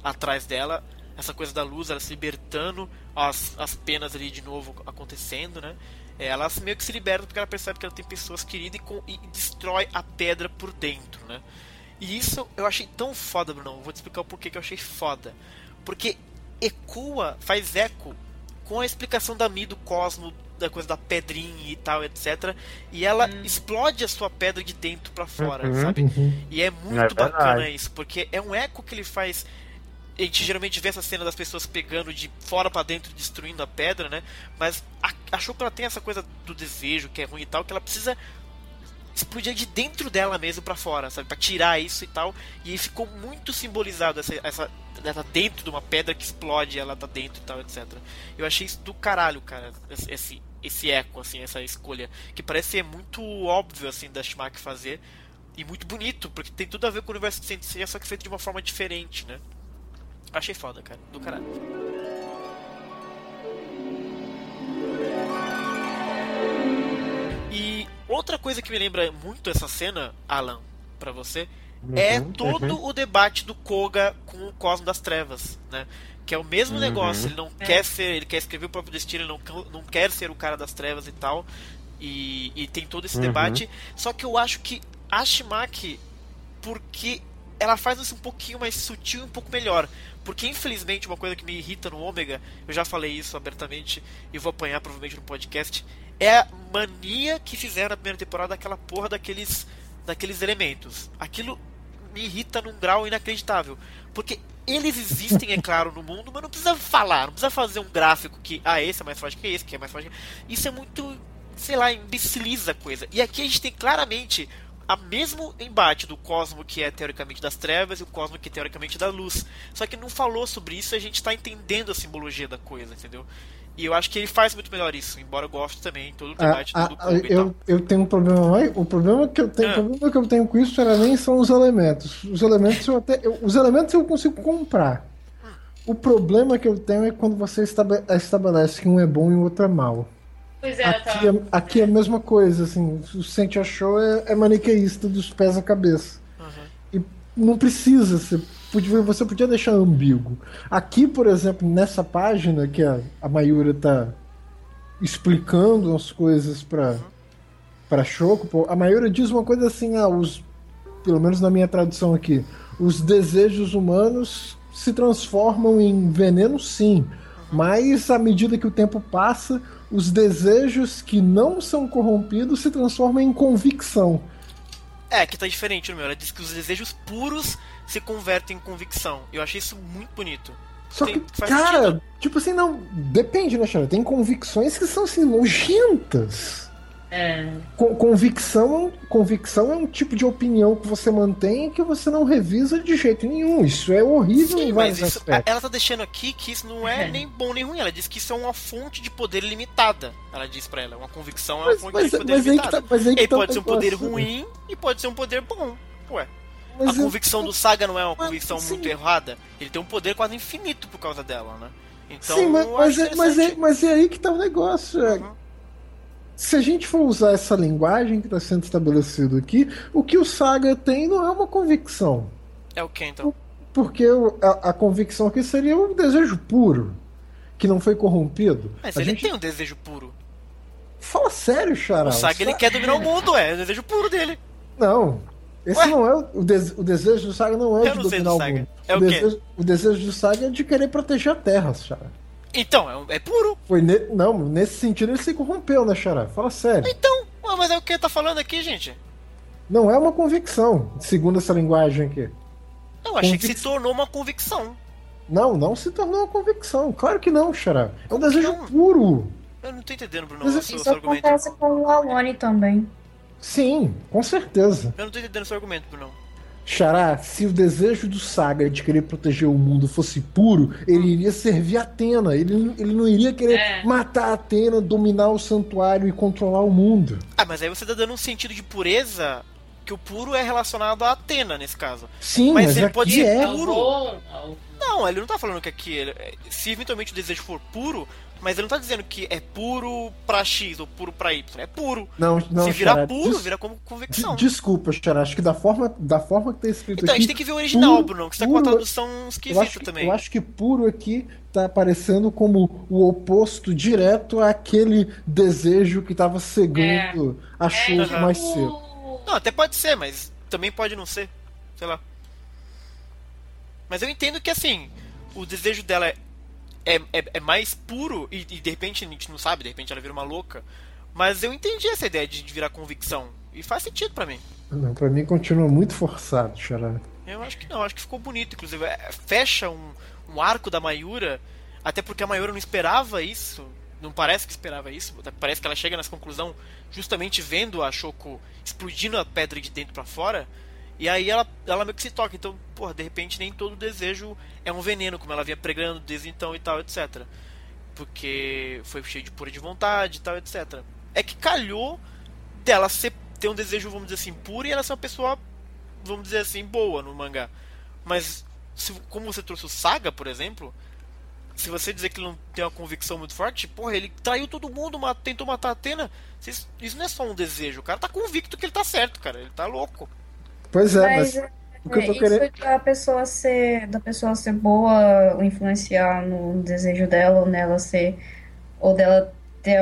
atrás dela. Essa coisa da luz, ela se libertando, as, as penas ali de novo acontecendo, né? É, ela meio que se liberta porque ela percebe que ela tem pessoas queridas e, com, e destrói a pedra por dentro, né? E isso eu achei tão foda, Bruno. Vou te explicar o porquê que eu achei foda. Porque ecoa, faz eco com a explicação da Mi do Cosmo, da coisa da pedrinha e tal, etc. E ela hum. explode a sua pedra de dentro para fora, uhum, sabe? Uhum. E é muito é bacana isso, porque é um eco que ele faz a gente geralmente vê essa cena das pessoas pegando de fora para dentro, destruindo a pedra, né? Mas a, achou que ela tem essa coisa do desejo, que é ruim e tal, que ela precisa explodir de dentro dela mesmo para fora, sabe? Para tirar isso e tal. E ficou muito simbolizado essa, essa ela tá dentro de uma pedra que explode, ela tá dentro e tal, etc. Eu achei isso do caralho, cara, esse, esse eco, assim, essa escolha. Que parece ser muito óbvio, assim, da Schumacher fazer. E muito bonito, porque tem tudo a ver com o universo de Sensei, só que feito de uma forma diferente, né? Achei foda, cara. Do caralho. E outra coisa que me lembra muito essa cena, Alan, para você, uhum, é todo uhum. o debate do Koga com o Cosmo das Trevas, né? Que é o mesmo uhum. negócio, ele não é. quer ser, ele quer escrever o próprio destino, ele não, não quer ser o cara das trevas e tal. E, e tem todo esse uhum. debate. Só que eu acho que a Shimaki, porque ela faz isso um pouquinho mais sutil e um pouco melhor. Porque, infelizmente, uma coisa que me irrita no Ômega, eu já falei isso abertamente e vou apanhar provavelmente no podcast, é a mania que fizeram na primeira temporada daquela porra daqueles, daqueles elementos. Aquilo me irrita num grau inacreditável. Porque eles existem, é claro, no mundo, mas não precisa falar, não precisa fazer um gráfico que, ah, esse é mais forte que esse, que é mais forte. Isso é muito, sei lá, imbeciliza a coisa. E aqui a gente tem claramente a mesmo embate do cosmo que é teoricamente das trevas e o cosmo que é teoricamente da luz. Só que não falou sobre isso e a gente está entendendo a simbologia da coisa, entendeu? E eu acho que ele faz muito melhor isso, embora eu goste também todo o debate ah, do, ah, eu, eu tenho um problema mais. O problema que eu tenho, ah. problema que eu tenho com isso era nem são os elementos. Os elementos eu até. Eu, os elementos eu consigo comprar. O problema que eu tenho é quando você estabelece que um é bom e o outro é mal. Pois é, aqui, é, aqui é a mesma coisa, assim, o Sente achou é, é maniqueísta dos pés à cabeça. Uhum. E não precisa, você podia, você podia deixar ambíguo. Aqui, por exemplo, nessa página que a, a Mayura tá explicando as coisas para para Choco, a Mayura diz uma coisa assim, ah, os, pelo menos na minha tradução aqui, os desejos humanos se transformam em veneno sim, mas à medida que o tempo passa, os desejos que não são corrompidos se transformam em convicção. É, que tá diferente no meu. Ela diz que os desejos puros se convertem em convicção. Eu achei isso muito bonito. Só Tem, que, cara, sentido. tipo assim, não. Depende, né, Xana? Tem convicções que são assim, nojentas. É. Convicção, convicção é um tipo de opinião que você mantém e que você não revisa de jeito nenhum. Isso é horrível Sim, em vários isso, aspectos. Ela tá deixando aqui que isso não é, é, nem bom nem ruim. Ela diz que isso é uma fonte de poder limitada. Ela diz para ela, uma convicção é uma fonte mas, de poder limitada. Tá, mas aí e tá pode ser um poder ruim e pode ser um poder bom. Ué. Mas a convicção do Saga não é uma convicção muito errada. Ele tem um poder quase infinito por causa dela, né? Então, Sim, mas, mas, é, mas, é, mas é aí que tá o negócio. É uhum se a gente for usar essa linguagem que está sendo estabelecido aqui, o que o Saga tem não é uma convicção. É o que então? Porque a, a convicção aqui seria um desejo puro, que não foi corrompido. Mas a ele gente... tem um desejo puro. Fala sério, Xará. O Saga ele quer dominar o mundo, é, é o desejo puro dele. Não. Esse Ué? não é o, o, o, desejo do Saga não é Eu de dominar o mundo. É o, o, desejo, o desejo do Saga é de querer proteger a Terra, Xará. Então, é, é puro. Foi ne... Não, nesse sentido ele se corrompeu, né, Xará? Fala sério. Então, mas é o que ele tá falando aqui, gente. Não é uma convicção, segundo essa linguagem aqui. Eu achei Convic... que se tornou uma convicção. Não, não se tornou uma convicção. Claro que não, Xará. É um desejo não? puro. Eu não tô entendendo, Bruno, Mas, o seu, isso seu argumento. acontece com o Alone também. Sim, com certeza. Eu não tô entendendo o seu argumento, Bruno. Xará, se o desejo do Saga de querer proteger o mundo fosse puro, ele iria servir a Atena. Ele, ele não iria querer É. matar a Atena, dominar o santuário e controlar o mundo. Ah, mas aí você tá dando um sentido de pureza que o puro é relacionado a Atena nesse caso. Sim, Mas mas, ele aqui pode ser é. Ao puro. Não, ele não tá falando que aqui. ele- Se eventualmente o desejo for puro, mas ele não tá dizendo que é puro pra X ou puro pra Y. É puro. Não, não, Se virar Xará, puro, des- vira como convicção. de- Desculpa, Xará, acho que da forma, da forma que tá escrito Então, a aqui. gente tem que ver o original, puro- Bruno, que você tá com uma tradução Eu esquisita acho, que, também. eu acho que puro aqui tá aparecendo como o oposto direto àquele desejo que tava cegando a Shulk aham. mais cedo. O- Não, até pode ser, mas também pode não ser. Sei lá. Mas eu entendo que assim, o desejo dela é, é, é- mais puro e, e de repente a gente não sabe, de repente ela vira uma louca. Mas eu entendi essa ideia de virar convicção. E faz sentido pra mim. Não, pra mim continua muito forçado, Xará. Eu acho que não, acho que ficou bonito, inclusive. É, Fecha um, um arco da Mayura, até porque a Mayura não esperava isso. Não parece que esperava isso. Parece que ela chega nessa conclusão justamente vendo a Shoko explodindo a pedra de dentro pra fora. E aí ela, ela meio que se toca. Então, porra, de repente nem todo desejo é um veneno, como ela vinha pregando desde então e tal, etc. Porque foi cheio de pura de vontade e tal, etc. É que calhou dela ser, ter um desejo, vamos dizer assim, puro e ela ser uma pessoa vamos dizer assim, boa no mangá. Mas, se, como você trouxe o Saga, por exemplo, se você dizer que ele não tem uma convicção muito forte, porra, ele traiu todo mundo, ma- tentou matar a Atena. Isso, isso não é só um desejo, o cara tá convicto que ele tá certo, cara. Ele tá louco. Pois é, mas, Mas o que eu é, tô isso querendo. da pessoa ser da pessoa ser boa ou influenciar no desejo dela ou nela ser ou dela ter,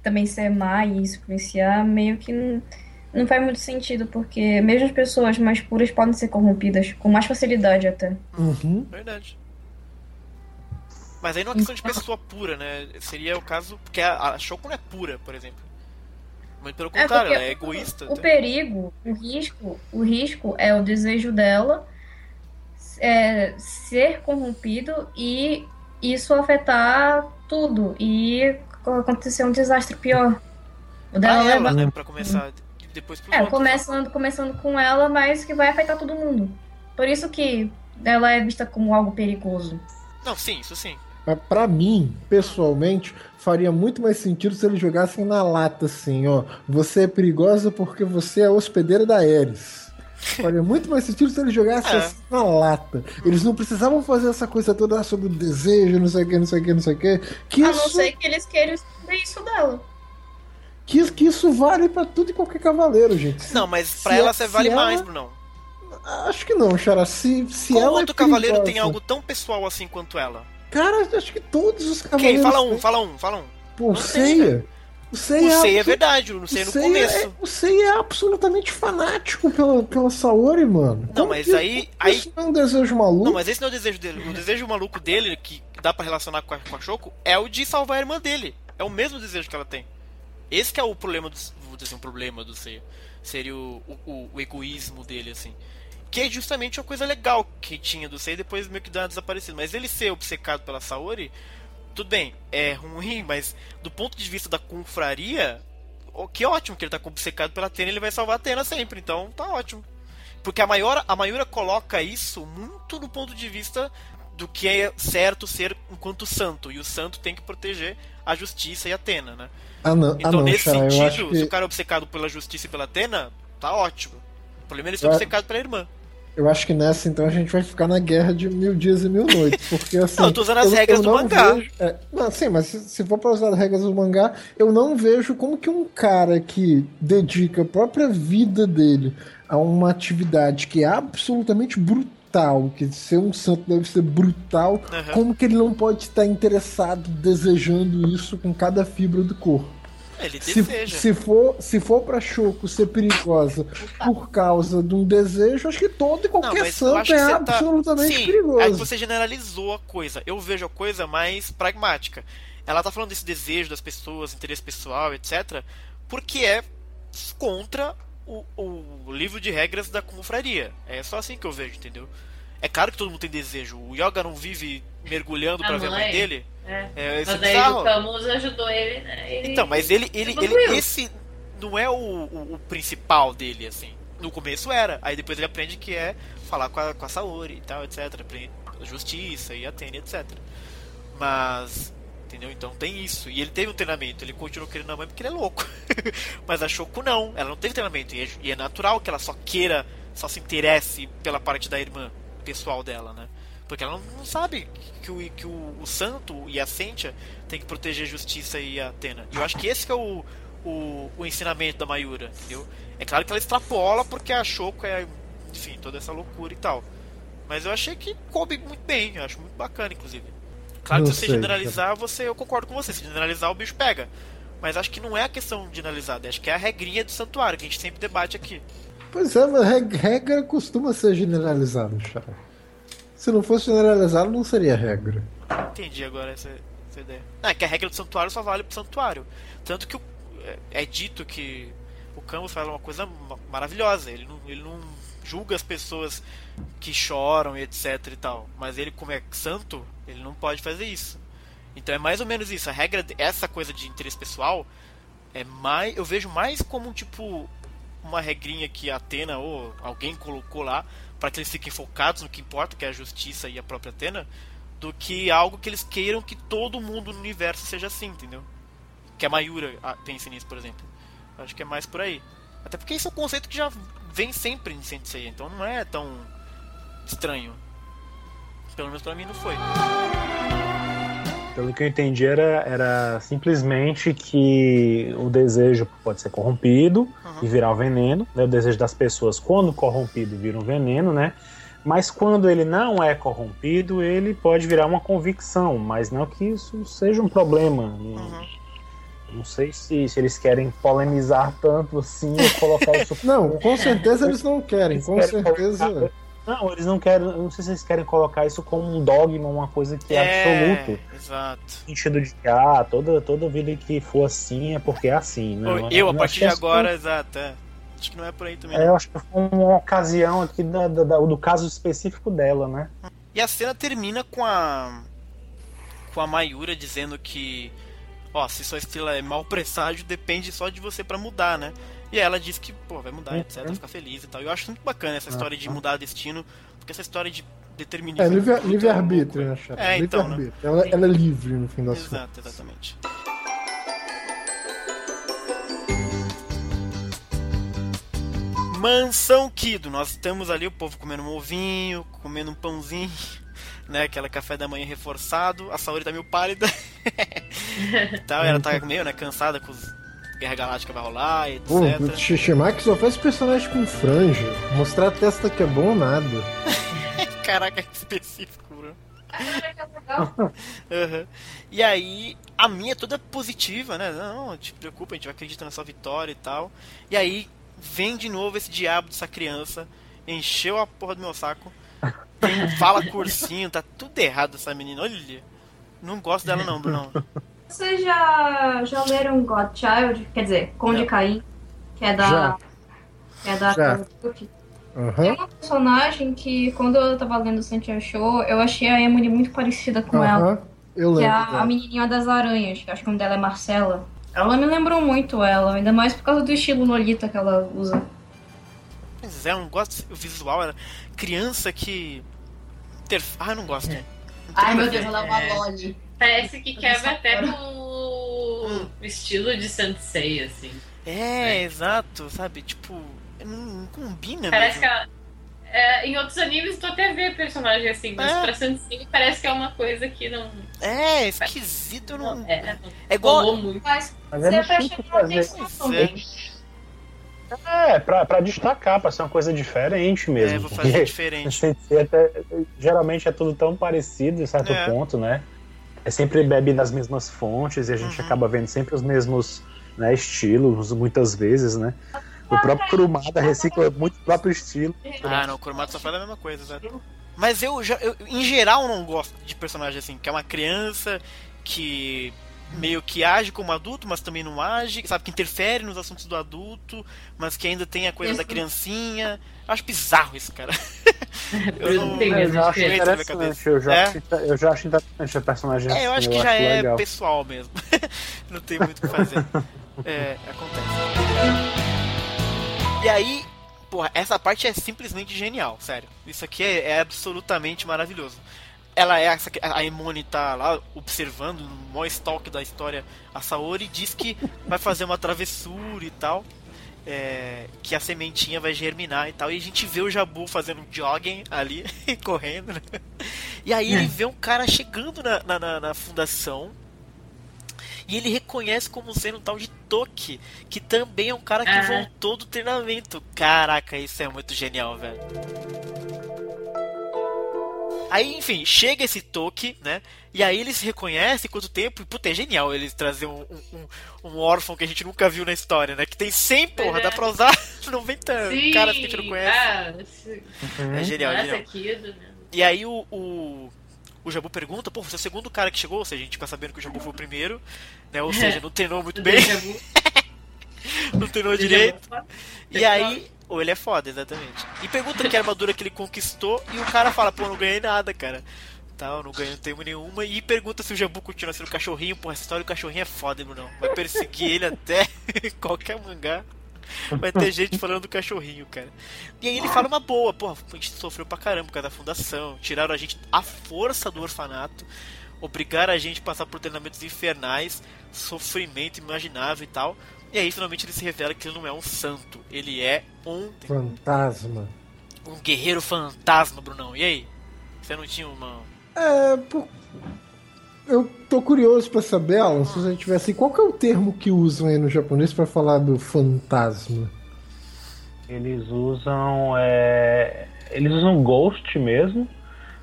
também ser má e influenciar meio que não, não faz muito sentido porque mesmo as pessoas mais puras podem ser corrompidas com mais facilidade até. Uhum. Verdade. Mas aí não é questão de pessoa pura, né? Seria o caso. Porque a, a Shoko não é pura, por exemplo. Muito pelo É, contrário, porque ela é egoísta. O até. perigo, o risco, o risco é o desejo dela é, ser corrompido e isso afetar tudo e acontecer um desastre pior. O dela Pra ela, né? Pra começar. Depois pros É, outros. começando, começando com ela, mas que vai afetar todo mundo. Por isso que ela é vista como algo perigoso. Não, sim, isso sim. Mas pra mim, pessoalmente, faria muito mais sentido se eles jogassem na lata, assim, ó. Você é perigosa porque você é hospedeira da Ares. Faria muito mais sentido se eles jogassem É. assim na lata. Eles não precisavam fazer essa coisa toda sobre o desejo, não sei o que, não sei o que, não sei o que. Que A não isso, ser que eles queiram esconder isso dela. que, que isso vale pra tudo e qualquer cavaleiro, gente. Se- Não, mas pra se ela é- você se vale ela- mais, Brunão. Acho que não, Xara. Se, se Qual ela outro é cavaleiro tem algo tão pessoal assim quanto ela? Cara, acho que todos os Quem? cavaleiros. Fala um, fala um, fala um. Pô, o Seiya. O Seiya, O Sei é abso- verdade, o Sei é no Seiya começo. É, o Seiya é absolutamente fanático pela, pela Saori, mano. Não, Como mas que- aí- aí- Isso não é um desejo maluco. Não, mas esse não é o desejo dele. O desejo maluco dele, que dá pra relacionar com a, com a Shoko, é o de salvar a irmã dele. É o mesmo desejo que ela tem. Esse que é o problema do. Vou dizer assim, um problema do Seiya. Seria o, o, o egoísmo dele, assim. Que é justamente uma coisa legal que tinha do Seiya e depois meio que dá uma desaparecida. Mas ele ser obcecado pela Saori, tudo bem, é ruim, mas do ponto de vista da confraria, que ótimo que ele tá obcecado pela Atena, ele vai salvar a Atena sempre, então tá ótimo. Porque a Mayura, a Mayura coloca isso muito do ponto de vista do que é certo ser enquanto santo. E o santo tem que proteger a justiça e a Atena, né? Ah, não, Então, ah, não nesse eu sentido, se que, o cara é obcecado pela justiça e pela Atena, tá ótimo. O problema é ele ser Eu- obcecado pela irmã. Eu acho que nessa, então, a gente vai ficar na guerra de mil dias e mil noites. Porque, assim. Não, eu tô usando as eu- regras eu do mangá. vejo- é, não, sim, mas se, se for pra usar as regras do mangá, eu não vejo como que um cara que dedica a própria vida dele a uma atividade que é absolutamente brutal, que ser um santo deve ser brutal, Aham. como que ele não pode estar interessado, desejando isso com cada fibra do corpo? Ele Se, deseja. se for se for para Choco ser perigosa por causa de um desejo, acho que todo e qualquer eu santo é tá- absolutamente Sim, perigoso. Aí você generalizou a coisa. Eu vejo a coisa mais pragmática. Ela tá falando desse desejo das pessoas, interesse pessoal, etc. Porque é contra o, o livro de regras da confraria. É só assim que eu vejo, entendeu? É claro que todo mundo tem desejo. O Yoga não vive mergulhando A pra ver a mãe dele. É. É, é Mas daí bizarro. o Camus ajudou ele, né? Ele Então, mas ele, ele, ele, evoluiu. esse não é o, o, o principal dele, assim. No começo era, aí depois ele aprende que é falar com a, com a Saori e tal, etc. Justiça e Atene, etc. Mas, entendeu? Então tem isso. E ele teve um treinamento, ele continuou querendo a mãe porque ele é louco. Mas a Shoko não, ela não teve treinamento. E é, e é natural que ela só queira, só se interesse pela parte da irmã pessoal dela, né? Porque ela não, não sabe que, o, que o, o, santo e a Sentia tem que proteger a justiça e a Atena. E eu acho que esse que é o, o, o ensinamento da Mayura, entendeu? É claro que ela extrapola porque a Shoko é, enfim, toda essa loucura e tal. Mas eu achei que coube muito bem, eu acho muito bacana, inclusive. Claro que se você sei, generalizar, você, eu concordo com você, se generalizar o bicho pega. Mas acho que não é a questão de generalizar, acho que é a regrinha do santuário, que a gente sempre debate aqui. Pois é, mas regra costuma ser generalizada, cara. Se não fosse generalizado, não seria regra. Entendi agora essa, essa ideia. Ah, é que a regra do santuário só vale pro santuário. Tanto que o, é, é dito que o Camus fala uma coisa maravilhosa. Ele não, ele não julga as pessoas que choram e etc e tal. Mas ele, como é santo, ele não pode fazer isso. Então é mais ou menos isso. A regra, essa coisa de interesse pessoal, é mais, eu vejo mais como tipo uma regrinha que a Atena ou alguém colocou lá para que eles fiquem focados no que importa, que é a justiça e a própria Atena, do que algo que eles queiram que todo mundo no universo seja assim, entendeu? Que a Mayura pense nisso, por exemplo. Acho que é mais por aí. Até porque esse é um conceito que já vem sempre em Sensei, então não é tão estranho. Pelo menos pra mim não foi. Pelo que eu entendi, era, era simplesmente que o desejo pode ser corrompido uhum. e virar o veneno. Né? O desejo das pessoas, quando corrompido, vira um veneno, né? Mas quando ele não é corrompido, ele pode virar uma convicção, mas não que isso seja um problema. Uhum. Não sei se, se eles querem polemizar tanto assim ou colocar isso. não, com certeza eles não querem, eles com querem certeza. Colocar... Não, eles não querem. Não sei se eles querem colocar isso como um dogma, uma coisa que é, é absoluto. Exato. Sentido de que, ah, toda, toda vida que for assim é porque é assim, né? Eu, a partir de agora, exato. É. Acho que não é por aí também. É, eu acho que foi uma ocasião aqui da, da, da, do caso específico dela, né? E a cena termina com a. com a Mayura dizendo que ó, se sua estrela é mau presságio, depende só de você para mudar, né? E aí ela diz que, pô, vai mudar, etc, vai ficar feliz e tal. Eu acho muito bacana essa história de mudar destino, porque essa história de determinismo. É, livre-arbítrio, livre arbítrio, né, Chapa? É, então. Né? Ela, ela, é livre no fim das Exato, contas. exatamente. Mansão Kido, nós estamos ali, o povo comendo um ovinho, comendo um pãozinho né? Aquela café da manhã reforçado. A Saori tá meio pálida. então, ela tá meio, né, cansada com os Guerra Galáctica vai rolar, etc. Pô, Shishimaki só faz personagem com franja. Mostrar a testa que é bom nada. Caraca, que específico, bro. uhum. E aí, a minha é toda positiva, né? Não, não te preocupa, a gente vai acreditar nessa vitória e tal. E aí, vem de novo esse diabo dessa criança, encheu a porra do meu saco fala cursinho, tá tudo errado essa menina. Olha, não gosto dela não, Bruno. Vocês já, já leram Godchild? Quer dizer, Conde Caim, que é da. Já. Que é da já. Uhum. Tem uma personagem que, quando eu tava lendo o Sentia Show, eu achei a Emily muito parecida com uhum. ela. Eu lembro. Que é a, a menininha das aranhas, que acho que o nome dela é Marcela. Ela me lembrou muito ela, ainda mais por causa do estilo Lolita que ela usa. Pois é, eu não gosto do visual. Era criança que. Ter... Ah, eu não gosto. É. Ai, meu Deus, ela é uma loli. Parece que quebra até com o estilo de Sensei, assim. É, é, exato, sabe? Tipo, não, não combina Parece mesmo. que ela. É, em outros animes tu até vê personagem assim, mas é. pra Sensei parece que é uma coisa que não. É, esquisito, não. não é, é igual. Muito. Mas, mas é difícil fazer. É, pra, pra destacar, pra ser uma coisa diferente mesmo. É, vou fazer diferente. Até, geralmente é tudo tão parecido em certo é. ponto, né? É sempre bebe das mesmas fontes e a gente uhum. acaba vendo sempre os mesmos né, estilos, muitas vezes, né? O próprio Kurumada recicla muito o próprio estilo. Ah, não, o Kurumada só faz a mesma coisa, exato. Mas eu, já, eu, em geral, não gosto de personagem assim, que é uma criança que meio que age como adulto, mas também não age, sabe, que interfere nos assuntos do adulto, mas que ainda tem a coisa isso. da criancinha. Acho bizarro isso, cara. eu não tenho eu acho interessante, eu já, é? acho, eu já acho interessante a personagem É, eu acho que já é legal. pessoal mesmo. não tem muito o que fazer. é, acontece. E aí, porra, essa parte é simplesmente genial, sério. Isso aqui é, é absolutamente maravilhoso. Ela é essa, a Emone tá lá observando no maior stalk da história a Saori e diz que vai fazer uma travessura e tal. É, que a sementinha vai germinar e tal. E a gente vê o Jabu fazendo jogging ali, correndo. Né? E aí ele vê um cara chegando na, na, na, na fundação e ele reconhece como sendo um tal de Toki, que também é um cara que Ah. voltou do treinamento. Caraca, isso é muito genial, velho. Aí, enfim, chega esse Toki, né? E aí eles reconhecem quanto tempo. E, puta, é genial eles trazer um, um, um- órfão que a gente nunca viu na história, né? Que tem 100, porra, é. dá pra usar 90 Sim, caras que a gente não conhece. Ah, esse- É genial, é essa genial. do- E aí o, o, o Jabu pergunta, pô, você é o segundo cara que chegou, ou seja, a gente fica sabendo que o Jabu foi o primeiro, né? Ou seja, não treinou muito bem, não treinou direito. E aí, ou ele é foda, exatamente. E pergunta que armadura que ele conquistou, e o cara fala, pô, não ganhei nada, cara. Tal, não ganhei, não nenhuma. E pergunta se o Jabu continua sendo cachorrinho. Pô, essa história do cachorrinho é foda, Brunão. Vai perseguir ele até qualquer mangá. Vai ter gente falando do cachorrinho, cara. E aí ele fala uma boa, porra, a gente sofreu pra caramba por causa da fundação. Tiraram a gente à força do orfanato. Obrigaram a gente a passar por treinamentos infernais, sofrimento imaginável e tal. E aí finalmente ele se revela que ele não é um santo. Ele é um, Fantasma. um guerreiro fantasma, Brunão. E aí? Você não tinha uma. É, por... Eu tô curioso pra saber, Alan, se você tivesse. Qual que é o termo que usam aí no japonês pra falar do fantasma? Eles usam. é, Eles usam Ghost mesmo,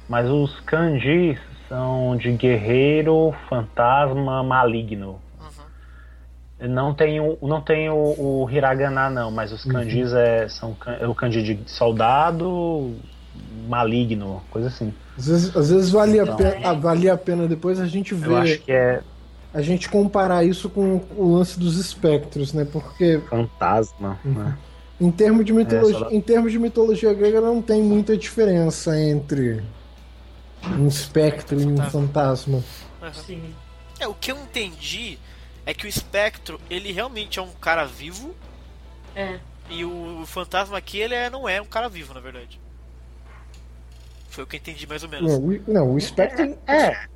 mas os kanjis são de guerreiro, fantasma, maligno. Uhum. Não tem o, não tem o, o hiragana, não, mas os kanjis é, são é o kanji de soldado, maligno, coisa assim. Às vezes, às vezes valia, a Então. pena, valia a pena depois a gente Eu acho ver, que é a gente comparar isso com o lance dos espectros, né? Porque fantasma. né? em termos de mitologia, só- em termos de mitologia grega não tem muita diferença entre um espectro e um fantasma. Uhum. Sim. É, o que eu entendi é que o espectro, ele realmente é um cara vivo. É. E o fantasma aqui, ele é- não é um cara vivo, na verdade. Foi o que eu entendi mais ou menos. Não, o, não, o espectro É,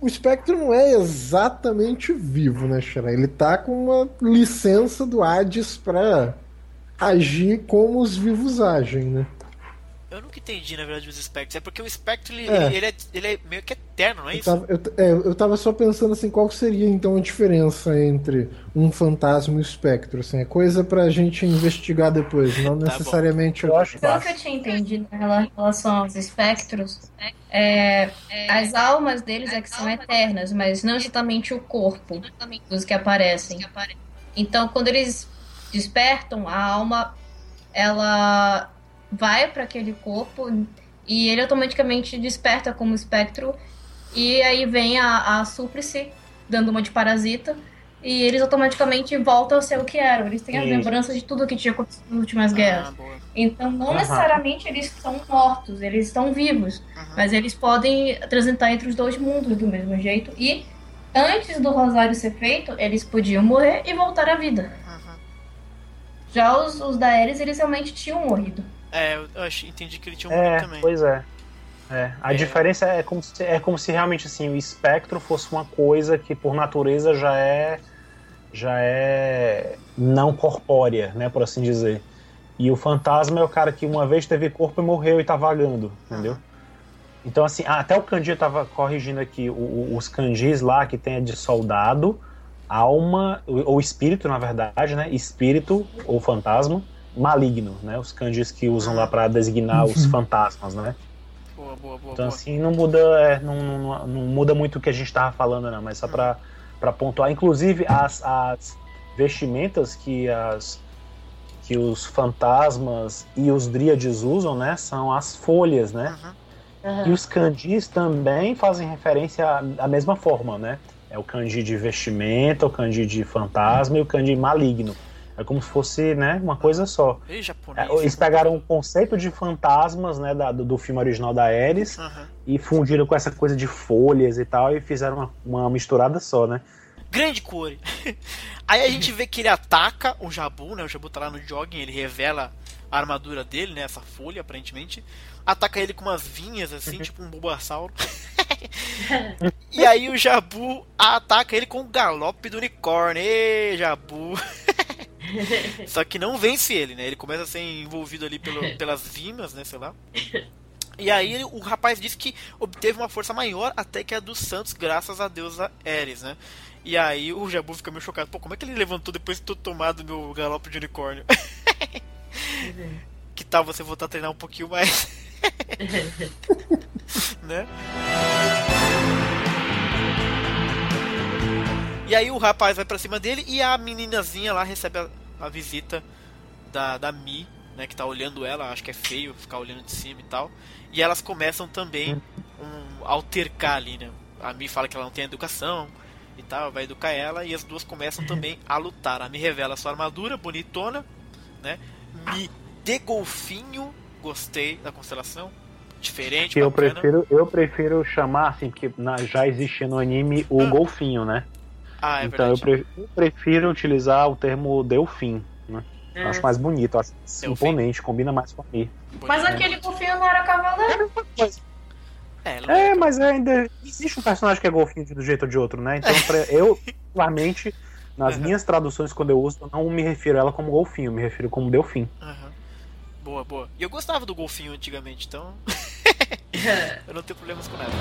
O espectro não é exatamente vivo, né, Xará? Ele tá com uma licença do Hades pra agir como os vivos agem, né? Eu nunca entendi, na verdade, os espectros. É porque o espectro, ele É. ele, ele é, ele é meio que eterno, não é Eu isso? tava, eu, é, eu tava só pensando assim, qual seria então a diferença entre um fantasma e o espectro? Assim, é coisa pra gente investigar depois, não Tá bom. necessariamente. eu acho Pelo que eu tinha entendido em relação aos espectros, é, as almas deles é que são eternas, mas não exatamente o corpo dos que aparecem. Então, quando eles despertam, a alma ela vai para aquele corpo e ele automaticamente desperta como espectro e aí vem a, a súplice dando uma de parasita e eles automaticamente voltam a ser o que eram. Eles têm as Isso. lembranças de tudo que tinha acontecido nas últimas guerras. Ah, boa. Então, não Aham. necessariamente eles estão mortos, eles estão vivos, Uhum. mas eles podem transitar entre os dois mundos do mesmo jeito. E antes do rosário ser feito, eles podiam morrer e voltar à vida. Uhum. Já os, os da Ares, eles realmente tinham morrido. É, eu, acho, entendi que ele tinha um É, também. pois é. É, A É. diferença é como, se, é como se realmente assim, o espectro fosse uma coisa que por natureza já é já é não corpórea, né, por assim dizer. E o fantasma é o cara que uma vez teve corpo e morreu e tá vagando, entendeu? Então assim, ah, até o eu tava corrigindo aqui, o- o- os kanjis lá que tem de soldado, alma ou ou espírito, na verdade, né? Espírito ou fantasma, maligno, né? Os kanjis que usam lá pra designar os fantasmas, né? Boa, boa, boa, Então boa. assim, não muda, é, não, não, não muda muito o que a gente tava falando, não, mas só pra, pra pontuar. Inclusive, as, as vestimentas que, as, que os fantasmas e os dríades usam, né? São as folhas, né? Uhum. E os kanjis também fazem referência à, à mesma forma, né? É o kanji de vestimenta, o kanji de fantasma e o kanji maligno. É como se fosse, né, uma coisa só. Ei, É, japonês. eles pegaram o conceito de fantasmas, né, da- do, do filme original da Ares Aham. e fundiram com essa coisa de folhas e tal e fizeram uma, uma misturada só, né? Grande Core. Aí a gente vê que ele ataca o Jabu, né? O Jabu tá lá no jogging, ele revela a armadura dele, né? Essa folha, aparentemente. Ataca ele com umas vinhas, assim, tipo um bulbasauro. e aí o Jabu ataca ele com o galope do unicórnio. Ê, Jabu! Só que não vence ele, né? Ele começa a ser envolvido ali pelo, pelas vimas, né? Sei lá. E aí o rapaz disse que obteve uma força maior até que a dos Santos, graças a deusa Ares, né? E aí o Jabu fica meio chocado. Pô, como é que ele levantou depois de ter tomado meu galope de unicórnio? que tal você voltar a treinar um pouquinho mais? né? E aí o rapaz vai pra cima dele e a meninazinha lá recebe a, a visita da, da Mi, né? Que tá olhando ela, acho que é feio ficar olhando de cima e tal. E elas começam também um, a altercar ali, né? A Mi fala que ela não tem educação e tal, vai educar ela, e as duas começam também a lutar. A Mi revela sua armadura, bonitona, né? Mi de golfinho, gostei da constelação. Diferente, Eu bacana. prefiro, eu prefiro chamar, assim, porque na- já existia no anime o Ah. golfinho, né? Ah, é então eu, verdade. eu prefiro utilizar o termo delfim. Né? É. Eu Acho mais bonito, acho mais Delfim. imponente, combina mais com a Mi. Mas aquele golfinho não era cavaleiro. É, ela É, mas ainda existe um personagem que é golfinho de um jeito ou de outro, né? Então, pra- eu, particularmente, nas Uhum. minhas traduções, quando eu uso, eu não me refiro a ela como golfinho, eu me refiro como delfim. Aham. Boa, boa. E eu gostava do golfinho antigamente, então eu não tenho problemas com nada.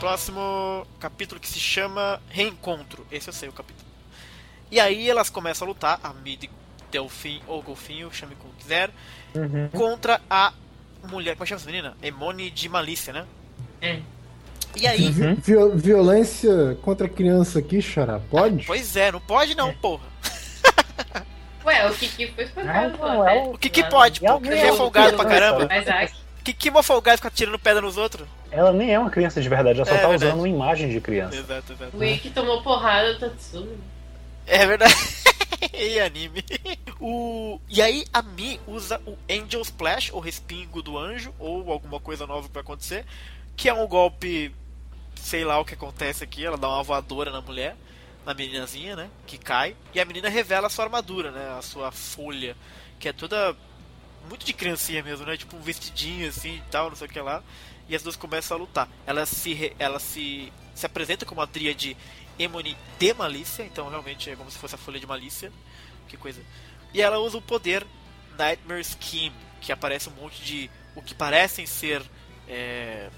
Próximo capítulo que se chama Reencontro. Esse eu sei o capítulo. E aí elas começam a lutar, a Mid Delfim ou Golfinho, chame como quiser, contra a mulher. Como chama essa menina? Emone de Malícia, né? É. E aí. Uhum. Viol- violência contra criança aqui, Xará, pode? Pois é, não pode não, porra. Ué, o Kiki foi espancado Ah, né? O que que Lá pode, pô? Que é é folgado pra um caramba. no Isaac. Que que uma folgada fica tirando pedra nos outros? Ela nem é uma criança de verdade, ela só É tá verdade. usando uma imagem de criança. Exato, exato. O Ikki tomou porrada do Tatsumi. É verdade. e anime. O... E aí a Mi usa o Angel Splash, ou Respingo do Anjo, ou alguma coisa nova que vai acontecer, que é um golpe, sei lá o que acontece aqui, ela dá uma voadora na mulher, na meninazinha, né, que cai, e a menina revela a sua armadura, né, a sua folha, que é toda muito de criancinha mesmo, né, tipo um vestidinho assim e tal, não sei o que lá, e as duas começam a lutar. Ela se, ela se, se apresenta como a tríade Emony de malícia, então realmente é como se fosse a folha de malícia. Que coisa. E ela usa o poder Nightmare Scheme, que aparece um monte de o que parecem ser é,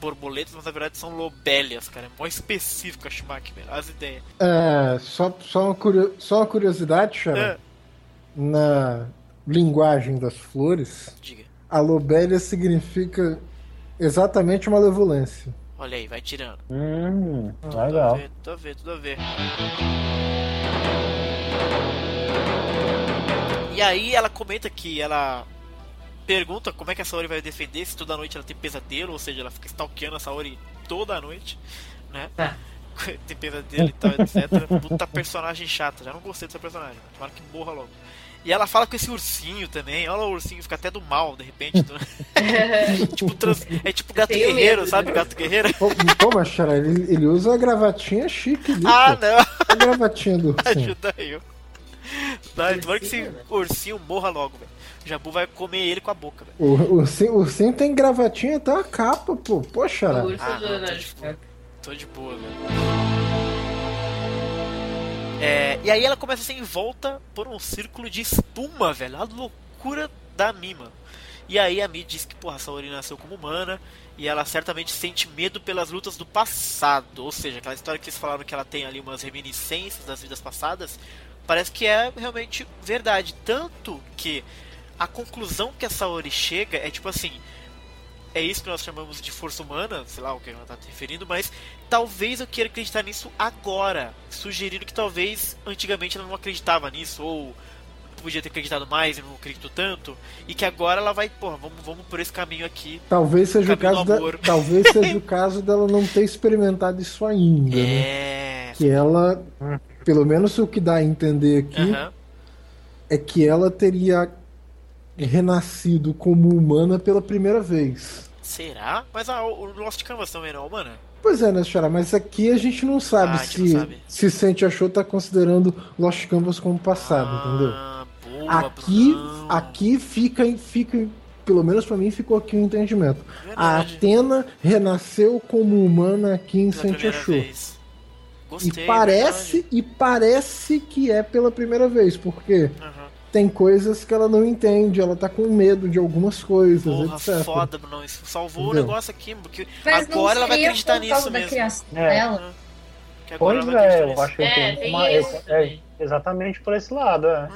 borboletas, mas na verdade são lobélias, cara. É mó específico a Schmack, velho. As ideias. É, só, só, uma curio- só uma curiosidade, Xará. É, Na linguagem das flores, diga. a lobélia significa exatamente malevolência. Olha aí, vai tirando. Hum, Tudo a legal. ver, tudo a ver, tudo a ver. E aí ela comenta que ela pergunta como é que a Saori vai defender se toda noite ela tem pesadelo, ou seja, ela fica stalkeando a Saori toda a noite, né? Tá. tem pesadelo e tal, etc. Puta personagem chata, já não gostei dessa personagem. Tomara que morra logo. E ela fala com esse ursinho também. Olha o ursinho, fica até do mal, de repente. do- tipo, trans- É tipo gato Tenho guerreiro, medo, sabe? né? Gato guerreiro. Pô, mas Xará, ele, ele usa a gravatinha chique ali. Ah, não. A gravatinha do ursinho. Ajuda aí. ó. Tá, tomara que esse ursinho morra logo, velho. O Jabu vai comer ele com a boca, velho. O ursinho, o ursinho tem gravatinha até a capa, pô. O urso Ah, não, tô de boa. Tô de boa, velho. É, e aí ela começa a ser envolta por um círculo de espuma, velho. A loucura da Mima. E aí a Mi diz que, porra, Saori nasceu como humana e ela certamente sente medo pelas lutas do passado. Ou seja, aquela história que eles falaram que ela tem ali umas reminiscências das vidas passadas, parece que é realmente verdade. Tanto que a conclusão que a Saori chega é tipo assim: é isso que nós chamamos de força humana, sei lá o que ela está referindo, mas talvez eu queira acreditar nisso agora, sugerindo que talvez antigamente ela não acreditava nisso, ou podia ter acreditado mais e não acreditou tanto, e que agora ela vai, porra, vamos, vamos por esse caminho aqui. Talvez seja o caso da, talvez seja o caso dela não ter experimentado isso ainda, né? É. Que ela, pelo menos o que dá a entender aqui, é que ela teria renascido como humana pela primeira vez. Será? Mas a, o Lost Canvas também não, mano. Pois é, né, Xará? Mas aqui a gente não sabe Ah, a se, não sabe. se Sente Achou tá considerando Lost Canvas como passado, entendeu? Ah, boa, Aqui, Brunão. aqui fica, fica, pelo menos pra mim, ficou aqui o entendimento. A Verdade. Atena renasceu como humana aqui em Sente Achou. Gostei, E parece, e parece que é pela primeira vez, porque verdade. Tem coisas que ela não entende, ela tá com medo de algumas coisas, Porra, etc. foda, Bruno. Isso salvou o Entendeu? negócio aqui, porque Mas agora ela vai acreditar nisso da mesmo. É. agora Pois ela vai é, eu acho que É, tem uma. é- é exatamente por esse lado, é.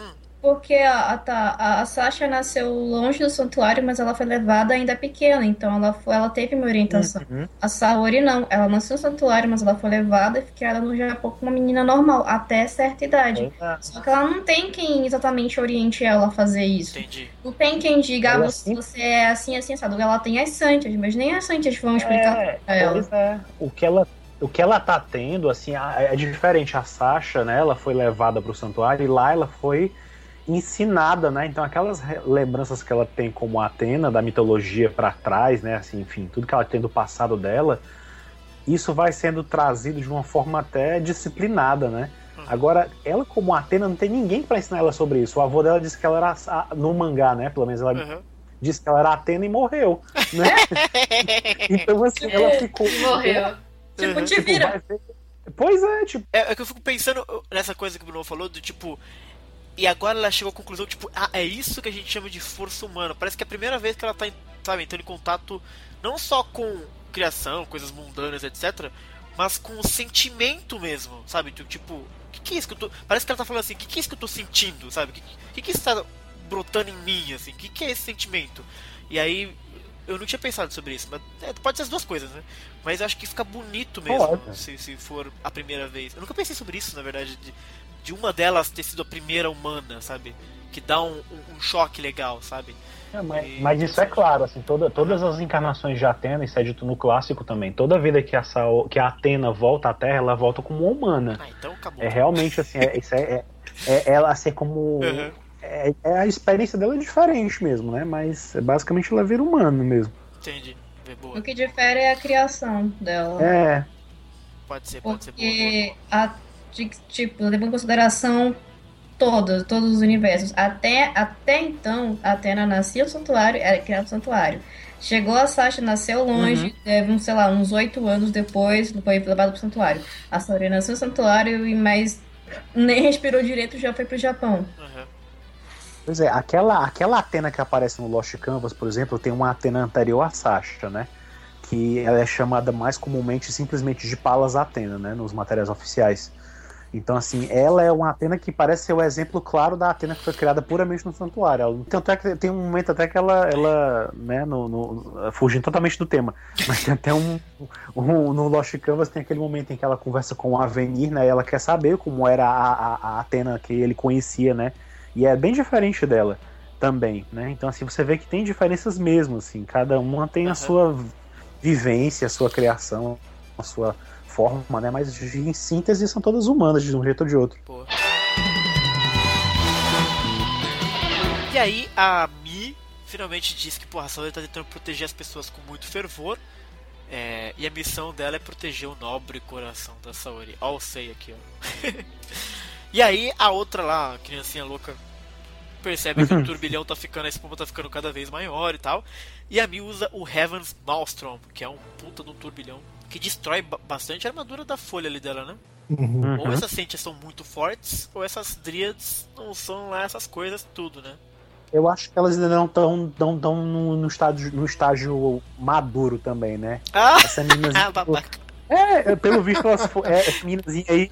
Porque a, a, tá- a, Sasha nasceu longe do santuário, mas ela foi levada ainda pequena, então ela, foi, ela teve uma orientação. Uhum. A Saori não, ela nasceu no santuário, mas ela foi levada e ficou no Japão como uma menina normal, até certa idade. É. Só que ela não tem quem exatamente oriente ela a fazer isso. Entendi. Não tem quem diga, ah, você, você é assim, assim, assado. Ela tem as Santas, mas nem as Santas vão explicar É, pra ela. pois é. O que ela, o que ela tá tendo, assim, é diferente. A Sasha, né? Ela foi levada pro santuário e lá ela foi ensinada, né? Então aquelas lembranças que ela tem como Atena da mitologia pra trás, né? Assim, enfim, tudo que ela tem do passado dela, isso vai sendo trazido de uma forma até disciplinada, né? Agora, ela como Atena não tem ninguém pra ensinar ela sobre isso. O avô dela disse que ela era a- no mangá, né? Pelo menos ela Aham. disse que ela era Atena e morreu, né? então assim, ela ficou morreu. Tipo, Uhum. te Tipo, vira. ver- Pois é, tipo, É, é que eu fico pensando nessa coisa que o Bruno falou, do tipo. E agora ela chegou à conclusão, tipo, ah, é isso que a gente chama de força humana. Parece que é a primeira vez que ela tá, sabe, entrando em contato não só com criação, coisas mundanas, etc., mas com o sentimento mesmo, sabe? Tipo, o que, que é isso que eu tô. Parece que ela tá falando assim, o que, que é isso que eu tô sentindo, sabe? O que, que, que está brotando em mim, assim? O que, que é esse sentimento? E aí. Eu não tinha pensado sobre isso, mas é, pode ser as duas coisas, né? Mas eu acho que fica bonito mesmo se, se for a primeira vez. Eu nunca pensei sobre isso, na verdade, de, de uma delas ter sido a primeira humana, sabe? Que dá um, um- um choque legal, sabe? é, mas, E- mas isso é claro, assim, toda, todas as encarnações de Atena, isso é dito no clássico também. Toda vida que a, Sao- que a Atena volta à Terra, ela volta como uma humana. Ah, então acabou. É realmente assim, é, isso é, é, é ela ser como. Uhum. É, é a experiência dela é diferente mesmo, né? Mas é basicamente ela vira humano mesmo. Entendi. É boa. O que difere é a criação dela. É, Pode ser, pode ser boa. boa, Porque, a, de- tipo, levando em consideração todos, todos os universos. Até, até então, a Atena nascia no santuário, era criada no santuário. Chegou a Sasha, nasceu longe, Uhum. teve, uns, sei lá, uns oito anos depois, foi levado pro santuário. A Saori nasceu no santuário, e mais nem respirou direito, já foi pro Japão. Aham. Pois é, aquela, aquela Atena que aparece no Lost Canvas, por exemplo, tem uma Atena anterior a Sasha, né? Que ela é chamada mais comumente simplesmente de Palas Atena, né? Nos materiais oficiais. Então, assim, ela é uma Atena que parece ser o exemplo claro da Atena que foi criada puramente no santuário. Tem, até que- tem um momento até que ela, ela né, no, no- fugindo totalmente do tema, mas tem até um, um- no Lost Canvas tem aquele momento em que ela conversa com o Avenir, né? E ela quer saber como era a, a, a Atena que ele conhecia, né? E é bem diferente dela também, né? Então, assim, você vê que tem diferenças mesmo, assim. Cada uma tem a sua vivência, a sua criação, a sua forma, né? Mas em síntese são todas humanas de um jeito ou de outro. Boa. E aí a Mi finalmente diz que porra, a Saori tá tentando proteger as pessoas com muito fervor. é, e a missão dela é proteger o nobre coração da Saori. Ó, o sei aqui, ó. e aí a outra lá, a criancinha louca, percebe que o turbilhão tá ficando, a espuma tá ficando cada vez maior e tal. E a Mi usa o Heaven's Maelstrom, que é um puta de um turbilhão que destrói ba- bastante a armadura da folha ali dela, né? Uhum. Ou essas ciências são muito fortes, ou essas dríades não são lá essas coisas tudo, né? Eu acho que elas ainda não estão tão, tão no, no, estágio, no estágio maduro também, né? Ah, Essa meninazinha. babaca. é, é, pelo visto, elas é, essa meninazinha aí.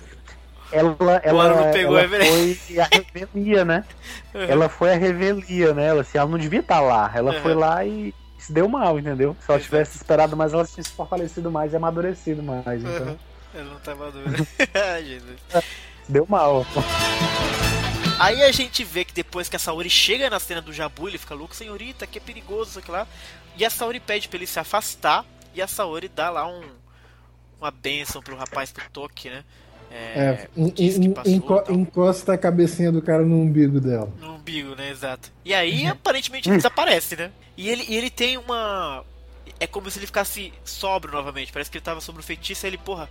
Ela, ela, não pegou, ela é foi a revelia, né? Ela foi a revelia, né? Ela, assim, ela não devia estar lá. Ela Uhum. foi lá e se deu mal, entendeu? Se ela tivesse esperado mais, ela tinha se fortalecido mais e amadurecido mais. Então, Uhum. Ela não tá madura. Ai, Jesus. deu mal. Aí a gente vê que depois que a Saori chega na cena do Jabu, ele fica louco, senhorita, que é perigoso, aqui lá. E a Saori pede pra ele se afastar, e a Saori dá lá um, uma benção pro rapaz do Toki, né? É, passou, enco- encosta a cabecinha do cara no umbigo dela. No umbigo, né? Exato. E aí, aparentemente, ele desaparece, né? E ele, ele tem uma. é como se ele ficasse sóbrio novamente. Parece que ele tava sobre o feitiço e ele, porra,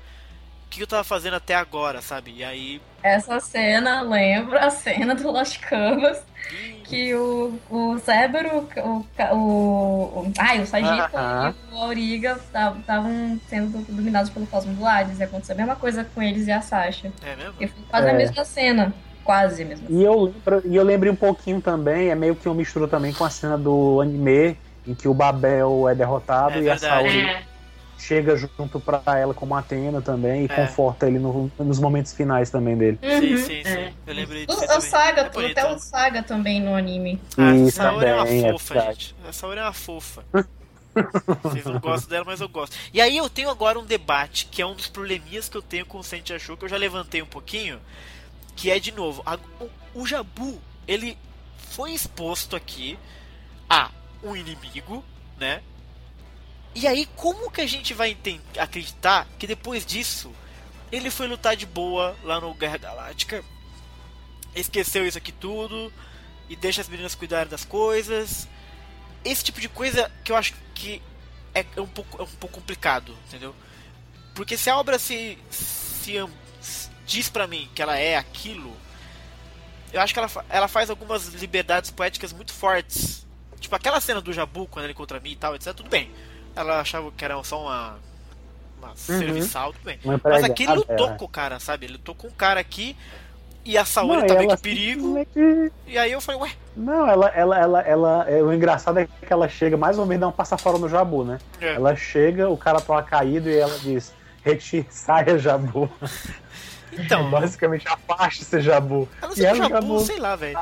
que eu tava fazendo até agora, sabe? E aí. Essa cena lembra a cena do Lost Canvas, que o, o Cébero, o, o, o, ai, o Sagito Aham. e o Auriga estavam sendo dominados pelo Cosmo do Hades. E aconteceu a mesma coisa com eles e a Sasha. É mesmo? E foi quase a É. mesma cena. Quase a mesma cena. E eu, lembro, e eu lembrei um pouquinho também, é meio que uma mistura também com a cena do anime, em que o Babel é derrotado É e a verdade. Saori É, chega junto pra ela como Atena também e É. conforta ele no- nos momentos finais também dele. Sim, Uhum. sim, sim. é. Eu lembrei O, disso. o também. Saga, É até o Saga também no anime. Ah, Isso essa Saori é uma é fofa, gente. A Saori é uma fofa. Vocês não gostam dela, mas eu gosto. E aí eu tenho agora um debate, que é um dos probleminhas que eu tenho com o Sente Achou, que eu já levantei um pouquinho, que é de novo, a- o, o Jabu, ele foi exposto aqui a um inimigo, né? E aí como que a gente vai acreditar que depois disso ele foi lutar de boa lá no Guerra Galáctica, esqueceu isso aqui tudo e deixa as meninas cuidarem das coisas. Esse tipo de coisa que eu acho que é, é um, pouco, é um pouco complicado, entendeu? Porque se a obra se, se diz pra mim que ela é aquilo, eu acho que ela, ela faz algumas liberdades poéticas muito fortes. Tipo aquela cena do Jabu quando ele contra mim e tal, etc. Tudo bem. Ela achava que era só uma. Uma serviçal, tudo bem. Mas aqui ele empregada, lutou é. com o cara, sabe? Ele lutou com o cara aqui e a Saori Não, tava em perigo. simplesmente- E aí eu falei, ué, Não, ela, ela, ela, ela, é, o engraçado é que ela chega mais ou menos dá um passa fora no Jabu, né? é. Ela chega, o cara tá caído e ela diz: retire, saia, Jabu. então, Basicamente, afaste-se, Jabu. ela E ela Jabu, Jabu- sei lá, velho.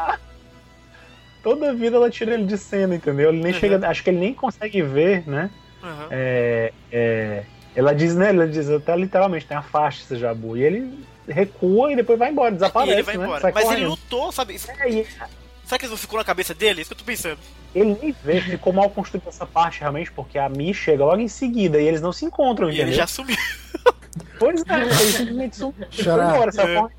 Toda vida ela tira ele de cena, entendeu? Ele nem Uhum. chega, acho que ele nem consegue ver, né? Aham. É, é, ela diz, né? Ela diz até literalmente, tem afaste-se, Jabu. E ele recua e depois vai embora, E desaparece. ele vai né? embora. Sai Mas ele correndo. lutou, sabe? É, e Será que isso não ficou na cabeça dele? É isso que eu tô pensando. ele nem vê, ficou mal construída essa parte realmente, porque a Mi chega logo em seguida e eles não se encontram, E entendeu? ele já sumiu. Pois é, ele simplesmente sum- foi Xará. embora, É. correndo.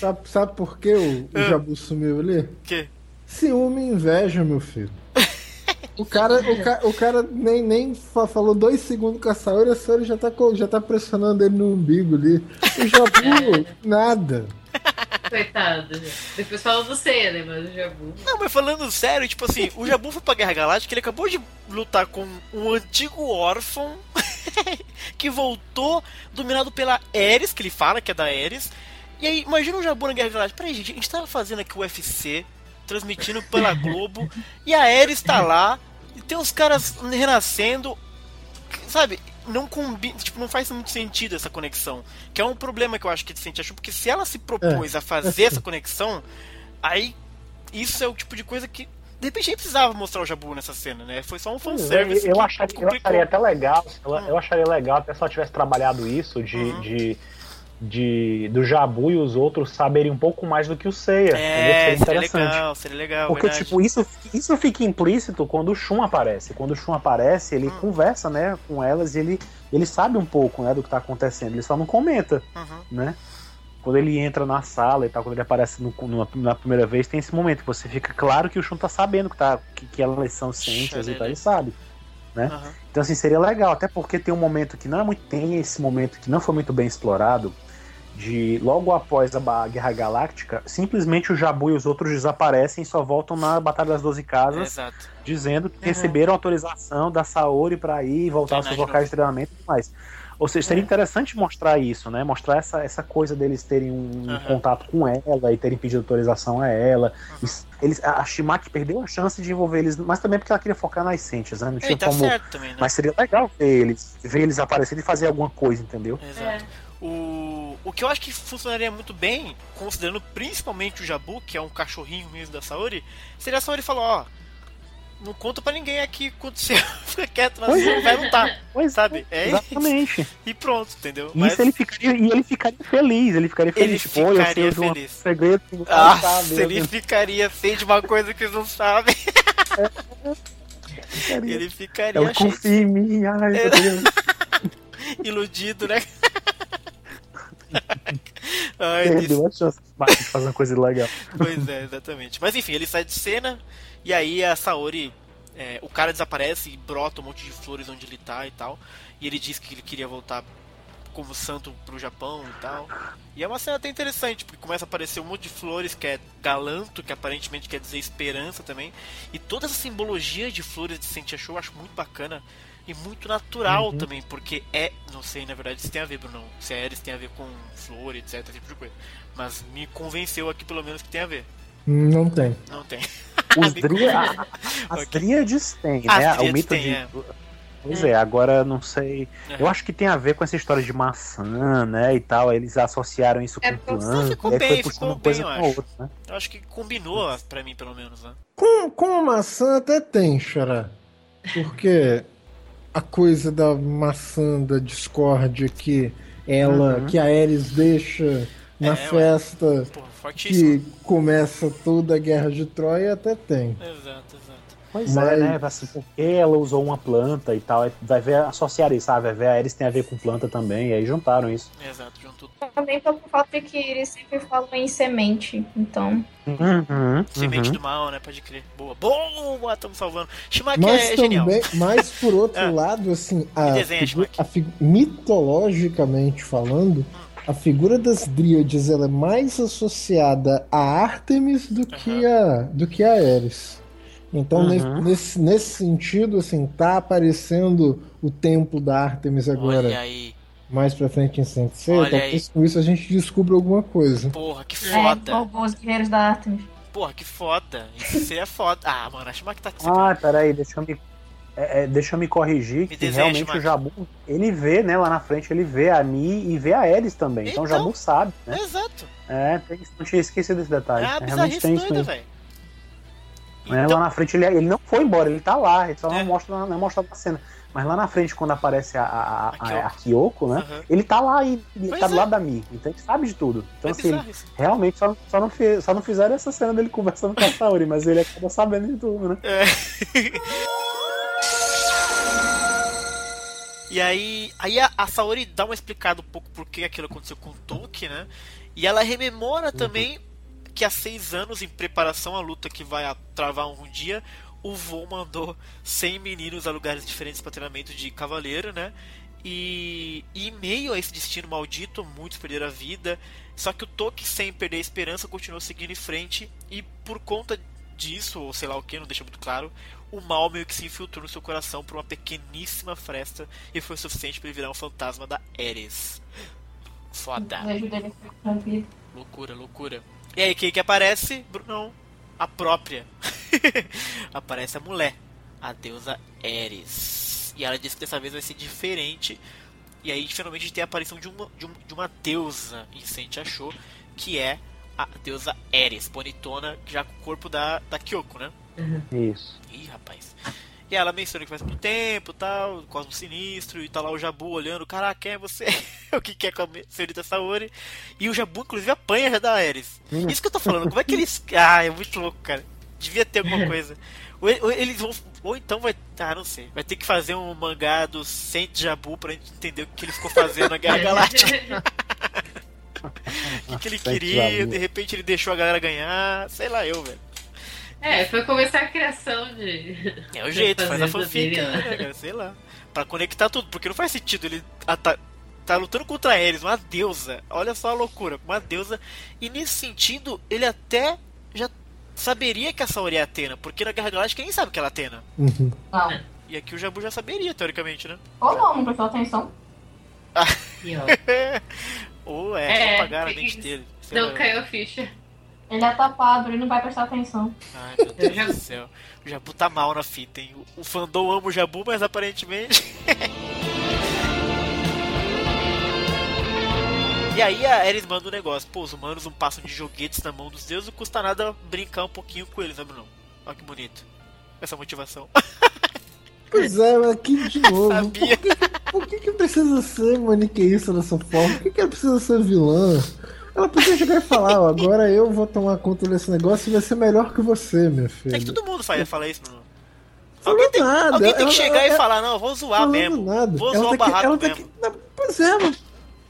Sabe, sabe por que o, o. Jabu sumiu ali? O quê? Ciúme e inveja, meu filho. O cara, o ca- o cara nem, nem fa- falou dois segundos com a Saori, a Saori já tá, já tá pressionando ele no umbigo ali. O Jabu, nada. coitado. Depois fala do Seiya, né? Mas o Jabu. Não, mas falando sério, tipo assim, o Jabu foi pra Guerra Galáctica, ele acabou de lutar com um antigo órfão que voltou dominado pela Ares, que ele fala que é da Ares. E aí, imagina o Jabu na Guerra Galáctica. Peraí, gente, a gente tava fazendo aqui o UFC, transmitindo pela Globo, e a Ares tá lá, e tem os caras renascendo, sabe? Não combina, tipo, não faz muito sentido essa conexão. Que é um problema que eu acho que a Vicente achou, porque se ela se propôs a fazer essa conexão, aí isso é o tipo de coisa que. De repente nem precisava mostrar o Jabu nessa cena, né? Foi só um fanservice. eu, que acharia, eu acharia até legal, eu, Hum. eu acharia legal até se ela tivesse trabalhado isso de, Uhum. de, de- do Jabu e os outros saberem um pouco mais do que o Seiya. É, Seria seria legal, seria legal. Porque, verdade. tipo, isso, isso fica implícito quando o Shun aparece. Quando o Shun aparece, ele Hum. conversa, né, com elas e ele, ele sabe um pouco, né, do que tá acontecendo. Ele só não comenta, Uhum. né? Quando ele entra na sala e tal, quando ele aparece no, numa- na primeira vez, tem esse momento que você fica claro que o Shun tá sabendo que, tá, que, que elas são ciências e tal, ele sabe. Uhum. Então, assim, seria legal, até porque tem um momento que não é muito. Tem esse momento que não foi muito bem explorado. De logo após a Guerra Galáctica, simplesmente o Jabu e os outros desaparecem e só voltam na Batalha das Doze É, Casas, exato. dizendo que Uhum. receberam autorização da Saori pra ir e voltar aos seus locais de treinamento e tudo mais. Ou seja, seria interessante mostrar isso, né? Mostrar essa, essa coisa deles terem um Uhum. contato com ela e terem pedido autorização a ela. Uhum. Eles, a Shimaki perdeu a chance de envolver eles, mas também porque ela queria focar nas Sentias, né? Não É, tinha e tá como certo também, né? mas seria legal ver eles, ver eles aparecendo e fazer alguma coisa, entendeu? Exato. O, o que eu acho que funcionaria muito bem, considerando principalmente o Jabu, que é um cachorrinho mesmo da Saori, seria a Saori falar, ó, não conta pra ninguém aqui o que aconteceu, fica quieto, Pois não vai lutar, Pois sabe? É Exatamente. E pronto, entendeu? E isso ele ficaria, e ele ficaria feliz, ele ficaria feliz, Ele tipo, eu sei ficaria de um feliz. segredo que Ah, sabe, ele ficaria feio de uma coisa que eles não sabem. ficaria. Ele ficaria Ela confia em mim, ai, É. meu Deus. iludido, né? Ai, perdeu a chance de fazer uma coisa legal. Pois é, exatamente. Mas enfim, ele sai de cena e aí a Saori é, o cara desaparece e brota um monte de flores onde ele tá e tal. E ele diz que ele queria voltar como santo pro Japão e tal. E é uma cena até interessante, porque começa a aparecer um monte de flores que é galanto, que aparentemente quer dizer esperança também. E toda essa simbologia de flores de Sentia Show eu acho muito bacana e muito natural Uhum. também, porque é, não sei na verdade se tem a ver, Bruno, se a Ares tem a ver com flor, etc, esse tipo de coisa. Mas me convenceu aqui pelo menos que tem a ver. Não tem. Não tem. Os a- As Ok. dríades têm, As né? o mito têm, de. é. Pois é, agora não sei. Eu Aham. acho que tem a ver com essa história de maçã, né? E tal. Eles associaram isso É, com planta. ficou aí bem, foi ficou bem, coisa eu acho. outra, né? Eu acho que combinou pra mim pelo menos, né? Com, com a maçã até tem, Xará. Porque a coisa da maçã da discórdia que ela, Uhum. que a Ares deixa na É, festa que começa toda a guerra de Troia, até tem. Exato. Pois Mas- é, né? Assim, porque ela usou uma planta e tal. aí Vai ver, associar isso, sabe? Vai ver a Ares tem a ver com planta também. E aí juntaram isso. Exato, junto tudo. Também pelo fato de que eles sempre falam em semente. Então, Uhum, Semente uhum. do mal, né? Pode crer. Boa. Boa, estamos salvando. Shimaki Mas é genial. também, mas por outro Ah. lado, assim, a, desenha, a fi- mitologicamente falando, a figura das Dríades ela é mais associada a Ártemis do que a do que a Ares. Então, Uhum. nesse, nesse, sentido, assim, tá aparecendo o templo da Ártemis agora, Olha aí. mais pra frente em. Olha Talvez com isso a gente descubra alguma coisa. Porra, que é, foda. roubou os guerreiros da Artemis. Porra, que foda. Isso seria foda. Ah, mano, a Shimaki tá de Ah, peraí, deixa eu me. é, é, deixa eu me corrigir Me que realmente Schumacher. o Jabu, ele vê, né, lá na frente, ele vê a Mi e vê a Ares também. Então, o Então. Jabu sabe, né? Exato. É, tem, não tinha esquecido desse detalhe. É uma É, realmente tem isso mesmo. velho. Né, Então, Lá na frente ele, ele não foi embora, ele tá lá, ele só É. não mostra, não é mostrado na cena. Mas lá na frente, quando aparece a, a, a, A Kyoko, né? aham. Ele tá lá e ele Pois tá do é. lado da Mi. Então ele sabe de tudo. Então, é assim, isso. realmente só, só, não fez, só não fizeram essa cena dele conversando com a Saori, mas ele acaba sabendo de tudo, né? É. E aí, aí a, a Saori dá uma explicada um pouco por que aquilo aconteceu com o Tolkien, né? E ela rememora também que há seis anos, em preparação à luta que vai travar um dia, o Vô mandou 100 meninos a lugares diferentes para treinamento de cavaleiro, né? E, e em meio a esse destino maldito, muitos perderam a vida. Só que o Tolkien, sem perder a esperança, continuou seguindo em frente. E por conta disso, ou sei lá o que, não deixa muito claro, o mal meio que se infiltrou no seu coração por uma pequeníssima fresta e foi suficiente para ele virar um fantasma da Eris. Foda. Loucura, loucura. E aí, quem que aparece? Brunão. A própria. aparece a mulher. A deusa Eris. E ela disse que dessa vez vai ser diferente. E aí, finalmente, a gente tem a aparição de uma, de, um- de uma deusa em Sente achou, que é a deusa Eris, bonitona, já com o corpo da, da Kyoko, né? Isso. Ih, rapaz. E ela menciona que faz muito tempo tal, Cosmo Sinistro, e tá lá o Jabu olhando, caraca, quem é você? o que quer com a senhorita Saori? E o Jabu, inclusive, apanha já da Ares. Isso que eu tô falando, como é que eles. Ah, é muito louco, cara. Devia ter alguma coisa. Ou, ou eles vão. Ou então vai. Ah, não sei. Vai ter que fazer um mangá do Saint Jabu pra gente entender o que ele ficou fazendo na Guerra Galáctica. O que, que ele queria, de repente ele deixou a galera ganhar. Sei lá, eu, velho. É, foi começar a criação de. É o jeito, faz a fanfic, né? Sei lá. Pra conectar tudo, porque não faz sentido ele ah, tá, tá lutando contra eles, uma deusa. Olha só a loucura, uma deusa. E nesse sentido, ele até já saberia que a Saori é Atena, porque na Guerra Galáctica ninguém sabe que ela é Atena. Uhum. Não. E aqui o Jabu já saberia, teoricamente, né? Ou não, não prestou atenção. E, ó, Ou é, É, só apagaram a mente dele. não caiu a ficha. Ele é tapado, ele não vai prestar atenção. Ai, meu Deus já- do céu. O Jabu tá mal na fita, hein? O, o fandom ama o Jabu, mas aparentemente. e aí a Ares manda um negócio. Pô, os humanos não passam de joguetes na mão dos deuses, não custa nada brincar um pouquinho com eles, né, Bruno? Olha que bonito. Essa motivação. Pois é, mas aqui de novo. Sabia. Por, que, por que, que precisa ser maniqueísta dessa forma? Por que, que ela precisa ser vilã? Ela podia chegar e falar, ó, agora eu vou tomar conta desse negócio e vai ser melhor que você, minha filha. É que todo mundo faz, fala isso. Falando Alguém tem, nada. alguém tem que ela- chegar ela- e falar, não, eu vou zoar mesmo. nada. Vou Ela zoar o tá que- barraco tá mesmo. que- não, Pois é, mas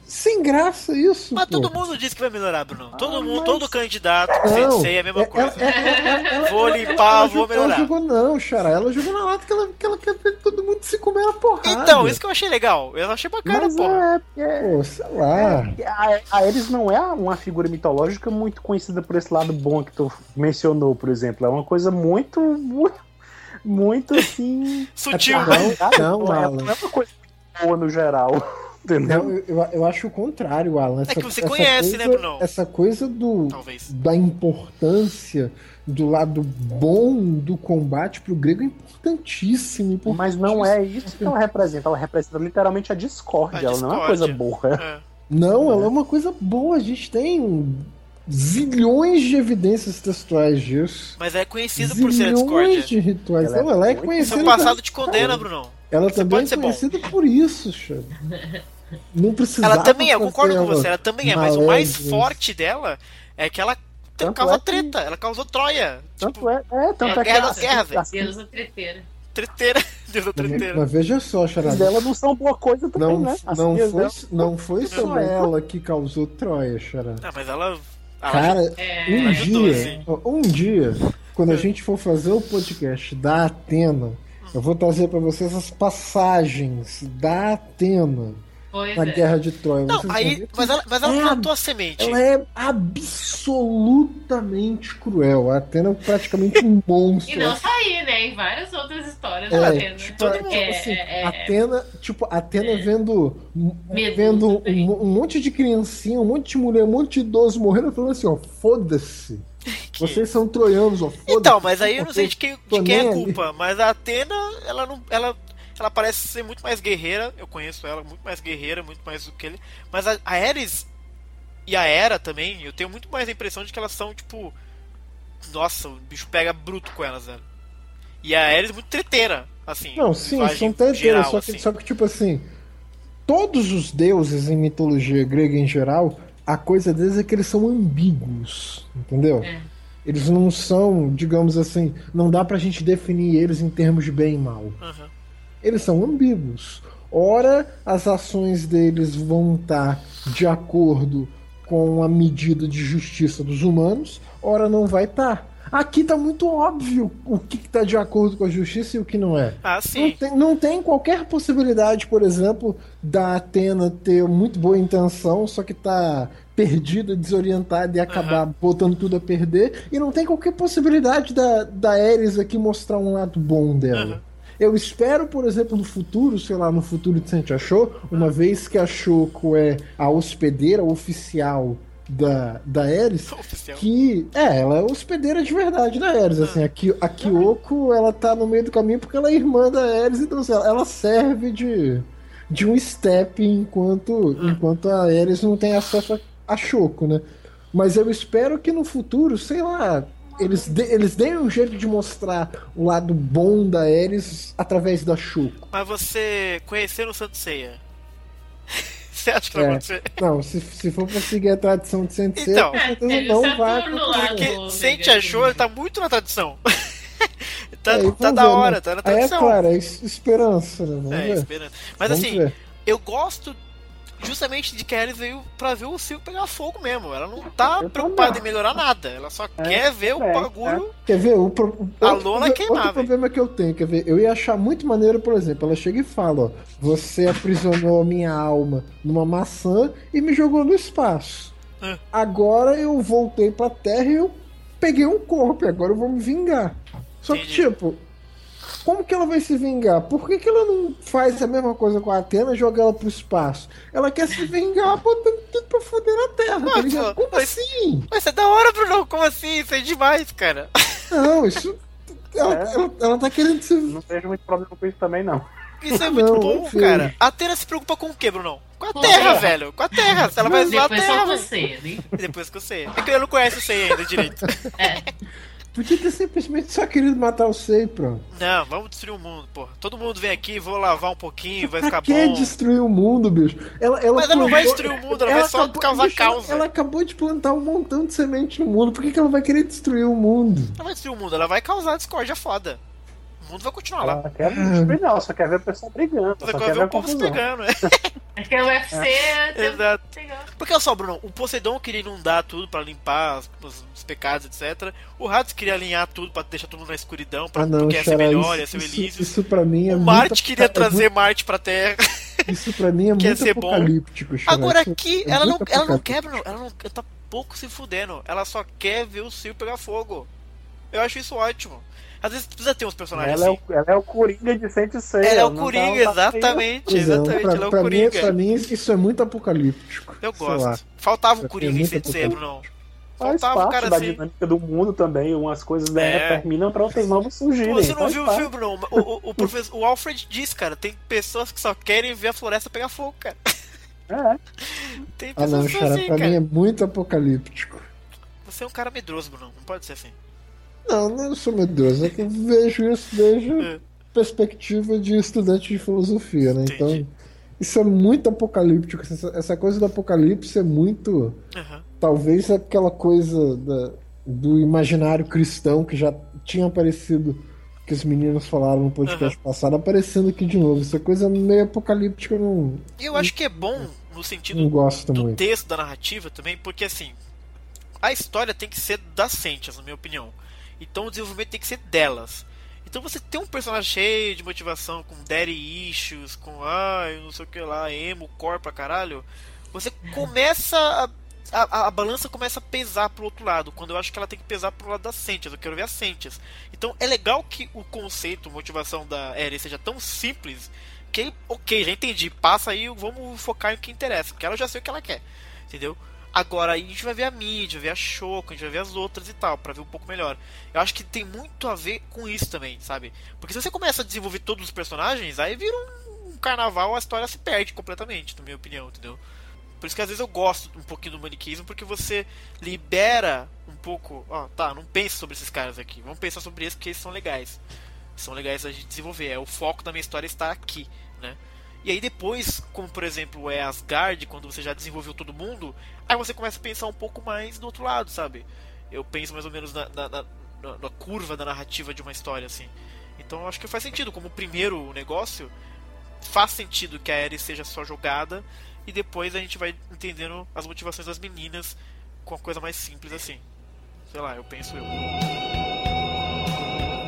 sem graça isso. Mas pô. todo mundo diz que vai melhorar, Bruno. Todo Ah, mundo, mas- todo candidato que Não, sensei é a mesma é- coisa. é- é- é- ela- Vou ela- limpar, ela vou jogou- melhorar. Ela jogou não, Xará. Ela jogou na lata que ela, que ela quer ver todo mundo se comer na porrada. Então, isso que eu achei legal. Eu achei bacana, Mas porra. é, é, Pô, sei lá. A, a Ares não é uma figura mitológica muito conhecida por esse lado bom que tu mencionou, por exemplo. É uma coisa muito, muito, muito assim. Sutil. Não, não, é, Alan. não é uma coisa boa no geral. Entendeu? Não, eu, eu, acho o contrário, Alan. Essa, É que você essa conhece, coisa, né, Bruno? Essa coisa do, Talvez. da importância do lado bom do combate pro grego é importantíssimo. importantíssimo. Mas não é isso que ela representa. Ela representa literalmente a discórdia. A ela não é uma coisa discórdia. boa. É. Não, ela é uma coisa boa. A gente tem zilhões de evidências textuais disso. Mas é conhecido por ser a Zilhões discórdia. de rituais. Ela é Não, ela é conhecida. Seu passado te condena, Brunão. Ela Você também pode é ser bom. conhecida por isso, Xana. Não precisava Ela também é, eu concordo com você, ela também é, mas o mais forte dela é que ela Tanto causa é que- treta, ela causou Troia. Tanto Tipo, é, é, tanto É é, guerra as- das guerras, velho. as Deusa treteira. treteira. Deus da Mas, treteira. mas veja só, Charada. dela não são boa coisa também, Não, né? As não, foi, dela- não foi só ela que causou Troia, Charada. Não, mas ela. ela Cara, É, um ajudou, dia, sim. um dia, quando a gente for fazer o podcast da Atena, eu vou trazer pra vocês as passagens da Atena pois na é. Guerra de Troia. Não, aí. Mas ela, mas ela É, plantou a semente. ela é absolutamente cruel. A Atena é praticamente um monstro. E não só aí, né? Em várias outras histórias É, da Atena. tipo, Todo é, mundo, tipo assim, é, é, Atena, tipo, Atena vendo, Medusa vendo um, um monte de criancinha, um monte de mulher, um monte de idoso morrendo, falando assim, ó, foda-se. Que- Vocês são troianos, ó, foda-se. Então, mas aí eu não sei de quem, de quem é a culpa. Mas a Atena, ela não. Ela, ela parece ser muito mais guerreira. Eu conheço ela, muito mais guerreira, muito mais do que ele. Mas a, a Ares e a Hera também, eu tenho muito mais a impressão de que elas são, tipo. Nossa, o bicho pega bruto com elas, velho. E a Ares é muito treteira, assim. Não, sim, são treteiras, só que, assim. só que, tipo assim, todos os deuses em mitologia grega em geral, a coisa deles é que eles são ambíguos, entendeu? É. Eles não são, digamos assim, não dá pra gente definir eles em termos de bem e mal. Aham. Eles são ambíguos. Ora, as ações deles vão estar de acordo com a medida de justiça dos humanos, ora não vai estar. Aqui tá muito óbvio o que está de acordo com a justiça e o que não é. Ah, Não sim. tem, não tem qualquer possibilidade, por exemplo, da Atena ter muito boa intenção, só que tá perdida, desorientada e acabar botando tudo a perder. E não tem qualquer possibilidade da, da Ares aqui mostrar um lado bom dela. Uhum. Eu espero, por exemplo, no futuro, sei lá, no futuro de Saint achou, uma vez que a Shoko é a hospedeira oficial da, da Ares, Oficial. que é, ela é hospedeira de verdade da Ares, assim, a, Ki, a Kyoko, ela tá no meio do caminho porque ela é irmã da Ares, então assim, ela, serve de, de um step enquanto, enquanto a Ares não tem acesso a, a Shoko, né? Mas eu espero que no futuro, sei lá, eles, de, eles deem um jeito de mostrar o lado bom da Ares através da Shoko. Mas você conhecendo o Santo Ceia. Você acha que vai É. acontecer? Não, se, se for pra seguir a tradição de Sensei, Então. com certeza É, não Saturno vai acontecer. Porque se a gente achou, ele tá muito na tradição. tá Aí, tá da ver, hora, né? tá na Aí é tradição. claro, é es- esperança, né? Vamos É, ver. esperando. Mas Vamos assim, ver. eu gosto justamente de que a Ares veio pra ver o circo pegar fogo mesmo. Ela não tá Eu preocupada em melhorar nada. Ela só quer ver o é, bagulho. Quer ver? O, pro- o- A lona queimar, outro problema que eu tenho, quer ver? Eu ia achar muito maneiro, por exemplo, ela chega e fala, ó, você aprisionou a minha alma numa maçã e me jogou no espaço. É. Agora eu voltei pra Terra e eu peguei um corpo, e agora eu vou me vingar. Só que, Entendi. tipo, como que ela vai se vingar? Por que, que ela não faz a mesma coisa com a Atena e joga ela pro espaço? Ela quer se vingar botando tudo pra foder na Terra, tá Ah, pô, Como mas- assim? Mas isso é da hora, Bruno. Como assim? Isso é demais, cara. Não, isso. Ela, É. ela, ela tá querendo se. Não vejo muito problema com isso também, não. Isso é Ah, muito não, bom, enfim. cara. A Atena se preocupa com o quê, Bruno? Com a Com Terra, velho. Com a Terra. Se ela vai zoar a Depois Terra, só vai... você, né? Depois que eu sei. É que eu não conheço o Sei ainda direito. Podia ter simplesmente só querido matar o Sei, pronto. Não, vamos destruir o mundo, porra. Todo mundo vem aqui, vou lavar um pouquinho, vai ficar Pra que bom. destruir o mundo, bicho? Ela, ela Mas ela não vai destruir o mundo, ela vai só causar bicho, ela- causa. Ela, acabou de plantar um montão de semente no mundo. Por que, que ela vai querer destruir o mundo? Ela vai destruir o mundo, ela vai causar discórdia foda. O mundo vai continuar lá. Ela quer não, só quer ver o pessoal brigando. Só vai quer ver ver o povo se pegando, né? Acho que é o UFC. tem- Exato. Porque olha só, Bruno, o Poseidon queria inundar tudo pra limpar os, os- os pecados, etc. O Hades queria alinhar tudo pra deixar tudo na escuridão, pra, Ah, não, porque ia ser melhor, ia isso, ser o isso, Elísio. isso pra mim é o muito Marte queria apoca- trazer Marte pra Terra. Isso pra mim é quer muito ser bom. apocalíptico, Xará. Agora Isso aqui, é ela não, muito ela não quer, Bruno. Ela não ela tá pouco se fudendo. Ela só quer ver o Sil pegar fogo. Eu acho isso ótimo. Às vezes precisa ter uns personagens Ela é, assim. o, ela é o Coringa de Saint Seiya. Ela é o não Coringa, não tá exatamente. É, Exatamente, pra, ela é o pra mim, Coringa. pra mim, isso é muito apocalíptico. Eu gosto. Faltava o Coringa mim é em muito Saint Seiya, Bruno. Faz Faltava parte cara da assim. dinâmica do mundo também. Umas coisas né, É. terminam pra outras novas surgirem. Pô, você não faz viu o parte. filme, Bruno? O, o, o, professor, o Alfred diz, cara, tem pessoas que só querem ver a floresta pegar fogo, cara. É. Tem Ah pessoas não, que são Xará, assim, pra cara. mim é muito apocalíptico. Você é um cara medroso, Bruno. Não pode ser assim. Não, não sou medroso, é que eu vejo isso desde É. a perspectiva de estudante de filosofia, né? Entendi. Então, isso é muito apocalíptico. Essa, essa coisa do apocalipse é muito. Aham. Talvez aquela coisa da- do imaginário cristão que já tinha aparecido, que os meninos falaram no podcast passado, aparecendo aqui de novo. Essa coisa meio apocalíptica eu não, eu acho que é bom no sentido do muito. texto, da narrativa também, porque assim, a história tem que ser das Sentias, na minha opinião. Então o desenvolvimento tem que ser delas. Então você tem um personagem cheio de motivação, com daddy issues, com ai, não sei o que lá, emo, core pra caralho, você começa a, a, a balança começa a pesar pro outro lado, quando eu acho que ela tem que pesar pro lado das Sentias, eu quero ver as Sentias. Então é legal que o conceito, motivação da Eren seja tão simples, que ok, já entendi, passa aí, vamos focar em o que interessa, porque ela já sei o que ela quer, entendeu? Agora a gente vai ver a mídia, ver a Shoko, a gente vai ver as outras e tal, pra ver um pouco melhor. Eu acho que tem muito a ver com isso também, sabe? Porque se você começa a desenvolver todos os personagens, aí vira um, um carnaval, a história se perde completamente, na minha opinião, entendeu? Por isso que às vezes eu gosto um pouquinho do maniqueísmo, porque você libera um pouco. Ó, tá, não pense sobre esses caras aqui. Vamos pensar sobre eles porque eles são legais. São legais a gente desenvolver. É o foco da minha história estar aqui, né? E aí depois, como por exemplo é Asgard, quando você já desenvolveu todo mundo, aí você começa a pensar um pouco mais do outro lado, sabe? Eu penso mais ou menos na, na, na- na- curva da narrativa de uma história, assim. Então eu acho que faz sentido. Como primeiro negócio, faz sentido que a Ares seja só jogada e depois a gente vai entendendo as motivações das meninas com a coisa mais simples assim. Sei lá, eu penso eu.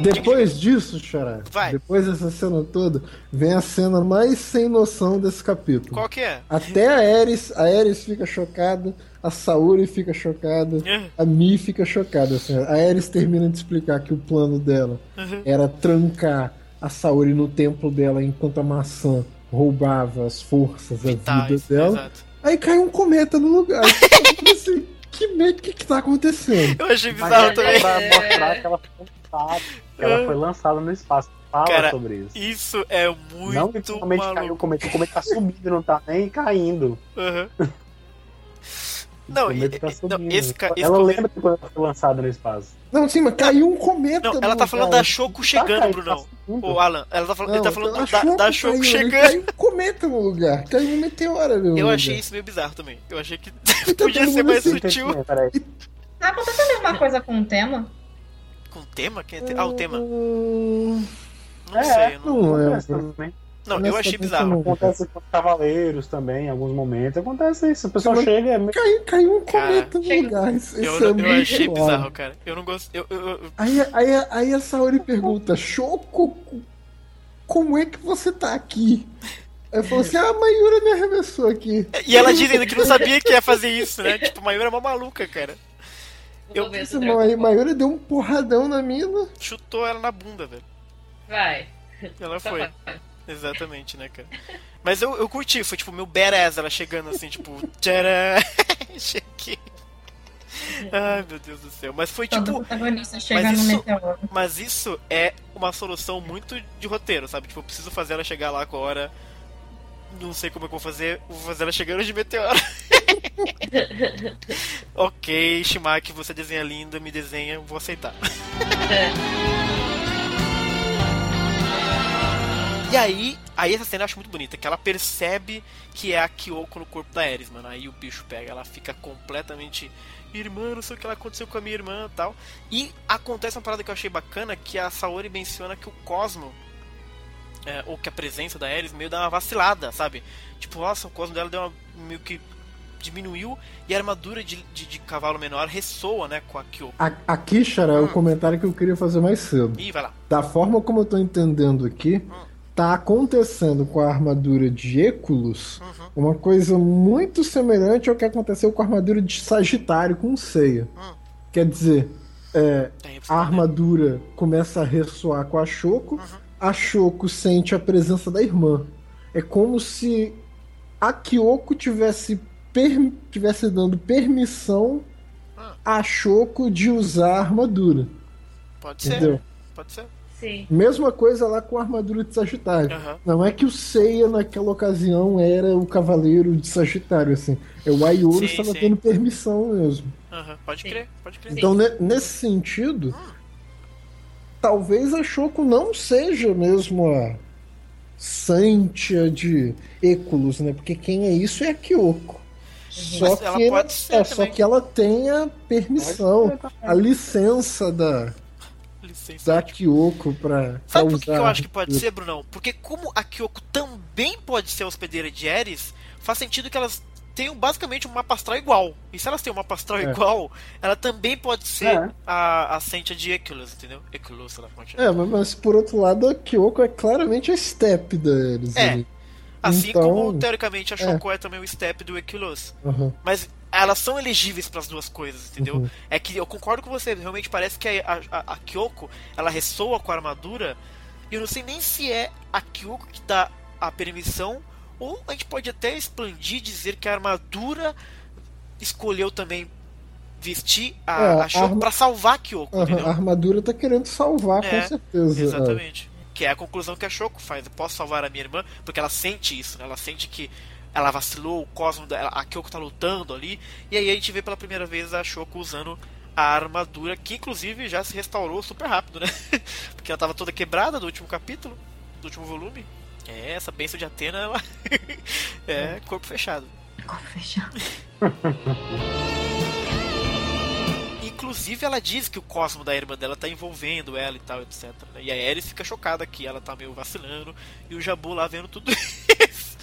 Depois disso, Xará, Vai. depois dessa cena toda, vem a cena mais sem noção desse capítulo. Qual que é? Até a Ares, a Ares fica chocada, a Saori fica chocada, É. a Mi fica chocada. Assim, a Ares termina de explicar que o plano dela Uhum. era trancar a Saori no templo dela enquanto a maçã roubava as forças, a vida Vitais, dela. exato. Aí cai um cometa no lugar. Eu assim, que medo que, que tá acontecendo? Eu achei bizarro é também. pra mostrar que ela foi lançada, ela foi lançada no espaço. Fala Cara, sobre isso. Isso é não muito literalmente caiu o cometa. O cometa tá subindo, não tá nem caindo. Uhum. Não, e- tá não, esse ca- esse ela cometa- lembra que quando ela foi lançada no espaço. Não, sim, mas caiu um cometa. Não, ela tá falando lugar. da Shoko chegando, caindo, Brunão. tá subindo. Ô, Alan, ela tá falando, ele tá Não, falando a da, da Shoko caiu, chegando. Caiu um cometa no lugar. Caiu um meteoro no Eu lugar. achei isso meio bizarro também. Eu achei que Então, podia ser mais assim, sutil. Tá acontecendo alguma coisa com o tema? Com tema? Quem é te- Ah, o tema. Hum, Não É, sei. eu Não, Não é. Acontece também. não eu nessa achei vez bizarro. Acontece com os cavaleiros também, em alguns momentos. Acontece isso. O pessoal chega. é- Caiu, caiu um cometa no lugar. Isso, Eu, isso é eu muito achei claro. bizarro, cara. Eu não gosto. Eu, eu- eu- Aí, aí, aí a Saori pergunta: Choco, como é que você tá aqui? Aí falou assim: ah, a Mayura me arremessou aqui. E ela diz ainda que não sabia que ia fazer isso, né? Tipo, a Mayura é uma maluca, cara. Eu- Dragon May- Ball. Mayura deu um porradão na mina. Chutou ela na bunda, velho. Vai. Ela Só foi. vai. Exatamente, né, cara? Mas eu, eu curti, foi tipo meu badass ela chegando assim, tipo, tcharam! Cheguei. Ai, meu Deus do céu. Mas foi Todo tipo. mas isso- meteoro. Mas isso é uma solução muito de roteiro, sabe? Tipo, eu preciso fazer ela chegar lá agora. Não sei como é que eu vou fazer. Vou fazer ela chegando de meteoro. ok, Shimaki, você desenha linda, me desenha, vou aceitar. E aí, aí essa cena eu acho muito bonita, que ela percebe que é a Kyoko no corpo da Ares, mano. Aí o bicho pega, ela fica completamente. Irmã, não sei o que ela aconteceu com a minha irmã e tal. E acontece uma parada que eu achei bacana, que a Saori menciona que o Cosmo é, ou que a presença da Ares meio dá uma vacilada, sabe? Tipo, nossa, o cosmo dela deu uma, meio que diminuiu e a armadura de, de, de cavalo menor ressoa, né, com a Kyoko. A- Aqui, Xará, é o comentário que eu queria fazer mais cedo. Ih, vai lá. Da forma como eu tô entendendo aqui, tá acontecendo com a armadura de Eculus uma coisa muito semelhante ao que aconteceu com a armadura de Sagitário com Ceia. Hum. Quer dizer, é, a armadura começa a ressoar com a Choco, a Choco sente a presença da irmã. É como se a Kyoko tivesse, per- tivesse dando permissão a Choco de usar a armadura. Pode ser, Entendeu? pode ser. Sim. Mesma coisa lá com a armadura de Sagitário. Aham. Não é que o Seiya naquela ocasião era o cavaleiro de Sagitário, assim. É o Aioro estava tendo permissão mesmo. Aham, Pode Sim. crer, pode crer. Então, ne- nesse sentido, talvez a Shoko não seja mesmo a Santia de Eculus, né? Porque quem é isso é a Kyoko. Só ela que, pode ser é, só também. que ela tem a permissão, a licença da, Licença. da Kyoko pra, Sabe por que eu acho que pode ser, Brunão? Porque como a Kyoko também pode ser hospedeira de Ares, faz sentido que elas tenham basicamente um mapa astral igual. E se elas têm um mapa astral É. igual, ela também pode ser É. a, a Sentia de Eculus, entendeu? Eculus, lá como é. É, mas, mas por outro lado, a Kyoko é claramente a step deles. É. ali. Assim então- como, teoricamente, a Shoko é. também o step do Eculus. Aham. Mas elas são elegíveis para as duas coisas, entendeu? Uhum. É que eu concordo com você, realmente parece que a, a, a Kyoko, ela ressoa com a armadura, e eu não sei nem se é a Kyoko que dá a permissão, ou a gente pode até expandir e dizer que a armadura escolheu também vestir a, É, a Shoko arma- pra salvar a Kyoko, Aham, entendeu? A armadura tá querendo salvar, É, com certeza. Exatamente. Que é a conclusão que a Shoko faz. Eu posso salvar a minha irmã, porque ela sente isso, né? Ela sente que ela vacilou, o cosmo dela, a Kyoko tá lutando ali. E aí a gente vê pela primeira vez a Shoko usando a armadura, que inclusive já se restaurou super rápido, né? porque ela tava toda quebrada do último capítulo, do último volume. É, essa bênção de Atena, ela é corpo fechado. Corpo fechado. Inclusive, ela diz que o cosmo da irmã dela tá envolvendo ela e tal, etc. né? E a Ares fica chocada que ela tá meio vacilando. E o Jabu lá vendo tudo isso.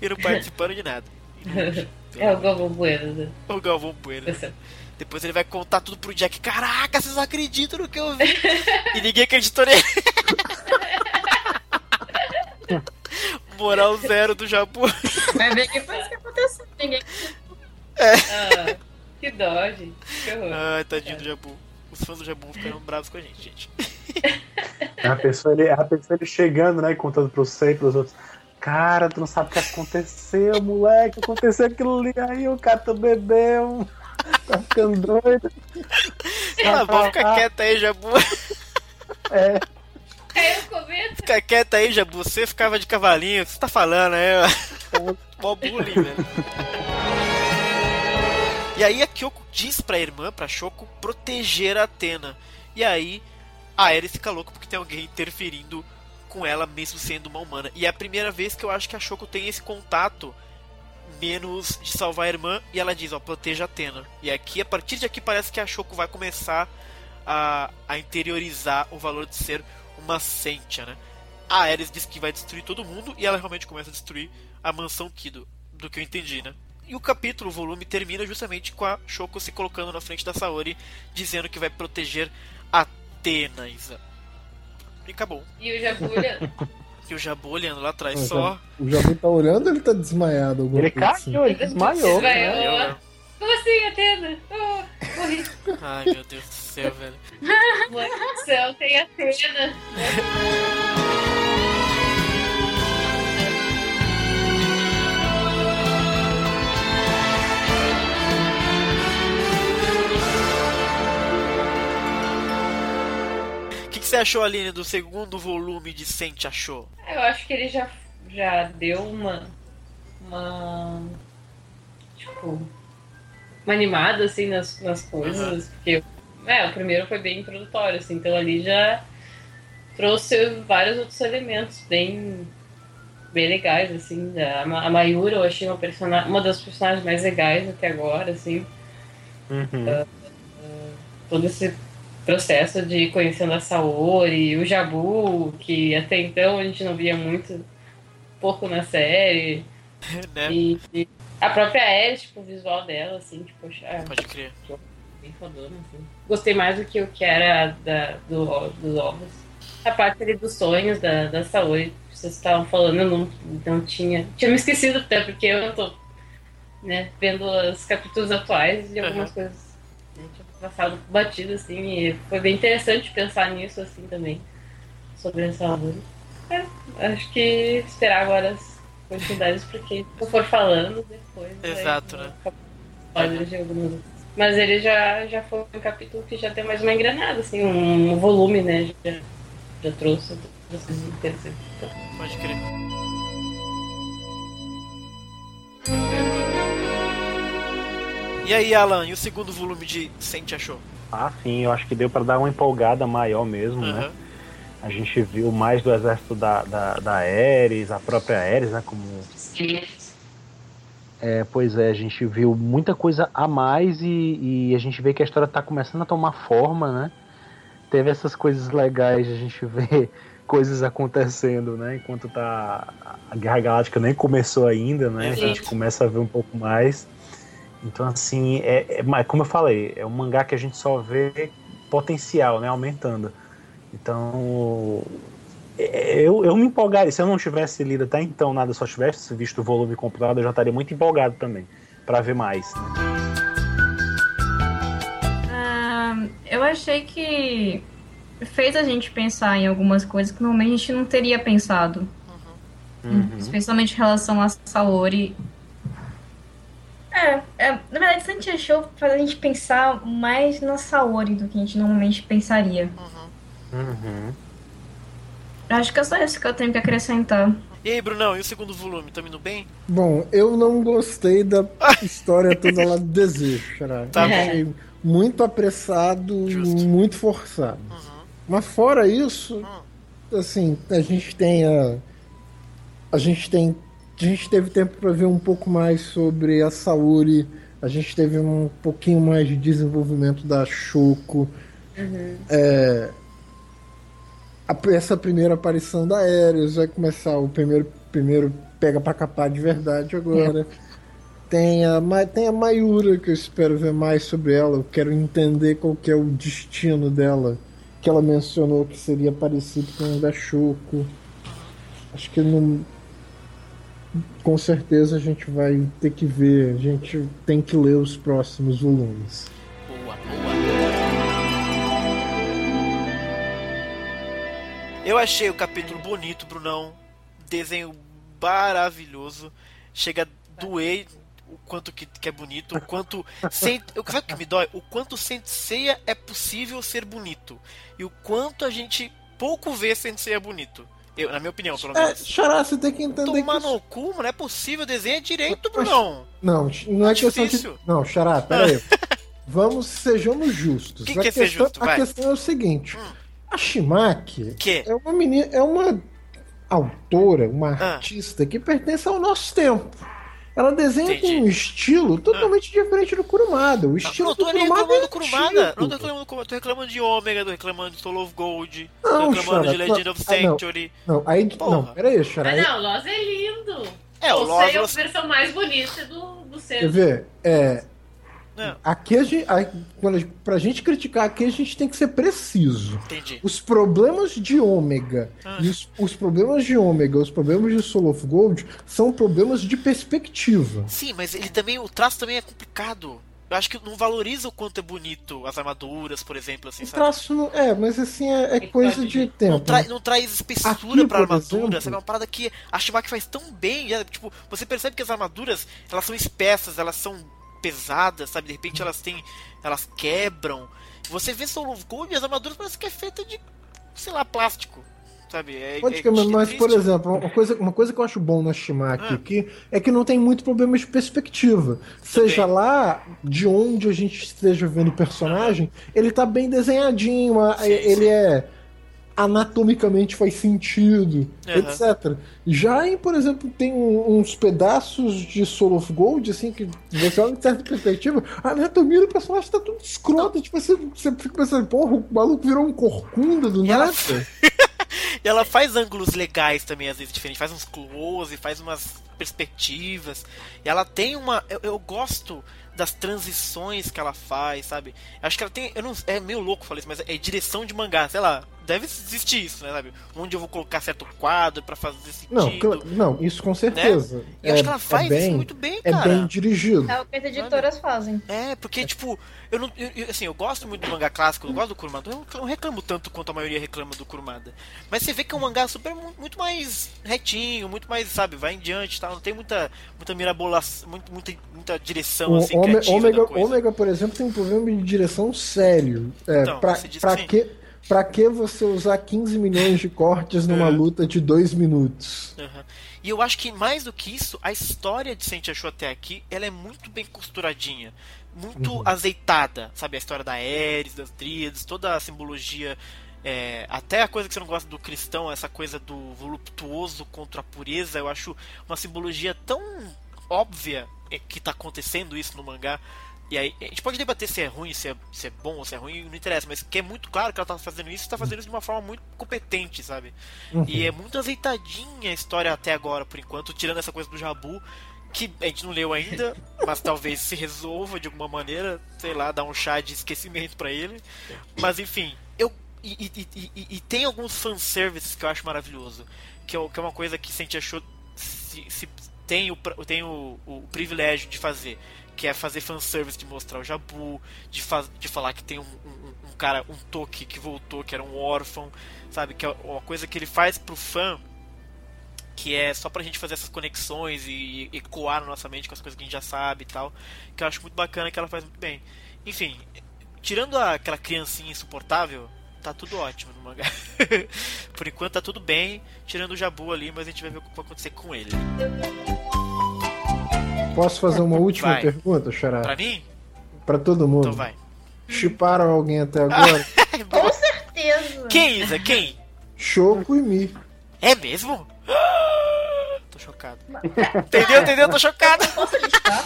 e não participando de nada. É o Galvão Bueno. né? O Galvão Bueno. Essa- Depois ele vai contar tudo pro Jack. Caraca, vocês não acreditam no que eu vi. e ninguém acreditou nele. Moral zero do Jabu. Vai ver que foi isso que aconteceu. Ninguém. Ah, que dó, gente. Que horror. Ai, tadinho do Jabu. Os fãs do Jabu ficaram bravos com a gente, gente. É a pessoa, ele, é a pessoa ele chegando, né, e contando pros seis e pros outros. Cara, tu não sabe o que aconteceu, moleque. Aconteceu aquilo ali aí, o cara tu bebeu. Tá ficando doido. Ah, vamos ficar quieto aí, Jabu. É, eu comento. Fica quieto aí, Jabu. Você ficava de cavalinho. O que você tá falando aí, ó? Mó bullying, velho. E aí a Kyoko diz pra irmã, pra Shoko, proteger a Atena. E aí a Ares fica louca porque tem alguém interferindo com ela, mesmo sendo uma humana. E é a primeira vez que eu acho que a Shoko tem esse contato menos de salvar a irmã e ela diz, ó, proteja a Atena. E aqui, a partir de aqui, parece que a Shoko vai começar a, a interiorizar o valor de ser uma Sentia, né? A Ares diz que vai destruir todo mundo e ela realmente começa a destruir a mansão Kido, do que eu entendi, né? E o capítulo, o volume, termina justamente com a Shoko se colocando na frente da Saori, dizendo que vai proteger Atena, Isa. E acabou. E o Jabulha. E o Jabu olhando lá atrás Ah, só. O Jabu tá olhando ou ele tá desmaiado? ele coisa assim? caiu, ele desmaiou. Desmaiou. né? Como assim, Atena? Oh, morri. Ai, meu Deus do céu, velho. Mãe do céu, tem Atena. que, que você achou, Aline, do segundo volume de Sente Achou? Eu acho que ele já, já deu uma. Uma. Tipo. Uma animada, assim, nas, nas coisas. Porque. É, o primeiro foi bem introdutório, assim, então ali já trouxe vários outros elementos bem. Bem legais, assim. A, Ma- a Mayura eu achei uma, persona uma das personagens mais legais até agora, assim. Uhum. todo esse processo de conhecendo a Saori, o Jabu, que até então a gente não via muito, pouco na série. né? E, e a própria Ares, tipo, o visual dela, assim, tipo, é Pode crer. bem fodona, assim. Gostei mais do que o que era da, do, dos ovos. A parte ali dos sonhos da, da Saori, vocês estavam falando, eu não, não tinha. Tinha me esquecido até, porque eu não tô né, vendo os capítulos atuais de algumas Aham. coisas. Né, passado batido, assim, e foi bem interessante pensar nisso, assim, também. Sobre a Saori. É, acho que esperar agora as continuidades, porque se eu for falando depois. Exato, né? spoilers de algumas. Mas ele já, já foi um capítulo que já tem mais uma engrenada, assim, um volume, né? Já, já trouxe outras coisas interessantes. Pode crer. E aí, Alan, e o segundo volume de Sente Achou? Ah, sim, eu acho que deu pra dar uma empolgada maior mesmo, né? Aham. A gente viu mais do exército da, da, da Ares, a própria Ares, né? Como. É, pois é, a gente viu muita coisa a mais e, e a gente vê que a história tá começando a tomar forma, né? Teve essas coisas legais, a gente vê coisas acontecendo, né? Enquanto tá. A Guerra Galáctica nem começou ainda, né? A gente começa a ver um pouco mais. Então, assim, é, é, como eu falei, é um mangá que a gente só vê potencial, né? Aumentando. Então, é, eu, eu me empolgaria. Se eu não tivesse lido até então nada, só tivesse visto o volume comprado, eu já estaria muito empolgado também, para ver mais. né? Ah, eu achei que fez a gente pensar em algumas coisas que normalmente a gente não teria pensado. Uhum. Especialmente em relação a Saori. É, é, na verdade, Santi achou faz a gente pensar mais na Saori do que a gente normalmente pensaria. Uhum. Acho que é só isso que eu tenho que acrescentar. E aí, Brunão, e o segundo volume? Tá indo bem? Bom, eu não gostei da história toda lá do desejo, Xará. Tá bom. achei muito apressado Justo. e muito forçado. Uhum. Mas fora isso, assim, a gente tem a. A gente tem. A gente teve tempo para ver um pouco mais sobre a Saori. A gente teve um pouquinho mais de desenvolvimento da Shoko. É, a- essa primeira aparição da Ares vai começar o primeiro, primeiro pega pra capar de verdade agora. Tem a, tem a Mayura, que eu espero ver mais sobre ela. Eu quero entender qual que é o destino dela. Que ela mencionou que seria parecido com o da Shoko. Acho que não. Com certeza a gente vai ter que ver. A gente tem que ler os próximos volumes. Boa, boa. Eu achei o capítulo bonito, Brunão. Desenho maravilhoso. Chega a doer o quanto que, que é bonito, o quanto. Sen... Sabe o que me dói? O quanto Senseiya é possível ser bonito. E o quanto a gente pouco vê Senseiya bonito. Eu, na minha opinião, pelo É, menos. Xará, você tem que entender Tomar que. no cu, não é possível. Desenha direito, Brunão. Não, não é questão de. Não, Xará, peraí. Vamos, sejamos justos. Que que a é ser questão, justo? a Vai. questão é o seguinte: Hum. a Shimaki Que? é uma menina, é uma autora, uma Ah. artista que pertence ao nosso tempo. Ela desenha Entendi. com um estilo totalmente diferente do Kurumada. O estilo Não tô do Kurumada reclamando é do Kurumada. Não tô reclamando do Kurumada. Tô reclamando de Omega, tô reclamando de Soul of Gold. Não, tô reclamando Xará, de Legend of Ah, não. Sanctuary. Não, aí, Porra. não, peraí, Xará. Mas não, o Lost é lindo. É, o Você é a Lost. versão mais bonita do, do Quer ver? É, Não, aqui a gente, a, quando a- pra gente criticar aqui, a gente tem que ser preciso. entendi. Os problemas de ômega Ah. e os, os problemas de ômega, os problemas de Soul of Gold são problemas de perspectiva. Sim, mas ele também. O traço também é complicado. Eu acho que não valoriza o quanto é bonito as armaduras, por exemplo, assim, O sabe? traço não, é, mas assim é, é coisa de Não, tempo. tra- não traz espessura Aqui, pra armadura, exemplo- sabe? É uma parada que a Shimaki faz tão bem. é, tipo, você percebe que as armaduras, elas são espessas, elas são pesadas, sabe? De repente elas têm. Elas quebram. Você vê Soul of Gold e as armaduras parece que é feita de. sei lá, plástico. Sabe? É, Pode é- mas, é mas, triste. por exemplo, uma coisa, uma coisa que eu acho bom na Shimaki Ah. aqui é que não tem muito problema de perspectiva. Seja Também. lá de onde a gente esteja vendo o personagem, ele tá bem desenhadinho, Sim, ele sim. é. Anatomicamente faz sentido, Aham. etc. Já em, por exemplo, tem uns pedaços de Soul of Gold, assim, que você olha em certa perspectiva, a anatomia do personagem tá tudo escrota. Tipo, você, você fica pensando, porra, o maluco virou um corcunda do E ela- nada. E ela faz ângulos legais também, às vezes, diferentes. Faz uns close, faz umas perspectivas. E ela tem uma. Eu, eu gosto das transições que ela faz, sabe? Acho que ela tem. Eu não, é meio louco falar isso, mas é direção de mangá, sei lá. Deve existir isso, né, sabe? Onde eu vou colocar certo quadro pra fazer sentido. Não, não, isso com certeza. E eu acho que ela faz bem, isso muito bem, É cara. bem dirigido. É o que as editoras fazem. É, porque, tipo, eu não. eu- assim, eu gosto muito do mangá clássico, eu gosto do Kurumada. Eu não reclamo tanto quanto a maioria reclama do Kurumada. Mas você vê que é um mangá super mu- muito mais retinho, muito mais, sabe, vai em diante e tal. Não tem muita, muita mirabolação, muito, muita, muita direção O assim, Ômega, da coisa. Ômega, por exemplo, tem um problema de direção sério. É, Então, pra, você diz pra que sim. Pra que você usar 15 milhões de cortes numa É. luta de 2 minutos? Aham. E eu acho que mais do que isso, a história de Saint achou até aqui, ela é muito bem costuradinha, muito Uhum. azeitada, sabe? A história da Ares, das Tríades, toda a simbologia, é, até a coisa que você não gosta do cristão, essa coisa do voluptuoso contra a pureza, eu acho uma simbologia tão óbvia é, que tá acontecendo isso no mangá. E aí, a gente pode debater se é ruim, se é, se é bom ou se é ruim, não interessa, mas que é muito claro que ela tá fazendo isso e tá fazendo isso de uma forma muito competente, sabe? E é muito azeitadinha a história até agora, por enquanto, tirando essa coisa do Jabu, que a gente não leu ainda, mas talvez se resolva de alguma maneira, sei lá, dar um chá de esquecimento pra ele. Mas enfim, eu. E, e- e- e- tem alguns fanservices que eu acho maravilhoso, que é, que é uma coisa que Sente achou se, se tem, o, tem o, o privilégio de fazer, que é fazer fanservice de mostrar o Jabu, de, de falar que tem um, um- um cara, um Toki que voltou, que era um órfão, sabe? Que é uma coisa que ele faz pro fã que é só pra gente fazer essas conexões e ecoar na nossa mente com as coisas que a gente já sabe e tal, que eu acho muito bacana que ela faz muito bem. Enfim, tirando aquela criancinha insuportável, tá tudo ótimo no mangá. Por enquanto tá tudo bem, tirando o Jabu ali, mas a gente vai ver o que vai acontecer com ele. Posso fazer uma última Vai. pergunta, Xará? Pra mim? Pra todo mundo. Então vai. Chiparam alguém até agora? Com certeza. Quem, Isa? Quem? Choco e Mi. É mesmo? Tô chocado. Entendeu? Entendeu? Tô chocado. Eu posso listar?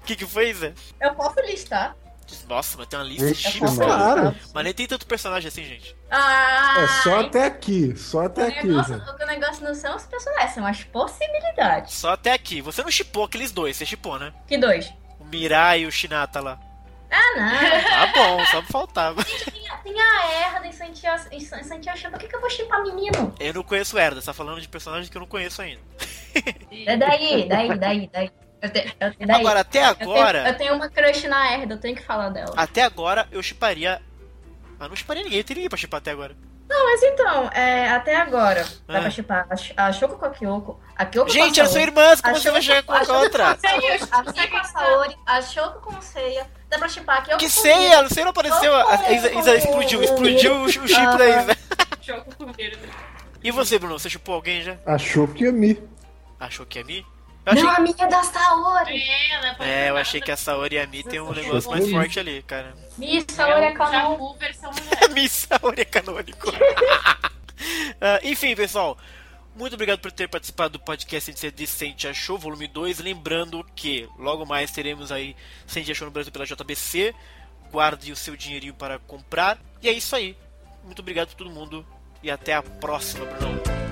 O que, que foi, Isa? Eu posso listar. Nossa, mas tem uma lista Vixe, de. Claro. Mas nem tem tanto personagem assim, gente. Ah, É só até aqui. Só até o aqui, negócio, gente. o negócio não são os personagens, são as possibilidades. Só até aqui. Você não chipou aqueles dois, você chipou, né? Que dois? O Mirai e o Shinata lá. Ah, não. Tá bom, só me faltava. tem, a- tem a Erda em Santiago, em San- Santiago. Por que, que eu vou chipar menino? Eu não conheço Erda, você tá falando de personagens que eu não conheço ainda. É daí, daí, daí, daí. Eu te, eu, daí. Agora, até Eu tenho- agora, Eu tenho, uma crush na Erda, eu tenho que falar dela. até agora eu chiparia. Ah, não chiparia ninguém, teria ninguém pra chipar até agora. Não, mas então, é, até agora, dá Ah. pra chipar a, a Shoko com a Kyoko, a Kyoko Gente, com a era sua Saori, irmã, como a você vai Shoko- chegar com a a Shoko outra? a a Kyoko com a Saori, a Shoko com Seiya, dá pra chipar a Kyoko Que com ceia, a Lucia não apareceu. A a Isa, Isa explodiu, explodiu o, o chip da Isa. Choco com verde. E você, Bruno, você chupou alguém já? A Choco e a Mi. Achou que é Mi? Eu achei... Não, a minha é da Saori. É, ela pode É, eu achei que a Saori e a Mi tem um negócio mais forte ali, cara. Mi, Saori é o canal. Jabu versão mulher. Mi Saori é canônico. Ah, enfim, pessoal. Muito obrigado por ter participado do podcast de Decente Achou, volume 2. Lembrando que logo mais teremos aí Decente Achou no Brasil pela JBC. Guarde o seu dinheirinho para comprar. E é isso aí. Muito obrigado por todo mundo. E até a próxima, Bruno.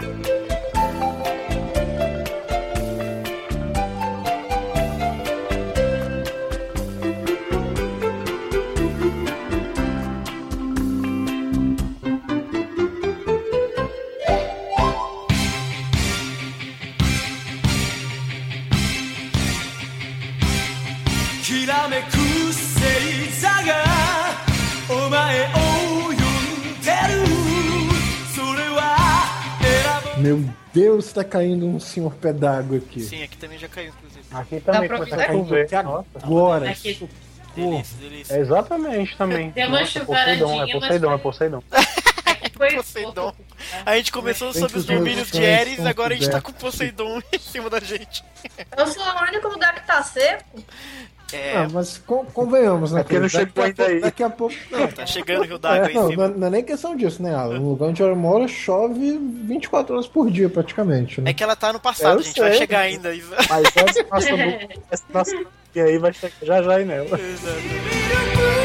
Meu Deus, tá caindo um senhor pé d'água aqui. Sim, aqui também já caiu, inclusive. Aqui também Dá pra a Nossa. agora. Aqui. Delícia, delícia. É exatamente também. Deu uma Nossa, Poseidon, é mas Poseidon, é Poseidon. Foi né? Poseidon. A gente começou sobre os domínios de tem Ares, agora a gente tá com o Poseidon em cima da gente. Eu sou o único lugar que tá seco. É, Ah, mas con- convenhamos, né? É porque não chegou ainda aí. Daqui a pouco. Não, tá chegando o Rio d'Água É, não, não, não é nem questão disso, né, Alan? No lugar onde ela mora, chove 24 horas por dia, praticamente. Né? É que ela tá no passado, Eu a gente vai sei. chegar ainda. Mas essa nossa, essa nossa e aí vai chegar já já aí nela. Exato.